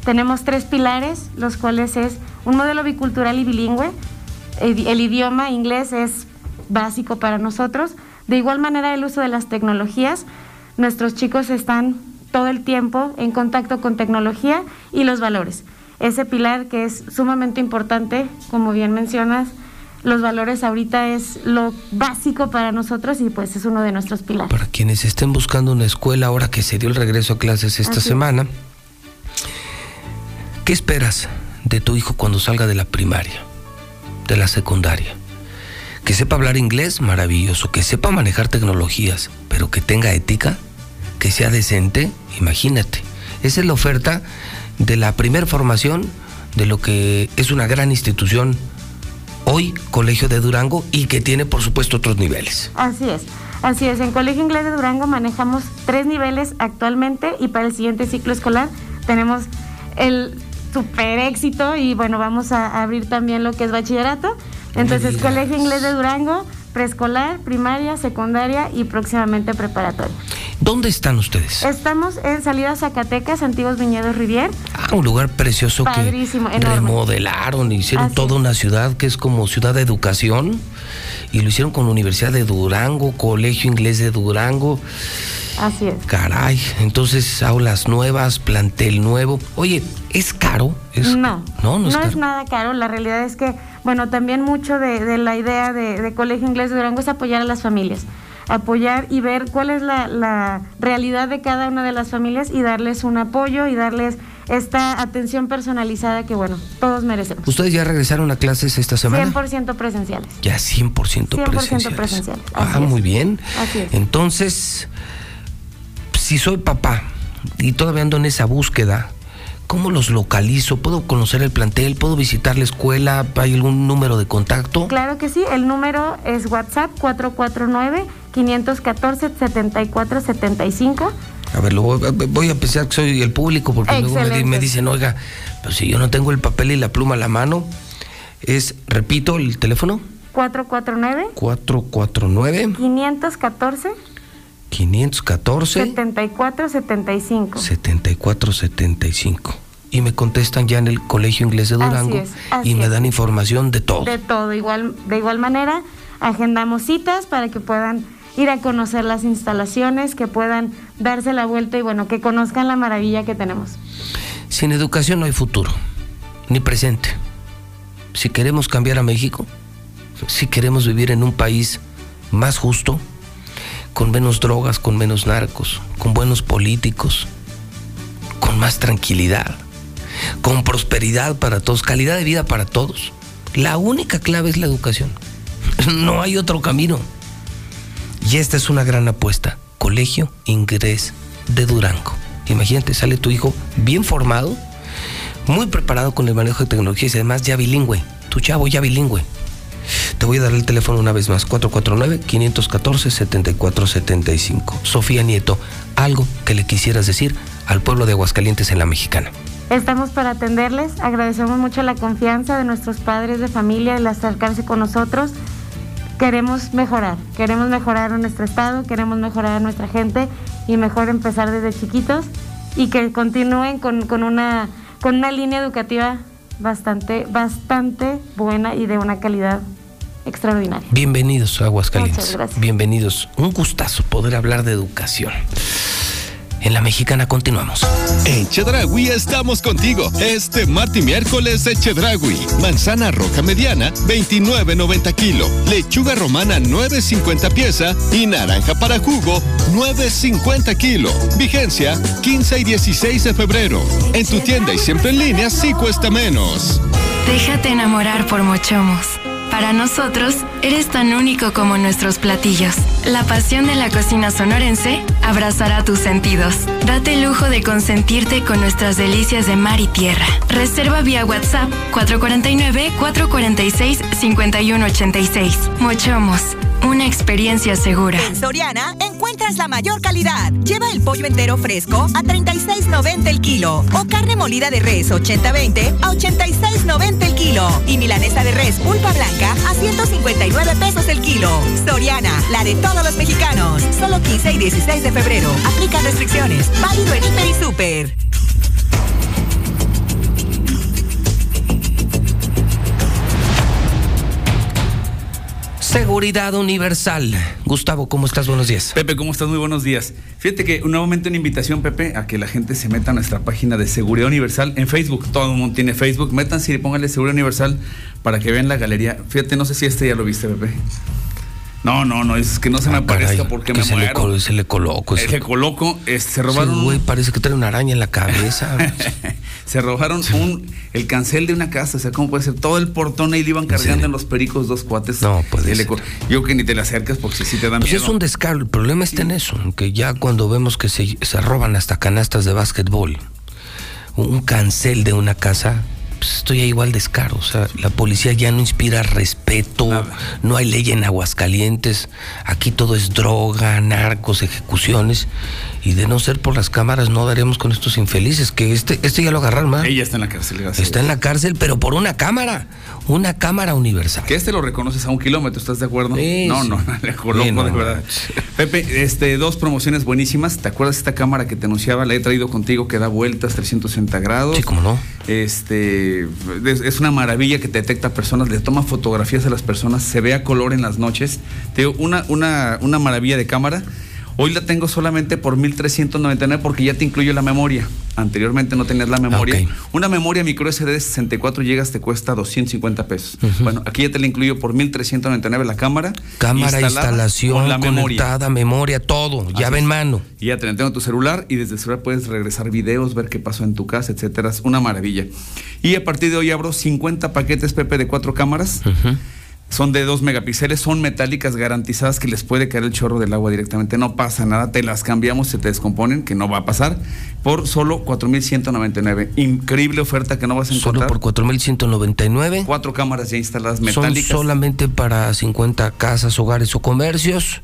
tenemos tres pilares, los cuales es un modelo bicultural y bilingüe. El, el idioma inglés es básico para nosotros. De igual manera, el uso de las tecnologías. Nuestros chicos están todo el tiempo en contacto con tecnología y los valores. Ese pilar que es sumamente importante, como bien mencionas, los valores ahorita es lo básico para nosotros y pues es uno de nuestros pilares. Para quienes estén buscando una escuela ahora que se dio el regreso a clases esta semana, ¿qué esperas de tu hijo cuando salga de la primaria, de la secundaria? Que sepa hablar inglés, maravilloso, que sepa manejar tecnologías, pero que tenga ética, que sea decente, imagínate. Esa es la oferta de la primer formación de lo que es una gran institución hoy, Colegio de Durango, y que tiene por supuesto otros niveles. Así es. Así es, en Colegio Inglés de Durango manejamos tres niveles actualmente y para el siguiente ciclo escolar tenemos el super éxito y bueno, vamos a abrir también lo que es bachillerato. Entonces, Colegio Inglés de Durango, preescolar, primaria, secundaria y próximamente preparatoria. ¿Dónde están ustedes? Estamos en Salida Zacatecas, Antiguos Viñedos Rivier. Ah, un lugar precioso Padrísimo, que enorme. remodelaron, hicieron Así toda una ciudad que es como ciudad de educación y lo hicieron con la Universidad de Durango, Colegio Inglés de Durango. Así es. Caray, entonces aulas nuevas, plantel nuevo. Oye, ¿es caro? ¿Es- No, no, no es es caro. nada caro. La realidad es que, bueno, también mucho de, de la idea de, de Colegio Inglés de Durango es apoyar a las familias. Apoyar y ver cuál es la, la realidad de cada una de las familias y darles un apoyo y darles esta atención personalizada que, bueno, todos merecemos. ¿Ustedes ya regresaron a clases esta semana? 100% presenciales. Ya 100%, 100% presenciales. presencial. Ah, es. muy bien. Así es. Entonces, si soy papá y todavía ando en esa búsqueda, ¿cómo los localizo? ¿Puedo conocer el plantel? ¿Puedo visitar la escuela? ¿Hay algún número de contacto? Claro que sí, el número es WhatsApp 449-514-7475. A ver, lo voy, voy a pensar que soy el público porque luego me, me dicen, oiga, pues si yo no tengo el papel y la pluma a la mano, es, repito, el teléfono, 449 449 514 514 7475. 7475. Y me contestan ya en el Colegio Inglés de Durango es, así y me dan información de todo. De todo, igual, de igual manera, agendamos citas para que puedan ir a conocer las instalaciones, que puedan darse la vuelta y bueno, que conozcan la maravilla que tenemos. Sin educación no hay futuro, ni presente. Si queremos cambiar a México, si queremos vivir en un país más justo, con menos drogas, con menos narcos, con buenos políticos, con más tranquilidad, con prosperidad para todos, calidad de vida para todos. La única clave es la educación. No hay otro camino. Y esta es una gran apuesta. Colegio Inglés de Durango. Imagínate, sale tu hijo bien formado, muy preparado con el manejo de tecnologías y además ya bilingüe. Tu chavo ya bilingüe. Te voy a dar el teléfono una vez más, 449-514-7475. Sofía Nieto, algo que le quisieras decir al pueblo de Aguascalientes en la Mexicana. Estamos para atenderles, agradecemos mucho la confianza de nuestros padres de familia, el acercarse con nosotros. Queremos mejorar, queremos mejorar a nuestro estado, queremos mejorar a nuestra gente y mejor empezar desde chiquitos y que continúen con, con una, con una línea educativa bastante, bastante buena y de una calidad extraordinaria. Bienvenidos a Aguascalientes. Muchas gracias. Bienvenidos. Un gustazo poder hablar de educación. En la Mexicana continuamos. En Chedragui estamos contigo. Este martes y miércoles de Chedragui. Manzana roja mediana, 29.90 kilo. Lechuga romana, 9.50 pieza. Y naranja para jugo, 9.50 kilo. Vigencia, 15 y 16 de febrero. En tu tienda y siempre en línea, sí cuesta menos. Déjate enamorar por Mochomos. Para nosotros, eres tan único como nuestros platillos. La pasión de la cocina sonorense abrazará tus sentidos. Date el lujo de consentirte con nuestras delicias de mar y tierra. Reserva vía WhatsApp 449-446-5186. Mochomos, una experiencia segura. En Soriana encuentras la mayor calidad. Lleva el pollo entero fresco a 36.90 el kilo o carne molida de res 80-20 a 86.90 el kilo y milanesa de res pulpa blanca a 159 pesos el kilo. Soriana, la de todos los mexicanos. Solo 15 y 16 de febrero. Aplica restricciones. Válido en Hiper y Super. Seguridad Universal. Gustavo, ¿cómo estás? Buenos días. Pepe, ¿cómo estás? Muy buenos días. Fíjate que nuevamente una invitación, Pepe, a que la gente se meta a nuestra página de Seguridad Universal en Facebook. Todo el mundo tiene Facebook. Métanse y pónganle Seguridad Universal para que vean la galería. Fíjate, no sé si este ya lo viste, Pepe. No, no, no, es que no se me Ah, aparezca caray, porque que me se le, colo- se le coloco. Es que coloco, es- se robaron, Sí, güey, parece que trae una araña en la cabeza. se robaron un, el cancel de una casa, o sea, ¿cómo puede ser? Todo el portón ahí le iban cargando en los pericos dos cuates. No, puede ser. Yo que ni te le acercas porque si te dan Pues miedo. es un descaro. El problema está en eso, que ya cuando vemos que se, se roban hasta canastas de básquetbol, un cancel de una casa, pues esto ya igual descaro. O sea, la policía ya no inspira respeto, no hay ley en Aguascalientes, aquí todo es droga, narcos, ejecuciones. Y de no ser por las cámaras no daríamos con estos infelices, que este, este ya lo agarraron, ¿verdad? Ella está en la cárcel. gracias. Está en la cárcel, pero por una cámara, una cámara universal. Que este lo reconoces a un kilómetro, ¿estás de acuerdo? Sí, no, sí. no, le coloco Sí, no, de no. verdad. Pepe, este, dos promociones buenísimas. ¿Te acuerdas de esta cámara que te anunciaba? La he traído contigo que da vueltas 360 grados. Sí, cómo no. Este, es, es una maravilla que te detecta personas, le toma fotografías a las personas, se ve a color en las noches. Te digo, una, una, una maravilla de cámara. Hoy la tengo solamente por 1399 porque ya te incluyo la memoria. Anteriormente no tenías la memoria. Una memoria micro SD de 64 GB te cuesta 250 pesos. Bueno, aquí ya te la incluyo por 1399 la cámara. Cámara, instalación, con la conectada, memoria, todo, llave en mano. Y ya te la tengo en tu celular y desde el celular puedes regresar videos, ver qué pasó en tu casa, etcétera. Es una maravilla. Y a partir de hoy abro 50 paquetes PP de cuatro cámaras. Son de 2 megapíxeles, son metálicas garantizadas que les puede caer el chorro del agua directamente. No pasa nada, te las cambiamos, se te descomponen, que no va a pasar, por solo 4,199. Increíble oferta que no vas a Solo encontrar. por 4.199. Cuatro cámaras ya instaladas Son metálicas. solamente para 50 casas, hogares o comercios.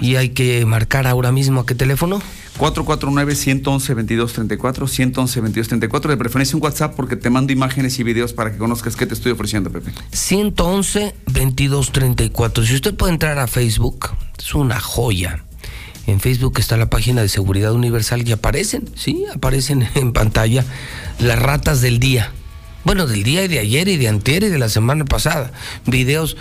Y hay que marcar ahora mismo a qué teléfono. 449-111-2234, 111-2234. De preferencia un WhatsApp porque te mando imágenes y videos para que conozcas qué te estoy ofreciendo, Pepe. 111-2234. Si usted puede entrar a Facebook, es una joya. En Facebook está la página de Seguridad Universal y aparecen, sí, aparecen en pantalla las ratas del día. Bueno, del día y de ayer y de antier y de la semana pasada. Videos,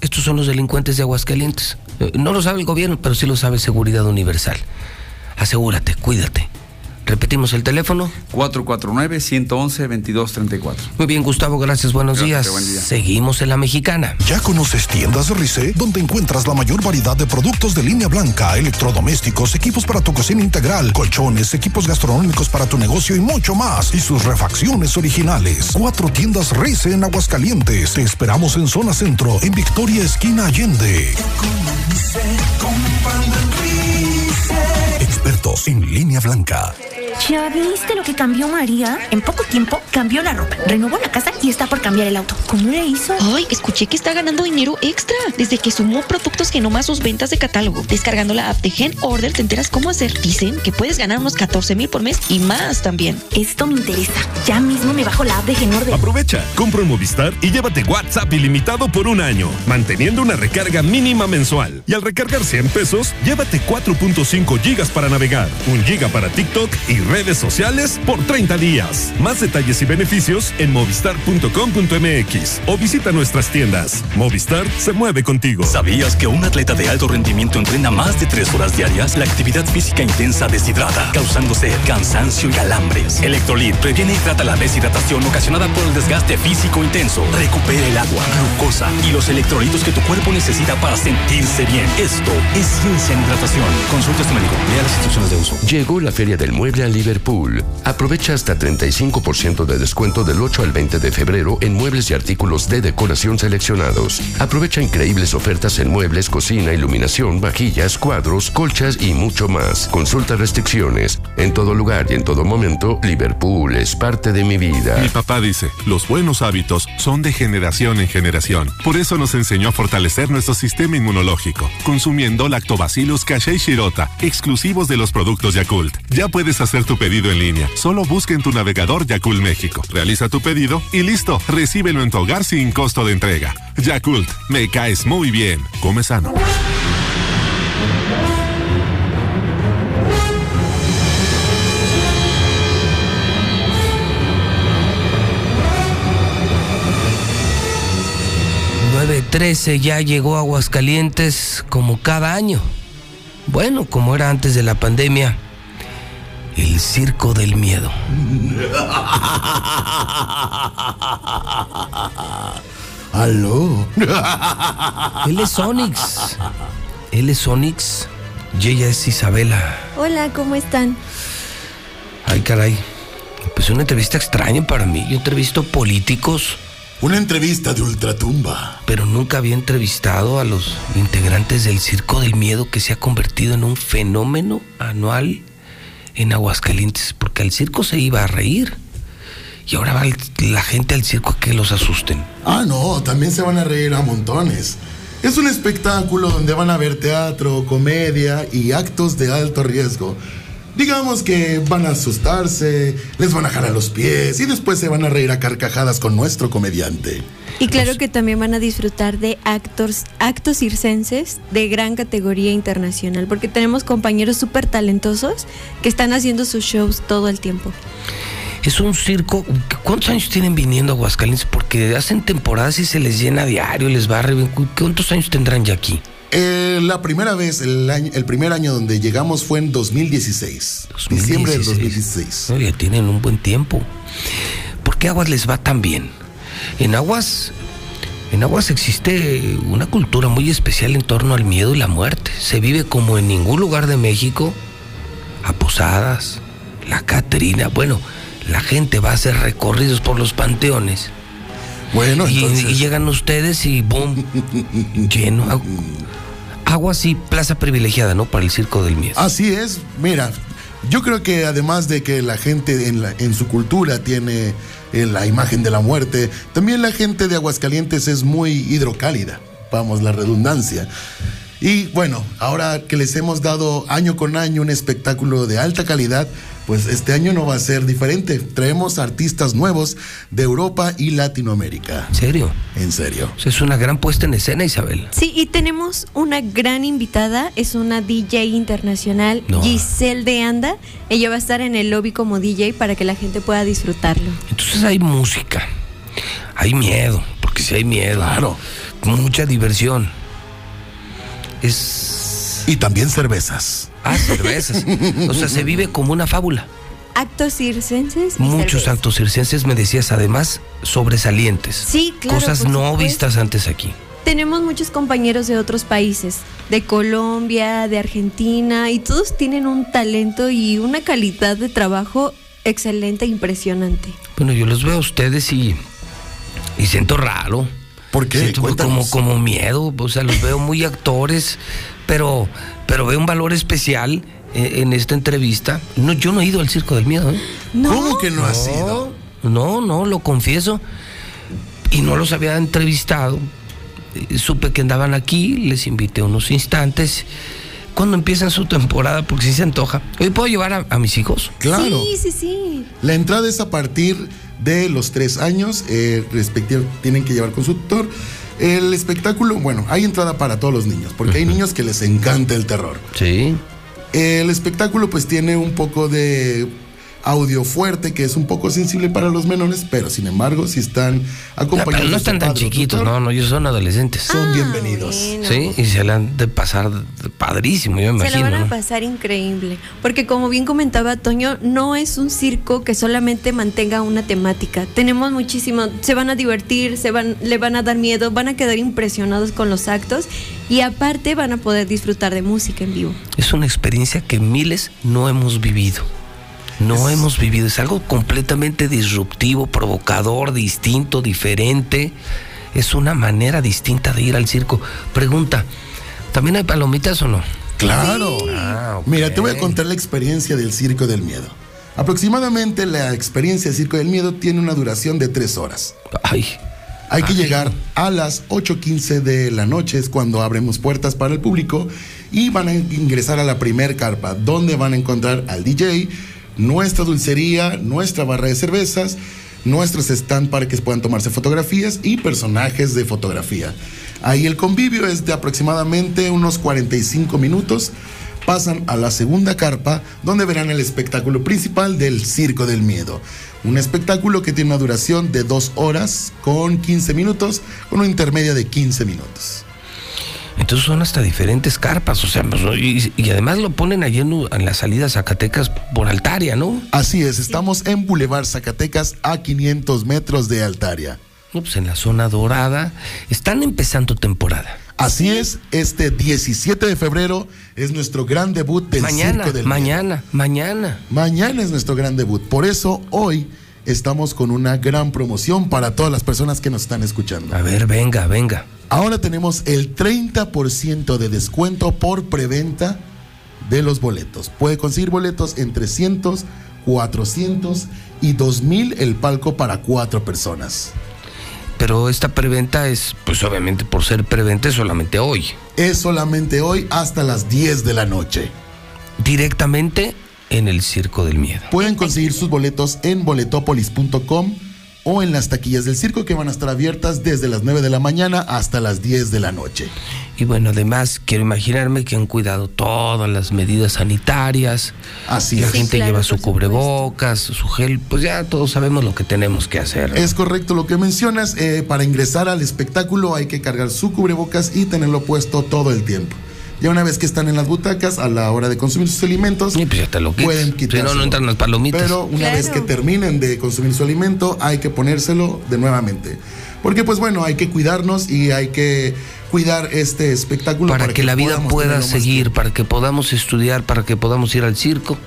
estos son los delincuentes de Aguascalientes. Eh, No lo sabe el gobierno, pero sí lo sabe Seguridad Universal. Asegúrate, cuídate. Repetimos el teléfono. 449-111-2234. Muy bien, Gustavo, gracias. Buenos Gracias, días. buen día. Seguimos en la mexicana. ¿Ya conoces tiendas Rice? Donde encuentras la mayor variedad de productos de línea blanca, electrodomésticos, equipos para tu cocina integral, colchones, equipos gastronómicos para tu negocio y mucho más. Y sus refacciones originales. Cuatro tiendas Rice en Aguascalientes. Te esperamos en zona centro, en Victoria Esquina Allende. Expertos en línea blanca. ¿Ya viste lo que cambió María? En poco tiempo cambió la ropa, renovó la casa y está por cambiar el auto. ¿Cómo le hizo? Ay, escuché que está ganando dinero extra desde que sumó productos que nomás sus ventas de catálogo. Descargando la app de Gen Order te enteras cómo hacer. Dicen que puedes ganar unos 14 mil por mes y más también. Esto me interesa. Ya mismo me bajo la app de Genorde. Aprovecha, compra en Movistar y llévate WhatsApp ilimitado por un año, manteniendo una recarga mínima mensual. Y al recargar 100 pesos, llévate 4.5 gigas para navegar, un giga para TikTok y redes sociales por 30 días. Más detalles y beneficios en movistar.com.mx o visita nuestras tiendas. Movistar se mueve contigo. ¿Sabías que un atleta de alto rendimiento entrena más de tres horas diarias? La actividad física intensa deshidrata, causando sed, cansancio y calambres. Electrolit previene y trata la deshidratación ocasionada por el desgaste físico intenso. Recupera el agua, glucosa y los electrolitos que tu cuerpo necesita para sentirse bien. Esto es ciencia en hidratación. Consulta a tu médico. Las de uso. Llegó la Feria del Mueble a Liverpool. Aprovecha hasta 35% de descuento del 8 al 20 de febrero en muebles y artículos de decoración seleccionados. Aprovecha increíbles ofertas en muebles, cocina, iluminación, vajillas, cuadros, colchas y mucho más. Consulta restricciones. En todo lugar y en todo momento, Liverpool es parte de mi vida. Mi papá dice, los buenos hábitos son de generación en generación. Por eso nos enseñó a fortalecer nuestro sistema inmunológico, consumiendo Lactobacillus casei shirota, de los productos Yakult. Ya puedes hacer tu pedido en línea. Solo busca en tu navegador Yakult México. Realiza tu pedido y listo. Recíbelo en tu hogar sin costo de entrega. Yakult, me caes muy bien. Come sano. 13 ya llegó a Aguascalientes como cada año. Bueno, como era antes de la pandemia, el circo del miedo. Aló. Él es Onix. Él es Onix y ella es Isabela. Hola, ¿cómo están? Ay, caray. Pues una entrevista extraña para mí. Yo entrevisto políticos. Una entrevista de ultratumba. Pero nunca había entrevistado a los integrantes del Circo del Miedo que se ha convertido en un fenómeno anual en Aguascalientes. Porque al circo se iba a reír. Y ahora va la gente al circo a que los asusten. Ah, no, también se van a reír a montones. Es un espectáculo donde van a ver teatro, comedia y actos de alto riesgo. Digamos que van a asustarse, les van a jalar los pies y después se van a reír a carcajadas con nuestro comediante. Y claro que también van a disfrutar de actos, actos circenses de gran categoría internacional, porque tenemos compañeros súper talentosos que están haciendo sus shows todo el tiempo. Es un circo. ¿Cuántos años tienen viniendo a Aguascalientes? Porque hacen temporadas y se les llena a diario, les va a ¿Cuántos años tendrán ya aquí? Eh, la primera vez, el, año, el primer año donde llegamos fue en 2016. Diciembre del 2016. ya tienen un buen tiempo. ¿Por qué Aguas les va tan bien? En Aguas, en Aguas existe una cultura muy especial en torno al miedo y la muerte. Se vive como en ningún lugar de México. A Posadas, la Catrina. Bueno, la gente va a hacer recorridos por los panteones. Bueno, y, entonces... y llegan ustedes y boom, lleno. Agua así, plaza privilegiada, ¿no? Para el circo del miedo. Así es, mira, yo creo que además de que la gente en su cultura tiene eh, la imagen de la muerte, también la gente de Aguascalientes es muy hidrocálida, vamos, la redundancia. Y bueno, ahora que les hemos dado año con año un espectáculo de alta calidad, pues este año no va a ser diferente. Traemos artistas nuevos de Europa y Latinoamérica. ¿En serio? En serio. Es una gran puesta en escena, Isabel. Sí, y tenemos una gran invitada, es una DJ internacional, No. Giselle de Anda. Ella va a estar en el lobby como DJ para que la gente pueda disfrutarlo. Entonces hay música, hay miedo, porque si hay miedo. Claro. Mucha diversión. Es. Y también cervezas. Ah, cervezas. o sea, se vive como una fábula. Actos circenses. y Muchos actos circenses, me decías, además, sobresalientes. Sí, claro. Cosas no supuesto. vistas antes aquí. Tenemos muchos compañeros de otros países, de Colombia, de Argentina, y todos tienen un talento y una calidad de trabajo excelente e impresionante. Bueno, yo los veo a ustedes y. y siento raro. ¿Por qué? Siento como, como miedo. O sea, los veo muy actores, pero, pero veo un valor especial eh, en esta entrevista. No, yo no he ido al Circo del Miedo, ¿eh? ¿Cómo que no has ido? No, no, lo confieso. Y no los había entrevistado. Eh, Supe que andaban aquí, les invité unos instantes. Cuando empiezan su temporada, porque si se antoja. Hoy puedo llevar a, a mis hijos. Claro. Sí, sí, sí. La entrada es a partir de los tres años, eh, respectivo, tienen que llevar con su tutor. El espectáculo, bueno, hay entrada para todos los niños, porque hay niños que les encanta el terror. Sí. El espectáculo pues tiene un poco de audio fuerte, que es un poco sensible para los menores, pero sin embargo, si están Ah, acompañados pero no están tan padre chiquitos, tutor, no, no, ellos son adolescentes. Son bienvenidos. Sí, y se le han de pasar padrísimo, yo me Se la imagino. van a ¿no? pasar increíble, porque como bien comentaba Toño, no es un circo que solamente mantenga una temática. Tenemos muchísimo, se van a divertir, se van, le van a dar miedo, van a quedar impresionados con los actos y aparte van a poder disfrutar de música en vivo. Es una experiencia que miles no hemos vivido. No hemos vivido. Es algo completamente disruptivo, provocador, distinto, diferente. Es una manera distinta de ir al circo. Pregunta, ¿también hay palomitas o no? Claro. Ah. Mira, te voy a contar la experiencia del Circo del Miedo. Aproximadamente la experiencia del Circo del Miedo tiene una duración de tres horas. Ay. Hay que llegar a las 8.15 de la noche, es cuando abrimos puertas para el público y van a ingresar a la primer carpa, donde van a encontrar al DJ, nuestra dulcería, nuestra barra de cervezas, nuestros stand para que puedan tomarse fotografías y personajes de fotografía. Ahí el convivio es de aproximadamente unos 45 minutos pasan a la segunda carpa donde verán el espectáculo principal del Circo del Miedo. Un espectáculo que tiene una duración de dos horas con 15 minutos, con una intermedia de 15 minutos. Entonces son hasta diferentes carpas, o sea, pues, y, y además lo ponen allí en, en la salida a Zacatecas por Altaria, ¿no? Así es, estamos en Boulevard Zacatecas a 500 metros de Altaria. No, pues en la zona dorada. Están empezando temporada. Así es, este 17 de febrero es nuestro gran debut del Mañana, Circo del mañana, Miedo. mañana. Mañana es nuestro gran debut. Por eso hoy estamos con una gran promoción para todas las personas que nos están escuchando. A ver, venga, venga. Ahora tenemos el 30% de descuento por preventa de los boletos. Puede conseguir boletos en 300, 400 y 2000 el palco para cuatro personas. Pero esta preventa es, pues obviamente por ser preventa es solamente hoy. Es solamente hoy hasta las 10 de la noche. Directamente en el Circo del Miedo. Pueden conseguir sus boletos en boletopolis.com o en las taquillas del circo que van a estar abiertas desde las 9 de la mañana hasta las 10 de la noche. Y bueno, además quiero imaginarme que han cuidado todas las medidas sanitarias. Así La es. gente Sí, claro, lleva su cubrebocas, su gel, pues ya todos sabemos lo que tenemos que hacer. Es correcto lo que mencionas. eh, para ingresar al espectáculo hay que cargar su cubrebocas y tenerlo puesto todo el tiempo. Ya una vez que están en las butacas, a la hora de consumir sus alimentos, pueden Si quitárselo. no, no entran las palomitas. Pero una vez que terminen de consumir su alimento, hay que ponérselo de nuevamente. Porque pues bueno, hay que cuidarnos y hay que cuidar este espectáculo para, que, la vida pueda seguir, para que podamos estudiar, para que podamos ir al circo,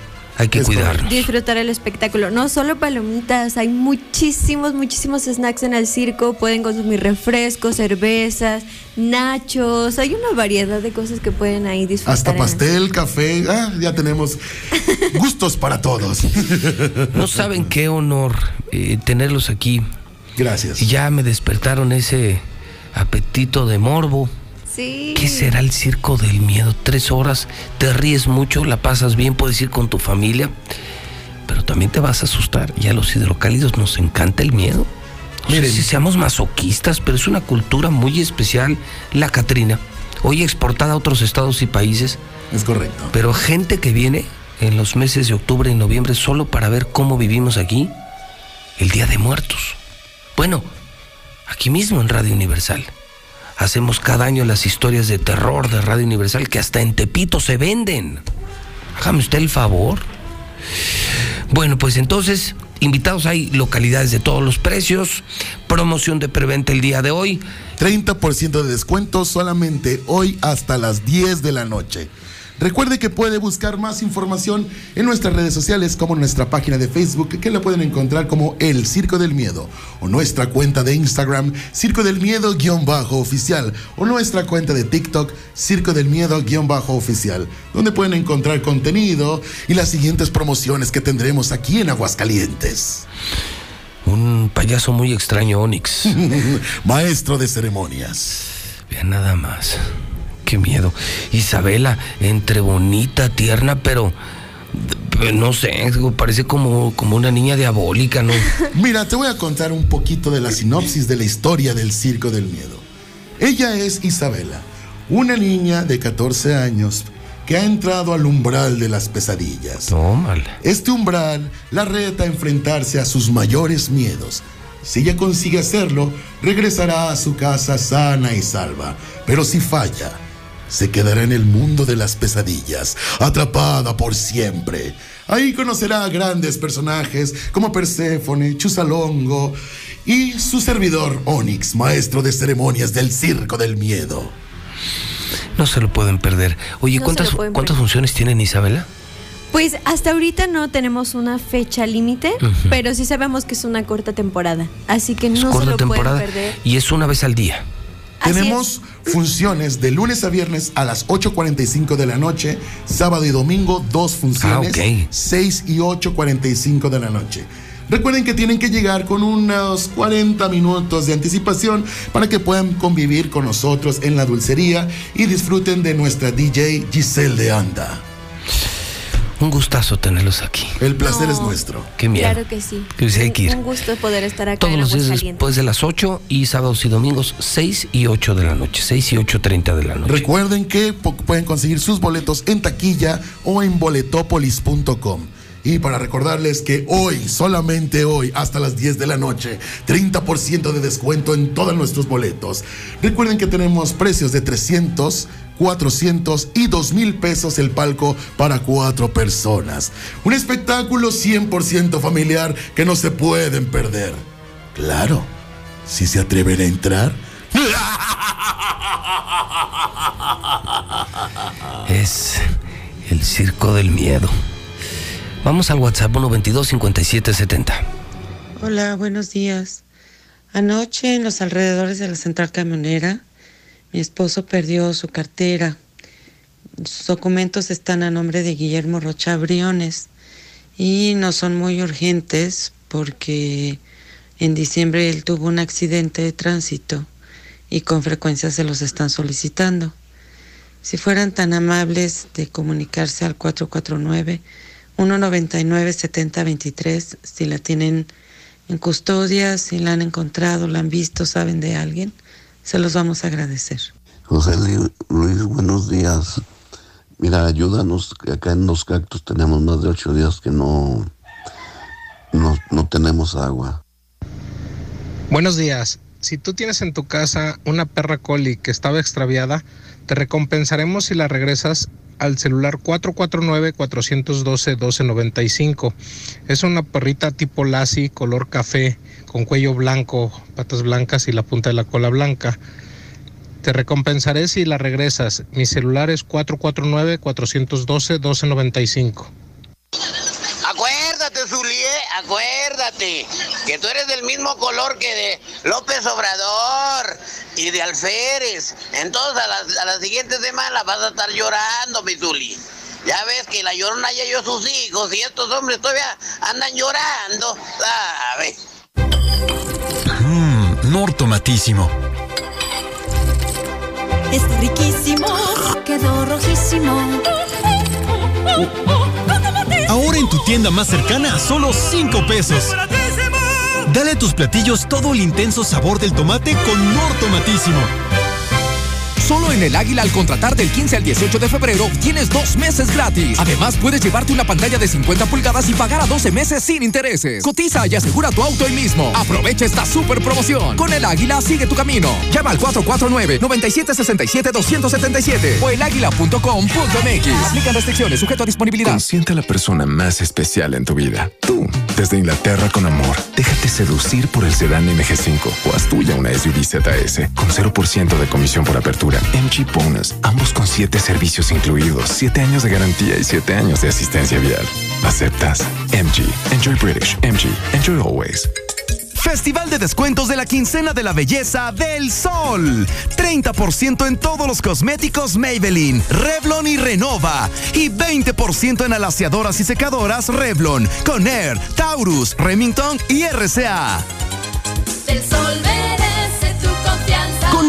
hay que cuidarnos. Disfrutar el espectáculo. No solo palomitas, hay muchísimos, muchísimos snacks en el circo. Pueden consumir refrescos, cervezas, nachos. Hay una variedad de cosas que pueden ahí disfrutar. Hasta el- pastel, café, ah, ya tenemos gustos para todos. No saben qué honor eh, tenerlos aquí. Gracias. Y ya me despertaron ese apetito de morbo. Sí. ¿Qué será el circo del miedo? Tres horas, te ríes mucho, la pasas bien, puedes ir con tu familia, pero también te vas a asustar. Y a los hidrocálidos nos encanta el miedo. No sé si seamos masoquistas, pero es una cultura muy especial, la Catrina. Hoy exportada a otros estados y países. Es correcto. Pero gente que viene en los meses de octubre y noviembre solo para ver cómo vivimos aquí el Día de Muertos. Bueno, aquí mismo en Radio Universal. Hacemos cada año las historias de terror de Radio Universal que hasta en Tepito se venden. Hágame usted el favor. Bueno, pues entonces, invitados hay localidades de todos los precios, promoción de preventa el día de hoy. 30% de descuento solamente hoy hasta las 10 de la noche. Recuerde que puede buscar más información en nuestras redes sociales como nuestra página de Facebook que la pueden encontrar como El Circo del Miedo o nuestra cuenta de Instagram Circo del Miedo guion bajo oficial o nuestra cuenta de TikTok Circo del Miedo guion bajo oficial donde pueden encontrar contenido y las siguientes promociones que tendremos aquí en Aguascalientes. Un payaso muy extraño, Onix. Maestro de ceremonias. Vean nada más. Qué miedo. Isabela, entre bonita, tierna, pero no sé, parece como, como una niña diabólica, ¿no? Mira, te voy a contar un poquito de la sinopsis de la historia del Circo del Miedo. Ella es Isabela, una niña de 14 años que ha entrado al umbral de las pesadillas. Tómala. Este umbral la reta a enfrentarse a sus mayores miedos. Si ella consigue hacerlo, regresará a su casa sana y salva. Pero si falla, se quedará en el mundo de las pesadillas, atrapada por siempre. Ahí conocerá a grandes personajes como Perséfone, Chusalongo y su servidor Onix, maestro de ceremonias del Circo del Miedo. No se lo pueden perder. Oye, No ¿cuántas, pueden ¿cuántas perder. funciones tienen Isabela? Pues hasta ahorita no tenemos una fecha límite, pero sí sabemos que es una corta temporada. Así que Es no se lo temporada pueden perder. y es una vez al día. Así Tenemos funciones de lunes a viernes a las 8.45 de la noche, sábado y domingo dos funciones, Ah, ok. 6 y 8.45 de la noche. Recuerden que tienen que llegar con unos 40 minutos de anticipación para que puedan convivir con nosotros en la dulcería y disfruten de nuestra DJ Giselle de Anda. Un gustazo tenerlos aquí. El placer No. es nuestro. Qué miedo. Claro que sí. Que sí hay que ir. Un gusto poder estar acá Todos en los días después de las 8 y sábados y domingos 6 y 8 de la noche. 6 y 8.30 de la noche. Recuerden que pueden conseguir sus boletos en taquilla o en boletopolis.com. Y para recordarles que hoy, solamente hoy, hasta las 10 de la noche, 30% de descuento en todos nuestros boletos. Recuerden que tenemos precios de 300, 400 y 2 mil pesos el palco para cuatro personas. Un espectáculo 100% familiar que no se pueden perder. Claro, si se atreven a entrar. Es el circo del miedo. Vamos al WhatsApp 122 5770. Hola, buenos días. Anoche en los alrededores de la central camionera, mi esposo perdió su cartera. Sus documentos están a nombre de Guillermo Rocha Briones y no son muy urgentes porque en diciembre él tuvo un accidente de tránsito y con frecuencia se los están solicitando. Si fueran tan amables de comunicarse al 449 199 7023 si la tienen en custodia, si la han encontrado, la han visto, saben de alguien, se los vamos a agradecer. José Lu- Luis, buenos días. Mira, ayúdanos, que acá en Los Cactus tenemos más de ocho días que no, no, no tenemos agua. Buenos días. Si tú tienes en tu casa una perra collie que estaba extraviada, te recompensaremos si la regresas al celular 449-412-1295. Es una perrita tipo Lassie, color café, con cuello blanco, patas blancas y la punta de la cola blanca. Te recompensaré si la regresas. Mi celular es 449-412-1295. Acuérdate, Zulie, acuérdate que tú eres del mismo color que de López Obrador y de Alférez. Entonces a la, a la siguiente semana vas a estar llorando, mi Zuli. Ya ves que la llorona ya yo sus hijos y estos hombres todavía andan llorando, ¿sabes? Mmm, nortomatísimo. Está riquísimo. Quedó rojísimo. en tu tienda más cercana a solo 5 pesos. Dale a tus platillos todo el intenso sabor del tomate con Nortomatísimo. Solo en el Águila al contratar del 15 al 18 de febrero tienes dos meses gratis. Además puedes llevarte una pantalla de 50 pulgadas y pagar a 12 meses sin intereses. Cotiza y asegura tu auto hoy mismo. Aprovecha esta super promoción. Con el Águila sigue tu camino. Llama al 449-9767-277 o elaguila.com.mx. Aplican restricciones sujeto a disponibilidad. Consiente a la persona más especial en tu vida. Tú, desde Inglaterra con amor. Déjate seducir por el sedán MG5 o haz tuya una SUV ZS con 0% de comisión por apertura. MG Bonus, ambos con 7 servicios incluidos, 7 años de garantía y 7 años de asistencia vial. ¿Aceptas? MG. Enjoy British. MG. Enjoy always. Festival de descuentos de la quincena de la belleza del sol. 30% en todos los cosméticos Maybelline, Revlon y Renova. Y 20% en alaciadoras y secadoras Revlon, Conair, Taurus, Remington y RCA. El sol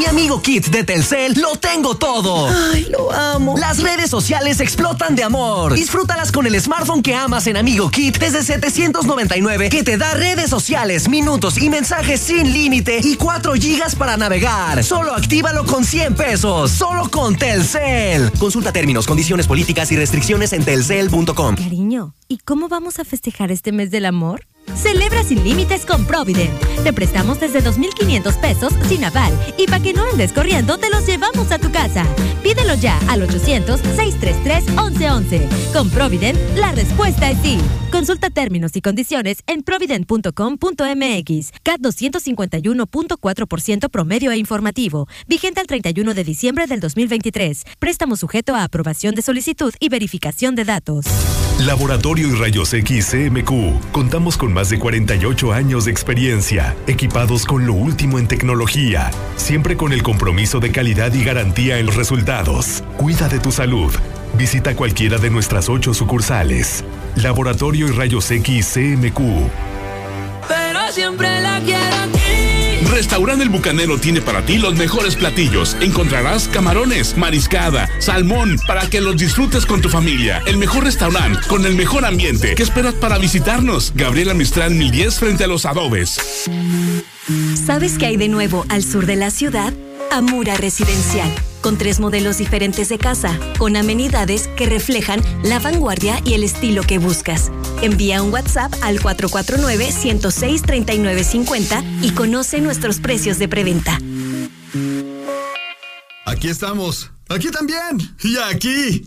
mi amigo Kit de Telcel lo tengo todo. Ay, lo amo. Las redes sociales explotan de amor. Disfrútalas con el smartphone que amas en Amigo Kit desde 799 que te da redes sociales, minutos y mensajes sin límite y 4 gigas para navegar. Solo actívalo con 100 pesos. Solo con Telcel. Consulta términos, condiciones políticas y restricciones en telcel.com. Cariño, ¿y cómo vamos a festejar este mes del amor? Celebra sin límites con Provident. Te prestamos desde 2.500 pesos sin aval y para que no andes corriendo te los llevamos a tu casa. Pídelo ya al 800-633-1111. Con Provident, la respuesta es sí. Consulta términos y condiciones en provident.com.mx. CAT 251.4% promedio e informativo. Vigente al 31 de diciembre del 2023. Préstamo sujeto a aprobación de solicitud y verificación de datos. Laboratorio y Rayos X CMQ. Contamos con más de 48 años de experiencia, equipados con lo último en tecnología, siempre con el compromiso de calidad y garantía en los resultados. Cuida de tu salud. Visita cualquiera de nuestras ocho sucursales. Laboratorio y Rayos X CMQ. Pero siempre la quiero aquí. Restaurante El Bucanero tiene para ti los mejores platillos. Encontrarás camarones, mariscada, salmón, para que los disfrutes con tu familia. El mejor restaurante, con el mejor ambiente. ¿Qué esperas para visitarnos? Gabriela Mistral 1010 frente a los adobes. ¿Sabes qué hay de nuevo al sur de la ciudad? Amura Residencial, con tres modelos diferentes de casa, con amenidades que reflejan la vanguardia y el estilo que buscas. Envía un WhatsApp al 449-106-3950 y conoce nuestros precios de preventa. Aquí estamos. Aquí también. Y aquí.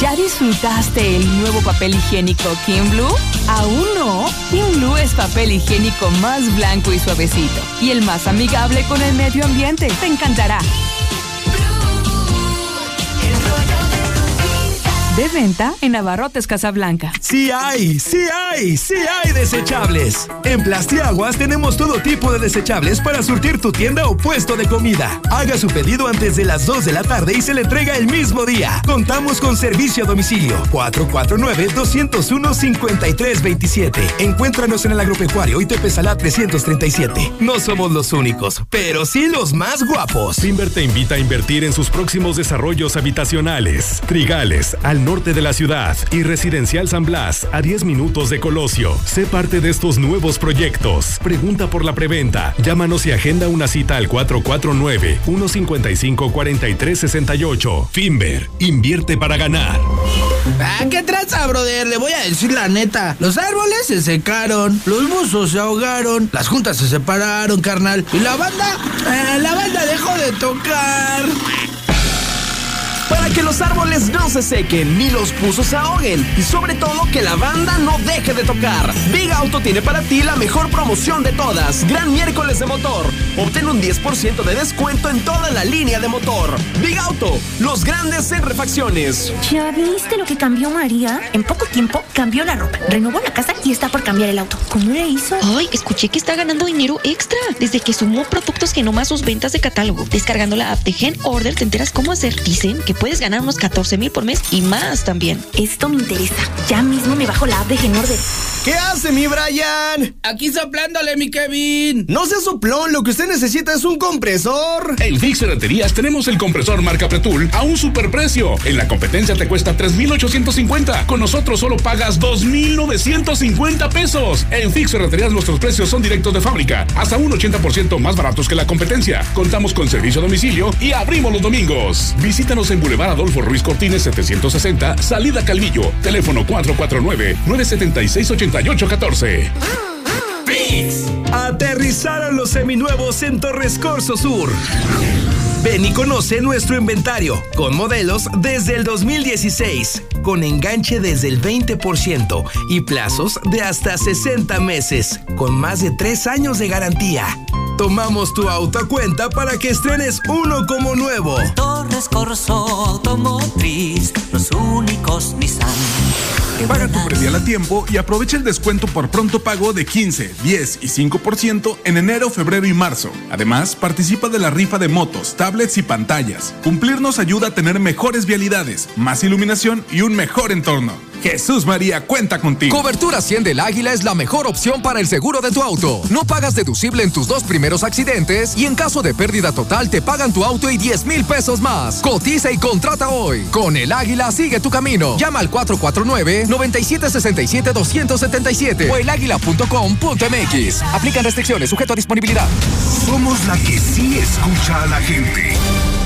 ¿Ya disfrutaste el nuevo papel higiénico Kim Blue? ¿Aún no? Kim Blue es papel higiénico más blanco y suavecito y el más amigable con el medio ambiente. Te encantará. De venta en Abarrotes Casablanca. Sí hay, sí hay, sí hay desechables. En Plastiaguas tenemos todo tipo de desechables para surtir tu tienda o puesto de comida. Haga su pedido antes de las 2 de la tarde y se le entrega el mismo día. Contamos con servicio a domicilio 449-201-5327. Encuéntranos en el agropecuario y te pesará 337. No somos los únicos, pero sí los más guapos. Timber te invita a invertir en sus próximos desarrollos habitacionales. Trigales, al norte de la ciudad y Residencial San Blas a 10 minutos de Colosio. Sé parte de estos nuevos proyectos. Pregunta por la preventa. Llámanos y agenda una cita al 449-155-4368. Finver, invierte para ganar. Ah, ¿qué traza, brother? Le voy a decir la neta. Los árboles se secaron, los buzos se ahogaron, las juntas se separaron, carnal. Y la banda, eh, la banda dejó de tocar. Para que los árboles no se sequen ni los buzos se ahoguen y sobre todo que la banda no deje de tocar. Big Auto tiene para ti la mejor promoción de todas. Gran miércoles de motor. Obtén un 10% de descuento en toda la línea de motor. Big Auto, los grandes en refacciones. ¿Ya viste lo que cambió María? En poco tiempo cambió la ropa, renovó la casa y está por cambiar el auto. ¿Cómo le hizo? Ay, escuché que está ganando dinero extra desde que sumó productos que nomás sus ventas de catálogo. Descargando la app de Gen Order te enteras cómo hacer. Dicen que puedes ganar unos 14 mil por mes y más también. Esto me interesa. Ya mismo me bajo la app de Gen Order. ¿Qué hace mi Brian? Aquí soplándole mi Kevin. No se soplón, lo que usted necesita es un compresor. En Fix Ferreterías tenemos el compresor marca Pretul a un superprecio. En la competencia te cuesta 3,850. Con nosotros solo pagas 2,950 pesos. En Fix Ferreterías nuestros precios son directos de fábrica, hasta un 80% más baratos que la competencia. Contamos con servicio a domicilio y abrimos los domingos. Visítanos en Boulevard Adolfo Ruiz Cortines 760, Salida Calvillo. Teléfono 449-976-8814. Aterrizaron los seminuevos en Torres Corso Sur. Ven y conoce nuestro inventario con modelos desde el 2016, con enganche desde el 20% y plazos de hasta 60 meses, con más de 3 años de garantía. Tomamos tu auto a cuenta para que estrenes uno como nuevo. Torres Corso Automotriz, los únicos Nissan. Paga tu predial a tiempo y aprovecha el descuento por pronto pago de 15, 10 y 5% en enero, febrero y marzo. Además, participa de la rifa de motos, tablets y pantallas. Cumplir nos ayuda a tener mejores vialidades, más iluminación y un mejor entorno. Jesús María cuenta contigo. Cobertura 100 del Águila es la mejor opción para el seguro de tu auto. No pagas deducible en tus dos primeros accidentes y en caso de pérdida total te pagan tu auto y 10 mil pesos más. Cotiza y contrata hoy. Con el Águila sigue tu camino. Llama al 449-9767-277 o elaguila.com.mx. Aplican restricciones, sujeto a disponibilidad. Somos la que sí escucha a la gente.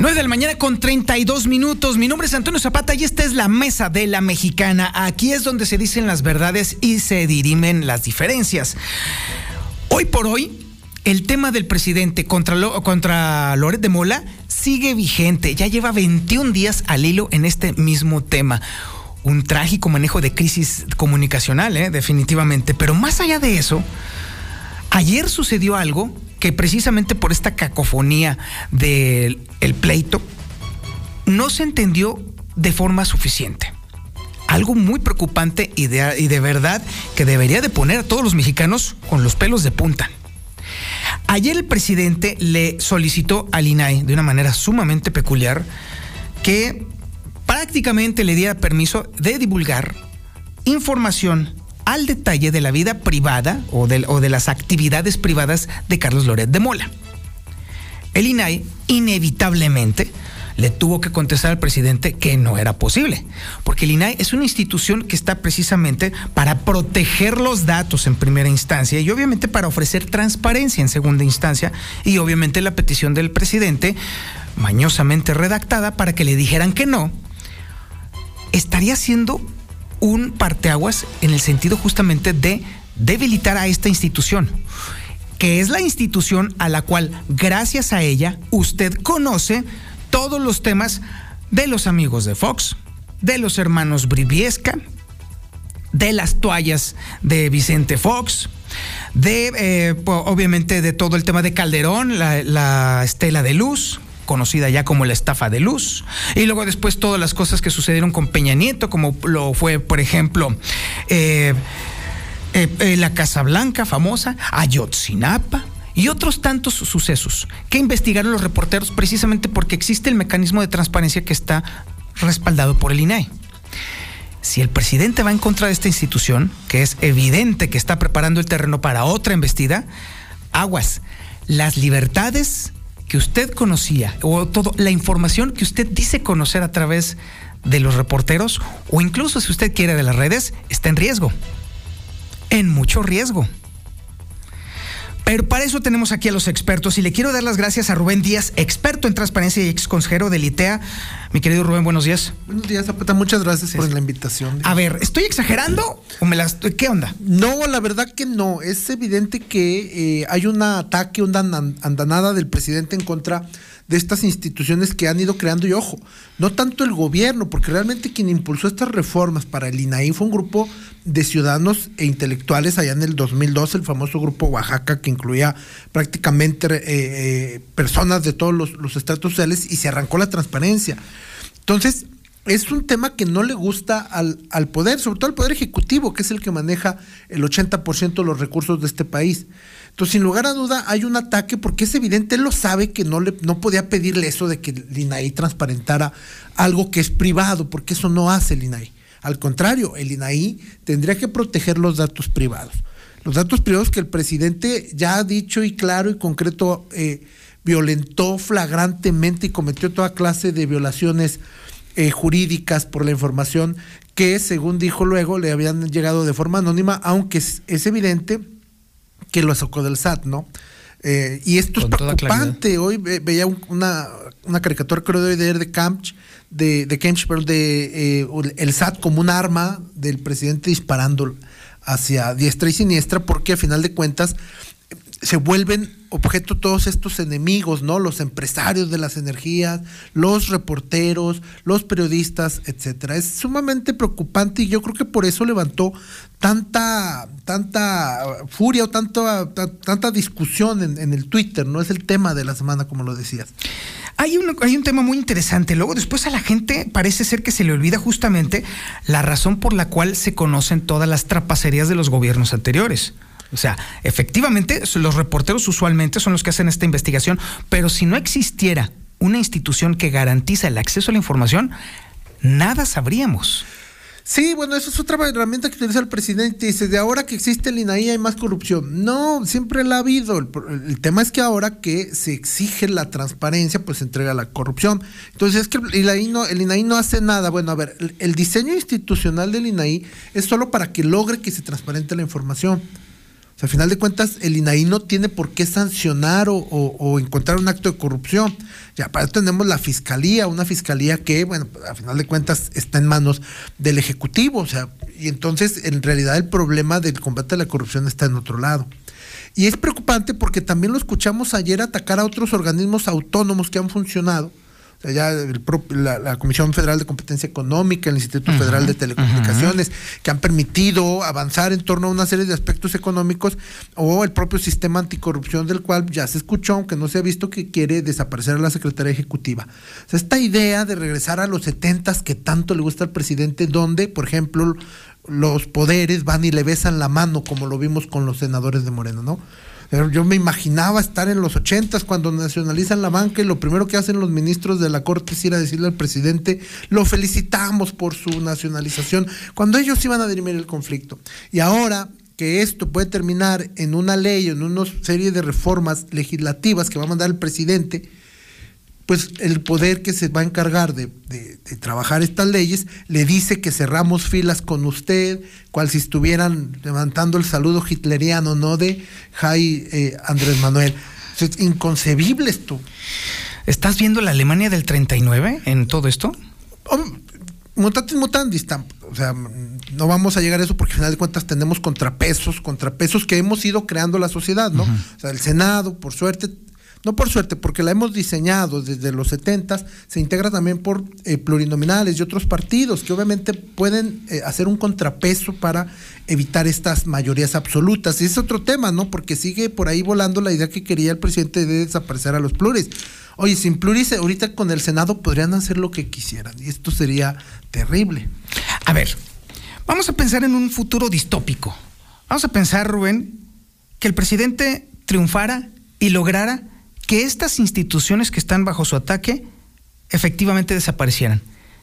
9 de la mañana con 32 minutos. Mi nombre es Antonio Zapata y esta es la mesa de la mexicana. Aquí es donde se dicen las verdades y se dirimen las diferencias. Hoy por hoy, el tema del presidente contra, Lo- contra Loret de Mola sigue vigente. Ya lleva 21 días al hilo en este mismo tema. Un trágico manejo de crisis comunicacional, ¿eh? definitivamente. Pero más allá de eso, ayer sucedió algo que precisamente por esta cacofonía del el pleito no se entendió de forma suficiente. Algo muy preocupante y de, y de verdad que debería de poner a todos los mexicanos con los pelos de punta. Ayer el presidente le solicitó al INAI de una manera sumamente peculiar que prácticamente le diera permiso de divulgar información al detalle de la vida privada o de, o de las actividades privadas de Carlos Loret de Mola. El INAI inevitablemente le tuvo que contestar al presidente que no era posible, porque el INAI es una institución que está precisamente para proteger los datos en primera instancia y obviamente para ofrecer transparencia en segunda instancia y obviamente la petición del presidente mañosamente redactada para que le dijeran que no, estaría siendo un parteaguas en el sentido justamente de debilitar a esta institución, que es la institución a la cual, gracias a ella, usted conoce todos los temas de los amigos de Fox, de los hermanos Briviesca, de las toallas de Vicente Fox, de eh, obviamente de todo el tema de Calderón, la estela de luz, conocida ya como la estafa de luz, y luego después todas las cosas que sucedieron con Peña Nieto, como lo fue, por ejemplo, eh, eh, eh, la Casa Blanca famosa, Ayotzinapa y otros tantos sucesos que investigaron los reporteros precisamente porque existe el mecanismo de transparencia que está respaldado por el INAI. Si el presidente va en contra de esta institución, que es evidente que está preparando el terreno para otra embestida, aguas, las libertades que usted conocía o todo la información que usted dice conocer a través de los reporteros o incluso si usted quiere de las redes está en riesgo. En mucho riesgo. Pero para eso tenemos aquí a los expertos y le quiero dar las gracias a Rubén Díaz, experto en transparencia y ex consejero del ITEA. Mi querido Rubén, buenos días. Buenos días, Zapata. Muchas gracias por la invitación. A ver, ¿estoy exagerando o me las qué onda? No, la verdad que no. Es evidente que eh, hay un ataque, una andan- andanada del presidente en contra de estas instituciones que han ido creando y ojo, no tanto el gobierno, porque realmente quien impulsó estas reformas para el INAI fue un grupo de ciudadanos e intelectuales allá en el 2002, el famoso grupo Oaxaca que incluía prácticamente eh, eh, personas de todos los, los estratos sociales y se arrancó la transparencia. Entonces, es un tema que no le gusta al, al poder, sobre todo al poder ejecutivo, que es el que maneja el 80% de los recursos de este país. Entonces, sin lugar a duda, hay un ataque porque es evidente, él lo sabe que no, le, no podía pedirle eso de que el INAI transparentara algo que es privado, porque eso no hace el INAI. Al contrario, el INAI tendría que proteger los datos privados. Los datos privados que el presidente ya ha dicho y claro y concreto eh, violentó flagrantemente y cometió toda clase de violaciones eh, jurídicas por la información que, según dijo luego, le habían llegado de forma anónima, aunque es, es evidente que lo sacó del SAT, ¿no? Eh, y esto Con es preocupante. Hoy ve- veía un- una, una caricatura, creo, de ayer de de, de Kemch, pero de eh, el SAT como un arma del presidente disparando hacia diestra y siniestra, porque a final de cuentas se vuelven objeto todos estos enemigos, ¿no? Los empresarios de las energías, los reporteros, los periodistas, etcétera. Es sumamente preocupante y yo creo que por eso levantó tanta, tanta furia o tanta, ta- tanta discusión en, en el Twitter, ¿no? Es el tema de la semana, como lo decías. Hay un, hay un tema muy interesante. Luego, después a la gente parece ser que se le olvida justamente la razón por la cual se conocen todas las trapacerías de los gobiernos anteriores. O sea, efectivamente, los reporteros usualmente son los que hacen esta investigación, pero si no existiera una institución que garantiza el acceso a la información, nada sabríamos. Sí, bueno, eso es otra herramienta que utiliza el presidente. Dice, de ahora que existe el INAI hay más corrupción. No, siempre la ha habido. El, tema es que ahora que se exige la transparencia, pues se entrega la corrupción. Entonces es que el INAI no, hace nada. Bueno, a ver, el diseño institucional del INAI es solo para que logre que se transparente la información. Sea, al final de cuentas, el INAI no tiene por qué sancionar o, encontrar un acto de corrupción. Ya para eso tenemos la fiscalía, una fiscalía que, bueno, al final de cuentas está en manos del Ejecutivo. O sea, y entonces, en realidad, el problema del combate a la corrupción está en otro lado. Y es preocupante porque también lo escuchamos ayer atacar a otros organismos autónomos que han funcionado. O sea, ya el pro- la, la Comisión Federal de Competencia Económica, el Instituto Federal de Telecomunicaciones, que han permitido avanzar en torno a una serie de aspectos económicos, o el propio sistema anticorrupción del cual ya se escuchó, aunque no se ha visto que quiere desaparecer a la Secretaría Ejecutiva. O sea, esta idea de regresar a los setentas que tanto le gusta al presidente, donde, por ejemplo, los poderes van y le besan la mano, como lo vimos con los senadores de Moreno, ¿no? Yo me imaginaba estar en los ochentas cuando nacionalizan la banca y lo primero que hacen los ministros de la corte es ir a decirle al presidente, lo felicitamos por su nacionalización, cuando ellos iban a dirimir el conflicto. Y ahora que esto puede terminar en una ley, en una serie de reformas legislativas que va a mandar el presidente, pues el poder que se va a encargar de, de- de trabajar estas leyes le dice que cerramos filas con usted, cual si estuvieran levantando el saludo hitleriano, ¿no? De Jai eh, Andrés Manuel. Es inconcebible esto. ¿Estás viendo la Alemania del 39 en todo esto? Mutatis mutandis, o sea, no vamos a llegar a eso porque al final de cuentas tenemos contrapesos, contrapesos que hemos ido creando la sociedad, ¿no? O sea, el Senado, por suerte, no por suerte, porque la hemos diseñado desde los 70 se integra también por eh, plurinominales y otros partidos que obviamente pueden eh, hacer un contrapeso para evitar estas mayorías absolutas. Y es otro tema, ¿no? Porque sigue por ahí volando la idea que quería el presidente de desaparecer a los pluris. Oye, sin pluris, ahorita con el Senado podrían hacer lo que quisieran y esto sería terrible. A ver, vamos a pensar en un futuro distópico. Vamos a pensar, Rubén, que el presidente triunfara y lograra que estas instituciones que están bajo su ataque efectivamente desaparecieran.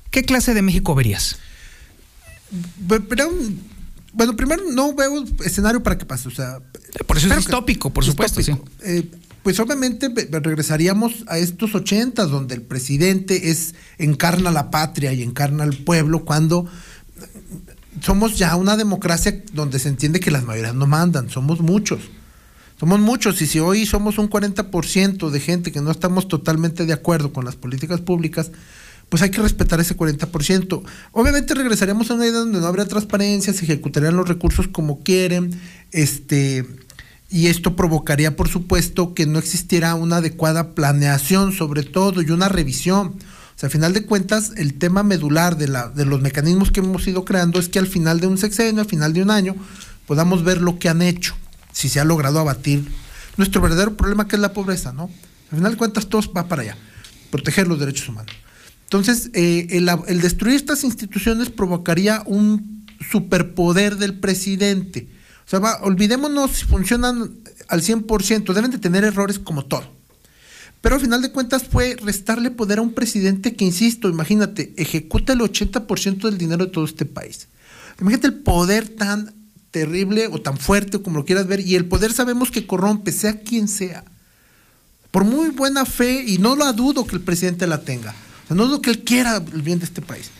¿Qué clase de México verías? Pero, bueno, primero no veo escenario para que pase. O sea, Por eso es distópico, por supuesto, sí. Eh, pues obviamente regresaríamos a estos ochentas donde el presidente es encarna la patria y encarna al pueblo cuando somos ya una democracia donde se entiende que las mayorías no mandan, somos muchos. Somos muchos y si hoy somos un 40% de gente que no estamos totalmente de acuerdo con las políticas públicas, pues hay que respetar ese 40%. Obviamente regresaríamos a una idea donde no habría transparencia, se ejecutarían los recursos como quieren, este y esto provocaría, por supuesto, que no existiera una adecuada planeación sobre todo y una revisión. O sea, a final de cuentas, el tema medular de, la, de los mecanismos que hemos ido creando es que al final de un sexenio, al final de un año, podamos ver lo que han hecho, si se ha logrado abatir nuestro verdadero problema que es la pobreza, ¿no? Al final de cuentas, todo va para allá, proteger los derechos humanos. Entonces, eh, el, destruir estas instituciones provocaría un superpoder del presidente. O sea, olvidémonos si funcionan al 100%, deben de tener errores como todo. Pero al final de cuentas fue restarle poder a un presidente que, insisto, imagínate, ejecuta el 80% del dinero de todo este país. Imagínate el poder tan terrible o tan fuerte o como lo quieras ver, y el poder sabemos que corrompe, sea quien sea. Por muy buena fe, y no lo dudo que el presidente la tenga, o sea, no dudo que él quiera el bien de este país,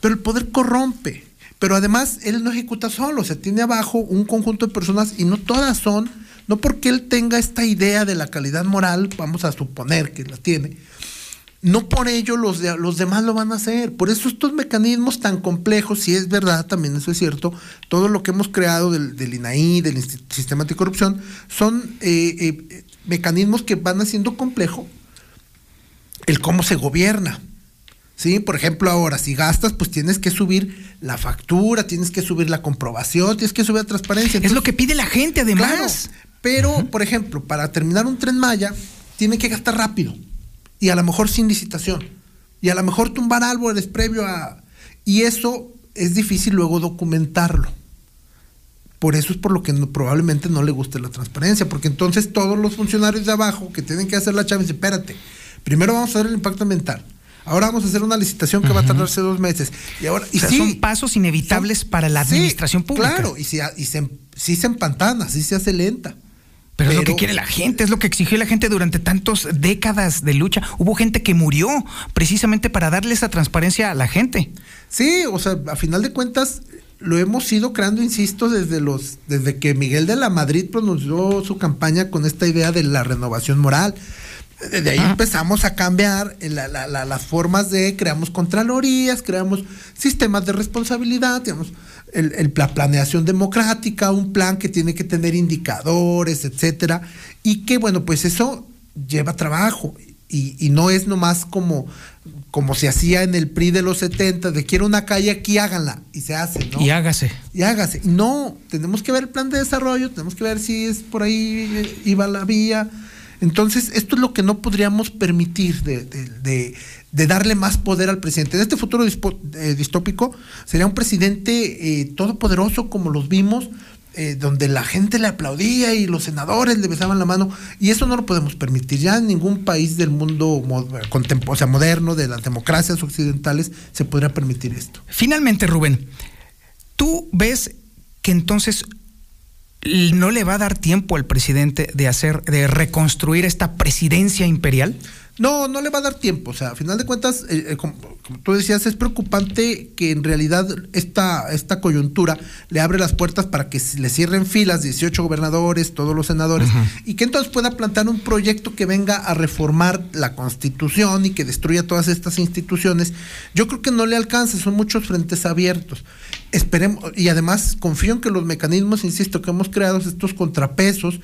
pero el poder corrompe. Pero además, él no ejecuta solo, se tiene abajo un conjunto de personas y no todas son, no porque él tenga esta idea de la calidad moral, vamos a suponer que la tiene, no por ello los, de- los demás lo van a hacer. Por eso estos mecanismos tan complejos, si es verdad, también eso es cierto, todo lo que hemos creado del, del INAI, del Sistema Anticorrupción, son eh, eh, mecanismos que van haciendo complejo el cómo se gobierna. ¿Sí? Por ejemplo, ahora, si gastas, pues tienes que subir la factura, tienes que subir la comprobación, tienes que subir la transparencia. es lo que pide la gente, además. Claro, pero, por ejemplo, para terminar un tren Maya, tiene que gastar rápido y a lo mejor sin licitación. Y a lo mejor tumbar árboles previo a... Y eso es difícil luego documentarlo. Por eso es por lo que no- probablemente no le guste la transparencia, porque entonces todos los funcionarios de abajo que tienen que hacer la chava dicen, espérate, primero vamos a ver el impacto ambiental, ahora vamos a hacer una licitación que va a tardarse dos meses. Y ahora, y O sea, sí, son pasos inevitables para la Sí, administración pública. Claro, y, si, y se, sí se empantana, sí se hace lenta. Pero, es lo que quiere la gente, es lo que exigió la gente durante tantas décadas de lucha. Hubo gente que murió precisamente para darle esa transparencia a la gente. Sí, o sea, a final de cuentas, lo hemos ido creando, insisto, desde los, desde que Miguel de la Madrid pronunció su campaña con esta idea de la renovación moral. Desde ahí empezamos a cambiar la- la- la- las formas de, creamos contralorías, creamos sistemas de responsabilidad, digamos, el, el- la planeación democrática, un plan que tiene que tener indicadores, etcétera, y que bueno, pues eso lleva trabajo y, y no es nomás como, como se hacía en el PRI de los 70, de quiero una calle aquí, háganla, y se hace, ¿no? Y hágase. y hágase. No, tenemos que ver el plan de desarrollo, tenemos que ver si es por ahí eh, iba la vía. Entonces, esto es lo que no podríamos permitir de, de- de- de darle más poder al presidente. En este futuro eh, distópico sería un presidente eh, todopoderoso como los vimos, eh, donde la gente le aplaudía y los senadores le besaban la mano. Y eso no lo podemos permitir. Ya en ningún país del mundo o sea, moderno, de las democracias occidentales, se podría permitir esto. Finalmente, Rubén, ¿tú ves que entonces no le va a dar tiempo al presidente de hacer, de reconstruir esta presidencia imperial? No, no le va a dar tiempo. O sea, a final de cuentas, eh, eh, como, como tú decías, es preocupante que en realidad esta, esta coyuntura le abre las puertas para que le cierren filas 18 gobernadores, todos los senadores, y que entonces pueda plantear un proyecto que venga a reformar la constitución y que destruya todas estas instituciones. Yo creo que no le alcanza, son muchos frentes abiertos. Esperemos, y además confío en que los mecanismos, insisto, que hemos creado, estos contrapesos,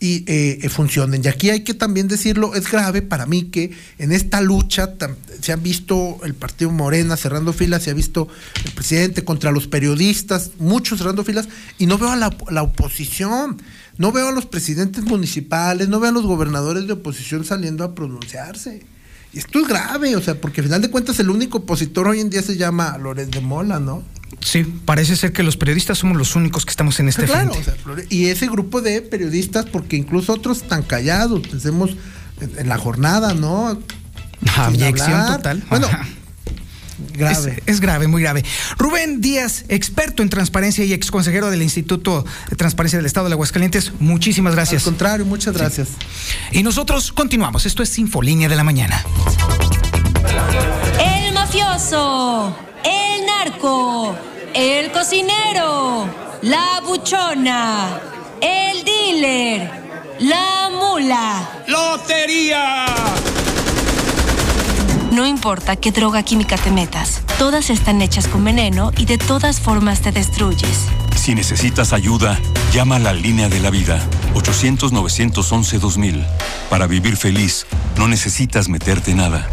y eh, eh, funcionen. Y aquí hay que también decirlo, es grave para mí que en esta lucha se han visto el partido Morena cerrando filas, se ha visto el presidente contra los periodistas, muchos cerrando filas, y no veo a la, la oposición, no veo a los presidentes municipales, no veo a los gobernadores de oposición saliendo a pronunciarse. Esto es grave, o sea, porque al final de cuentas el único opositor hoy en día se llama Lorenz de Mola, ¿no? Sí, parece ser que los periodistas somos los únicos que estamos en este claro, frente. o sea, y ese grupo de periodistas, porque incluso otros están callados, pensemos en, en la jornada, ¿no? Sin Abyección hablar. total. Bueno, Ajá. Grave. Es, es grave, muy grave. Rubén Díaz, experto en transparencia y ex consejero del Instituto de Transparencia del Estado de Aguascalientes, muchísimas gracias. Al contrario, muchas gracias. Y nosotros continuamos. Esto es Infolínea de la Mañana. El mafioso, el narco, el cocinero, la buchona, el dealer, la mula. ¡Lotería! No importa qué droga química te metas, todas están hechas con veneno y de todas formas te destruyes. Si necesitas ayuda, llama a la línea de la vida 800-911-2000. Para vivir feliz, no necesitas meterte nada.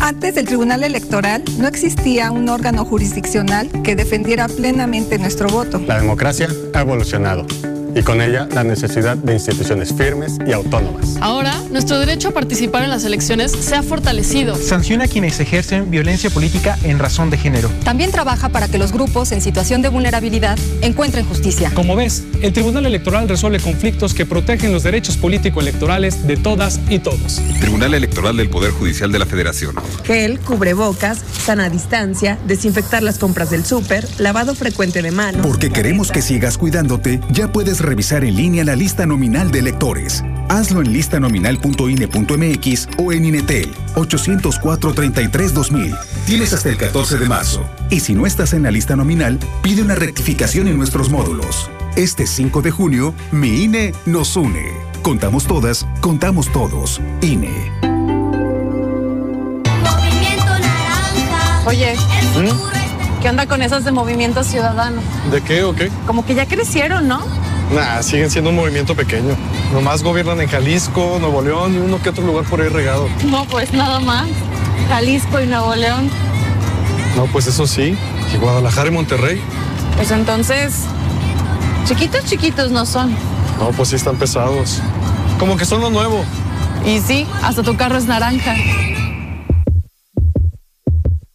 Antes del Tribunal Electoral no existía un órgano jurisdiccional que defendiera plenamente nuestro voto. La democracia ha evolucionado y con ella la necesidad de instituciones firmes y autónomas. Ahora, nuestro derecho a participar en las elecciones se ha fortalecido. Sanciona a quienes ejercen violencia política en razón de género. También trabaja para que los grupos en situación de vulnerabilidad encuentren justicia. Como ves, el Tribunal Electoral resuelve conflictos que protegen los derechos político-electorales de todas y todos. Tribunal Electoral del Poder Judicial de la Federación. Gel, cubrebocas, sana distancia, desinfectar las compras del súper, lavado frecuente de manos. Porque queremos que sigas cuidándote, ya puedes revisar en línea la lista nominal de electores. Hazlo en listanominal.ine.mx o en Inetel 804-33-2000. Tienes hasta el 14 de marzo. Y si no estás en la lista nominal, pide una rectificación en nuestros módulos. Este 5 de junio, mi INE nos une. Contamos todas, contamos todos. INE. Oye, ¿qué onda con esas de Movimiento Ciudadano? ¿De qué o qué? Como que ya crecieron, ¿no? Nah, siguen siendo un movimiento pequeño. Nomás gobiernan en Jalisco, Nuevo León y uno que otro lugar por ahí regado. No, pues nada más. Jalisco y Nuevo León. No, pues eso sí. Y Guadalajara y Monterrey. Pues entonces, chiquitos, chiquitos no son. No, pues sí están pesados. Como que son lo nuevo. Y sí, hasta tu carro es naranja.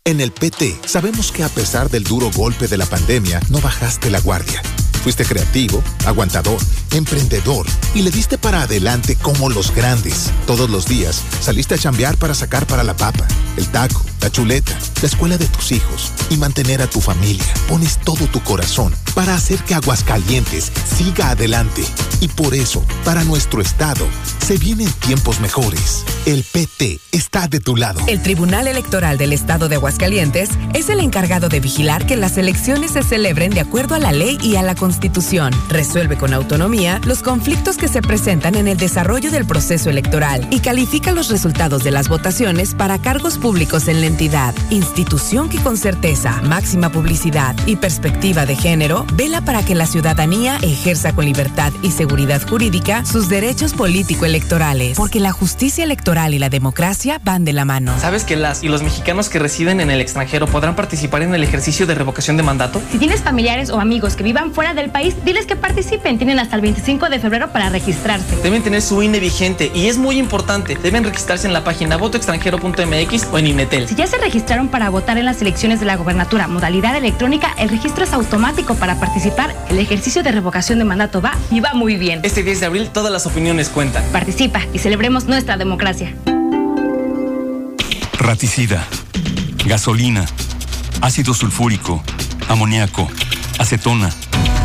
En el PT sabemos que a pesar del duro golpe de la pandemia, no bajaste la guardia. Fuiste creativo, aguantador, emprendedor y le diste para adelante como los grandes. Todos los días saliste a chambear para sacar para la papa, el taco, la chuleta, la escuela de tus hijos y mantener a tu familia. Pones todo tu corazón para hacer que Aguascalientes siga adelante. Y por eso, para nuestro estado, se vienen tiempos mejores. El PT está de tu lado. El Tribunal Electoral del Estado de Aguascalientes es el encargado de vigilar que las elecciones se celebren de acuerdo a la ley y a la Constitución. Resuelve con autonomía los conflictos que se presentan en el desarrollo del proceso electoral y califica los resultados de las votaciones para cargos públicos en la entidad. Institución que con certeza, máxima publicidad y perspectiva de género vela para que la ciudadanía ejerza con libertad y seguridad jurídica sus derechos político-electorales. Porque la justicia electoral y la democracia van de la mano. ¿Sabes que las y los mexicanos que residen en el extranjero podrán participar en el ejercicio de revocación de mandato? Si tienes familiares o amigos que vivan fuera del país, diles que participen. Tienen hasta el 25 de febrero para registrarse. Deben tener su INE vigente y es muy importante. Deben registrarse en la página votoextranjero.mx o en INETEL. Si ya se registraron para votar en las elecciones de la gobernatura modalidad electrónica, el registro es automático para participar. El ejercicio de revocación de mandato va y va muy bien. Este 10 de abril todas las opiniones cuentan. Participa y celebremos nuestra democracia. Raticida, gasolina, ácido sulfúrico, amoníaco, acetona.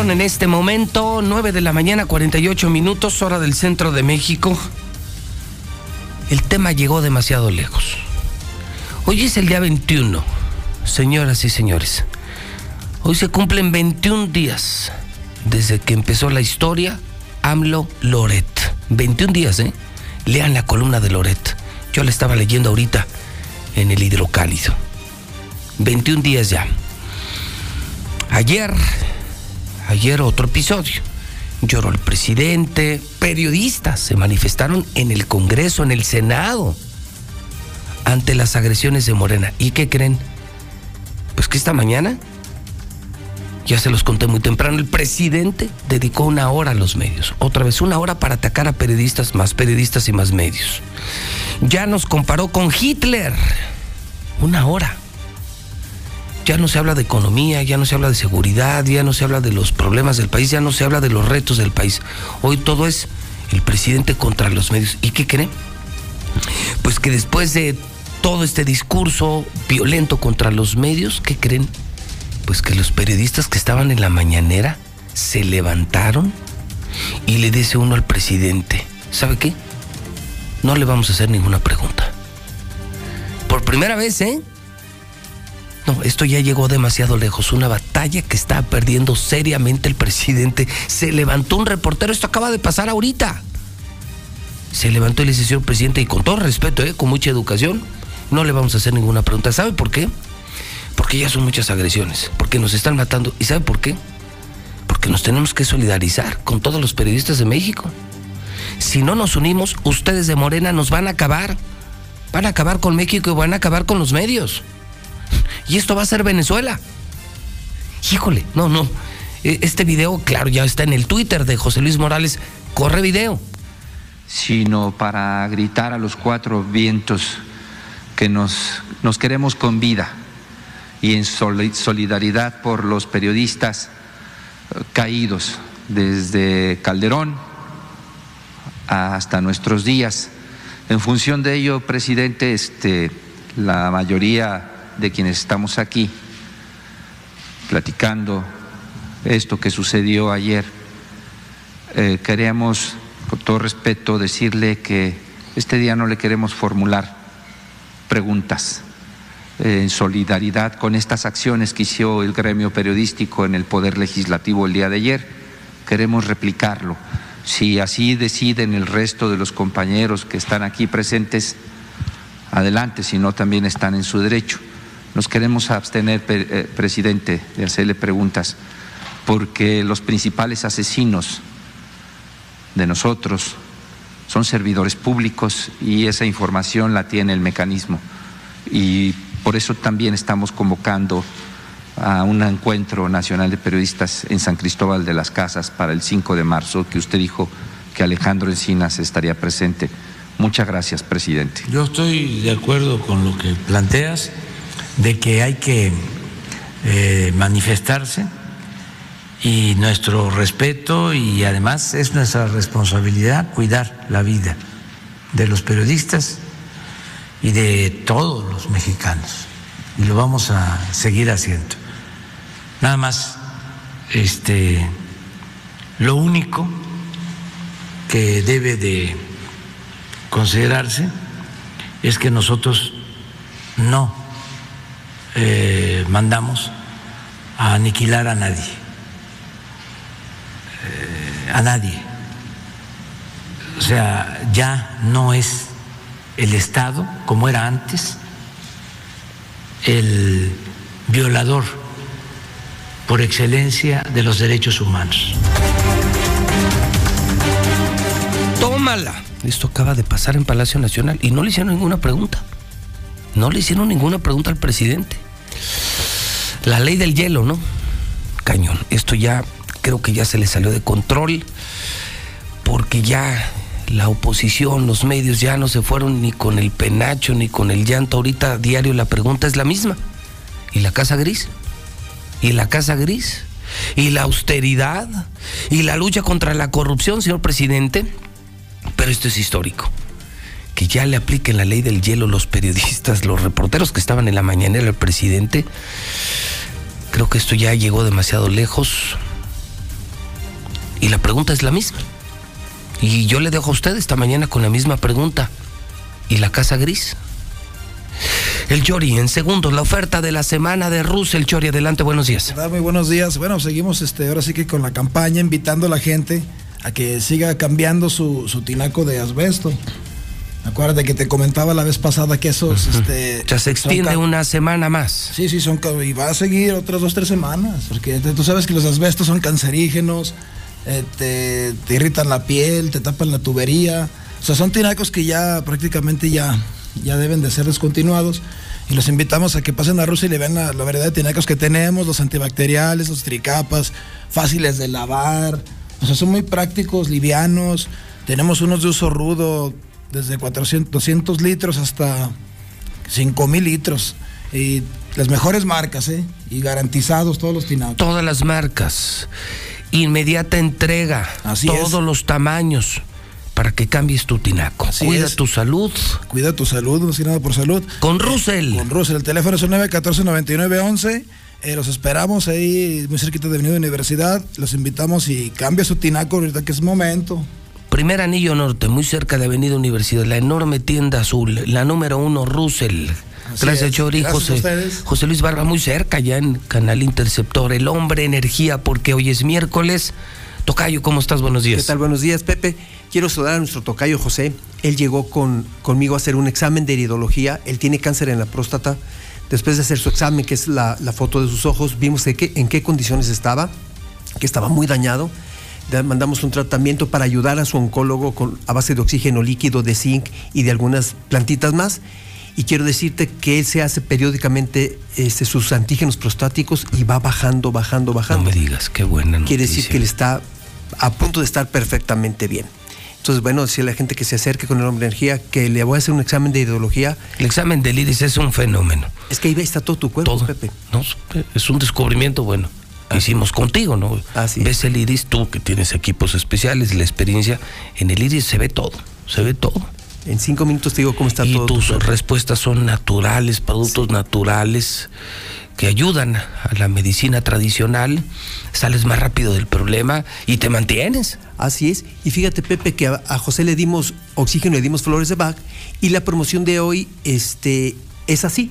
En este momento 9 de la mañana, 48 minutos, hora del centro de México. El tema llegó demasiado lejos. Hoy es el día 21, señoras y señores. Hoy se cumplen 21 días desde que empezó la historia AMLO Loret. 21 días, ¿eh? Lean la columna de Loret. Yo la estaba leyendo ahorita en el hidrocálido. 21 días ya. Ayer ayer otro episodio. Lloró el presidente, periodistas se manifestaron en el Congreso, en el Senado, ante las agresiones de Morena. ¿Y qué creen? Pues que esta mañana, ya se los conté muy temprano, el presidente dedicó una hora a los medios. Otra vez, una hora para atacar a periodistas, más periodistas y más medios. Ya nos comparó con Hitler. Una hora ya no se habla de economía, ya no se habla de seguridad, ya no se habla de los problemas del país, ya no se habla de los retos del país. Hoy todo es el presidente contra los medios. ¿Y qué creen? Pues que después de todo este discurso violento contra los medios, ¿qué creen? Pues que los periodistas que estaban en la mañanera se levantaron y le dice uno al presidente, ¿sabe qué? No le vamos a hacer ninguna pregunta. Por primera vez, ¿eh? Esto ya llegó demasiado lejos. Una batalla que está perdiendo seriamente el presidente. Se levantó un reportero, esto acaba de pasar ahorita. Se levantó y le dice, señor presidente, y con todo respeto, ¿eh? con mucha educación, no le vamos a hacer ninguna pregunta. ¿Sabe por qué? Porque ya son muchas agresiones, porque nos están matando. ¿Y sabe por qué? Porque nos tenemos que solidarizar con todos los periodistas de México. Si no nos unimos, ustedes de Morena nos van a acabar. Van a acabar con México y van a acabar con los medios. Y esto va a ser Venezuela. Híjole, no, no. E, este video, claro, ya está en el Twitter de José Luis Morales. Corre video. Sino para gritar a los cuatro vientos que nos, nos queremos con vida y en solidaridad por los periodistas eh, caídos desde Calderón hasta nuestros días. En función de ello, presidente, este, la mayoría de quienes estamos aquí platicando esto que sucedió ayer, eh, queremos, con todo respeto, decirle que este día no le queremos formular preguntas eh, en solidaridad con estas acciones que hizo el gremio periodístico en el Poder Legislativo el día de ayer. Queremos replicarlo. Si así deciden el resto de los compañeros que están aquí presentes, adelante, sino también están en su derecho. Nos queremos abstener, eh, presidente, de hacerle preguntas, porque los principales asesinos de nosotros son servidores públicos y esa información la tiene el mecanismo. Y por eso también estamos convocando a un encuentro nacional de periodistas en San Cristóbal de las Casas para el 5 de marzo, que usted dijo que Alejandro Encinas estaría presente. Muchas gracias, presidente. Yo estoy de acuerdo con lo que planteas, de que hay que eh, manifestarse y nuestro respeto y además es nuestra responsabilidad cuidar la vida de los periodistas y de todos los mexicanos y lo vamos a seguir haciendo. Nada más, este, lo único que debe de considerarse es que nosotros no eh, mandamos a aniquilar a nadie, eh, a nadie. O sea, ya no es el Estado como era antes el violador por excelencia de los derechos humanos. Tómala. Esto acaba de pasar en Palacio Nacional y no le hicieron ninguna pregunta. No le hicieron ninguna pregunta al presidente. La ley del hielo, ¿no? Cañón. Esto ya creo que ya se le salió de control porque ya la oposición, los medios ya no se fueron ni con el penacho ni con el llanto. Ahorita diario la pregunta es la misma. ¿Y la casa gris? y la Casa Gris y la austeridad y la lucha contra la corrupción, señor presidente. Pero esto es histórico. Que ya le apliquen la ley del hielo los periodistas, los reporteros que estaban en la mañanera del presidente. Creo que esto ya llegó demasiado lejos. Y la pregunta es la misma. Y yo le dejo a usted esta mañana con la misma pregunta. ¿Y la Casa Gris? El Chori, en segundos, la oferta de la semana de Russell. Chori, adelante, buenos días. Muy buenos días. Bueno, seguimos este, ahora sí que con la campaña, invitando a la gente a que siga cambiando su, tinaco de asbesto. Acuérdate que te comentaba la vez pasada que esos. este, ya se extiende una semana más. Sí, sí, son. Y va a seguir otras dos, tres semanas. Porque tú sabes que los asbestos son cancerígenos, eh, te, te, irritan la piel, te tapan la tubería. O sea, son tinacos que ya prácticamente ya ya deben de ser descontinuados. Y los invitamos a que pasen a Rusia y le vean la, variedad de tinacos que tenemos, los antibacteriales, los tricapas, fáciles de lavar. O sea, son muy prácticos, livianos. Tenemos unos de uso rudo, desde 400, 200 litros hasta 5000 litros. Y las mejores marcas, ¿eh? Y garantizados todos los tinacos. Todas las marcas. Inmediata entrega. Así todos los tamaños para que cambies tu tinaco. Cuida tu salud. Cuida tu salud, no sé nada por salud. Con Russell. con Russell. El teléfono es el 914-9911. Eh, los esperamos ahí, muy cerquita de Avenida Universidad. Los invitamos y cambia su tinaco ahorita que es momento. Primer anillo norte, muy cerca de Avenida Universidad, la enorme tienda azul, la número uno, Russell. Gracias, Chori. José, José Luis Barba, muy cerca, ya en Canal Interceptor. El hombre energía, porque hoy es miércoles. Tocayo, ¿cómo estás? Buenos días. ¿Qué tal? Buenos días, Pepe. Quiero saludar a nuestro tocayo José. Él llegó con, conmigo a hacer un examen de iridología. Él tiene cáncer en la próstata. Después de hacer su examen, que es la, foto de sus ojos, vimos en qué condiciones estaba, que estaba muy dañado. Mandamos un tratamiento para ayudar a su oncólogo con, a base de oxígeno líquido, de zinc y de algunas plantitas más. Y quiero decirte que él se hace periódicamente este, sus antígenos prostáticos y va bajando, bajando, bajando. No me digas, qué buena noticia. Quiere decir que él está a punto de estar perfectamente bien. Entonces, bueno, decirle a la gente que se acerque con el hombre energía, que le voy a hacer un examen de ideología. El examen del iris es un fenómeno. Es que ahí está todo tu cuerpo, Pepe. No, es un descubrimiento bueno. Hicimos contigo, ¿no? Así Ves el iris, tú que tienes equipos especiales, la experiencia, en el iris se ve todo, se ve todo. En cinco minutos te digo cómo está todo. Y tus respuestas son naturales, productos naturales que ayudan a la medicina tradicional, sales más rápido del problema y te mantienes. Así es. Y fíjate, Pepe, que a, José le dimos oxígeno, le dimos flores de Bach y la promoción de hoy este, es así.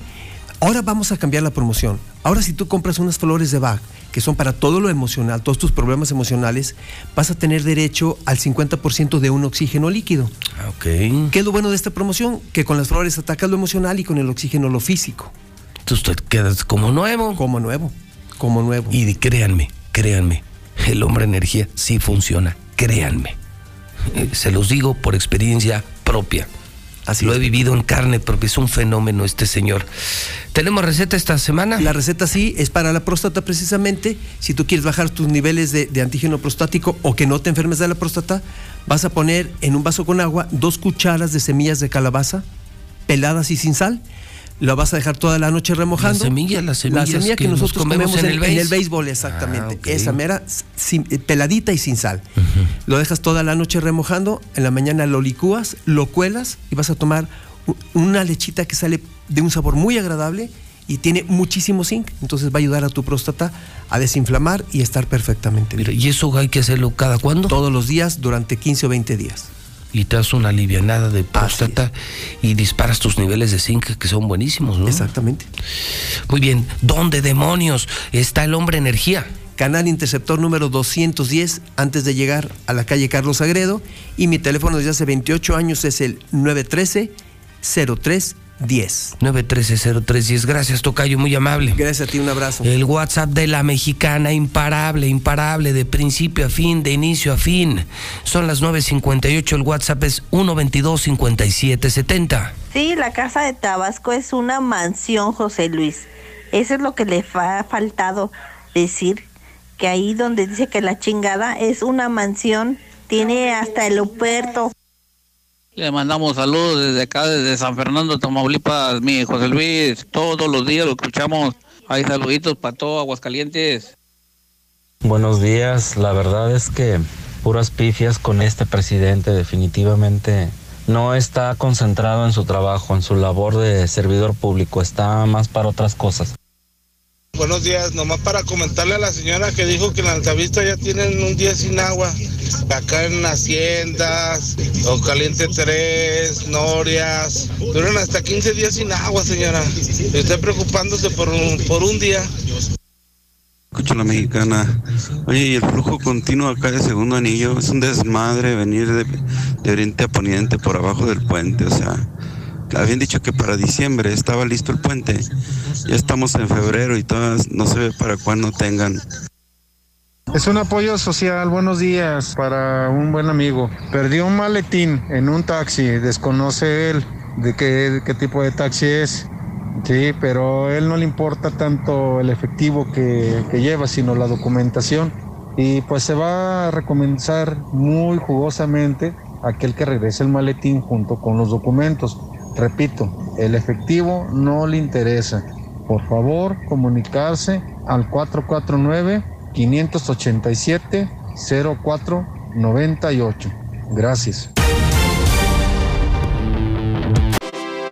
Ahora vamos a cambiar la promoción. Ahora si tú compras unas flores de Bach, que son para todo lo emocional, todos tus problemas emocionales, vas a tener derecho al 50% de un oxígeno líquido. Ah, Ok. ¿Qué es lo bueno de esta promoción? Que con las flores atacas lo emocional y con el oxígeno lo físico. Entonces te quedas como nuevo. Como nuevo. Como nuevo. Y créanme, créanme, el hombre energía sí funciona. Créanme. Eh, Se los digo por experiencia propia. Así Lo he vivido en carne propia. Es un fenómeno este señor. ¿Tenemos receta esta semana? La receta sí es para la próstata precisamente. Si tú quieres bajar tus niveles de, de antígeno prostático o que no te enfermes de la próstata, vas a poner en un vaso con agua dos cucharas de semillas de calabaza peladas y sin sal. La vas a dejar toda la noche remojando. La semilla, las La semillas semilla que, que nos nosotros comemos comemos, en el en béis. el béisbol, exactamente. Ah. Esa mera, sin- eh, peladita y sin sal. Lo dejas toda la noche remojando, en la mañana lo licúas, lo cuelas y vas a tomar una lechita que sale de un sabor muy agradable y tiene muchísimo zinc. Entonces va a ayudar a tu próstata a desinflamar y estar perfectamente bien. ¿Y eso hay que hacerlo cada cuándo? Todos los días durante 15 o 20 días. Y te das una alivianada de próstata y disparas tus niveles de zinc que son buenísimos, ¿no? Exactamente. Muy bien. ¿Dónde demonios está el hombre energía? Canal interceptor número 210 antes de llegar a la calle Carlos Agredo y mi teléfono desde hace 28 años es el 913 0310. 913-0310. Gracias, Tocayo, muy amable. Gracias a ti, un abrazo. El WhatsApp de la mexicana, imparable, imparable, de principio a fin, de inicio a fin. Son las 9.58, el WhatsApp es 122-5770. Sí, la casa de Tabasco es una mansión, José Luis. Eso es lo que le ha faltado decir, que ahí donde dice que la chingada es una mansión, tiene hasta el aeropuerto. Le mandamos saludos desde acá, desde San Fernando, Tamaulipas, mi José Luis. Todos los días lo escuchamos. Hay saluditos para todo Aguascalientes. Buenos días, la verdad es que puras pifias con este presidente definitivamente no está concentrado en su trabajo, en su labor de servidor público, está más para otras cosas. Buenos días, nomás para comentarle a la señora que dijo que en Altavista ya tienen un día sin agua. Acá en Haciendas, o Caliente 3, Norias, duran hasta 15 días sin agua, señora. Estoy preocupándose por un, por un día. Escucho la mexicana. Oye, y el flujo continuo acá de segundo anillo es un desmadre venir de oriente a poniente por abajo del puente. O sea, habían dicho que para diciembre estaba listo el puente. Ya estamos en febrero y todas no se ve para cuándo tengan. Es un apoyo social, buenos días, para un buen amigo. Perdió un maletín en un taxi, desconoce él de qué, qué tipo de taxi es. Sí, pero a él no le importa tanto el efectivo que, que lleva, sino la documentación. Y pues se va a recomendar muy jugosamente aquel que regrese el maletín junto con los documentos. Repito, el efectivo no le interesa. Por favor, comunicarse al 449 587 0498. Gracias.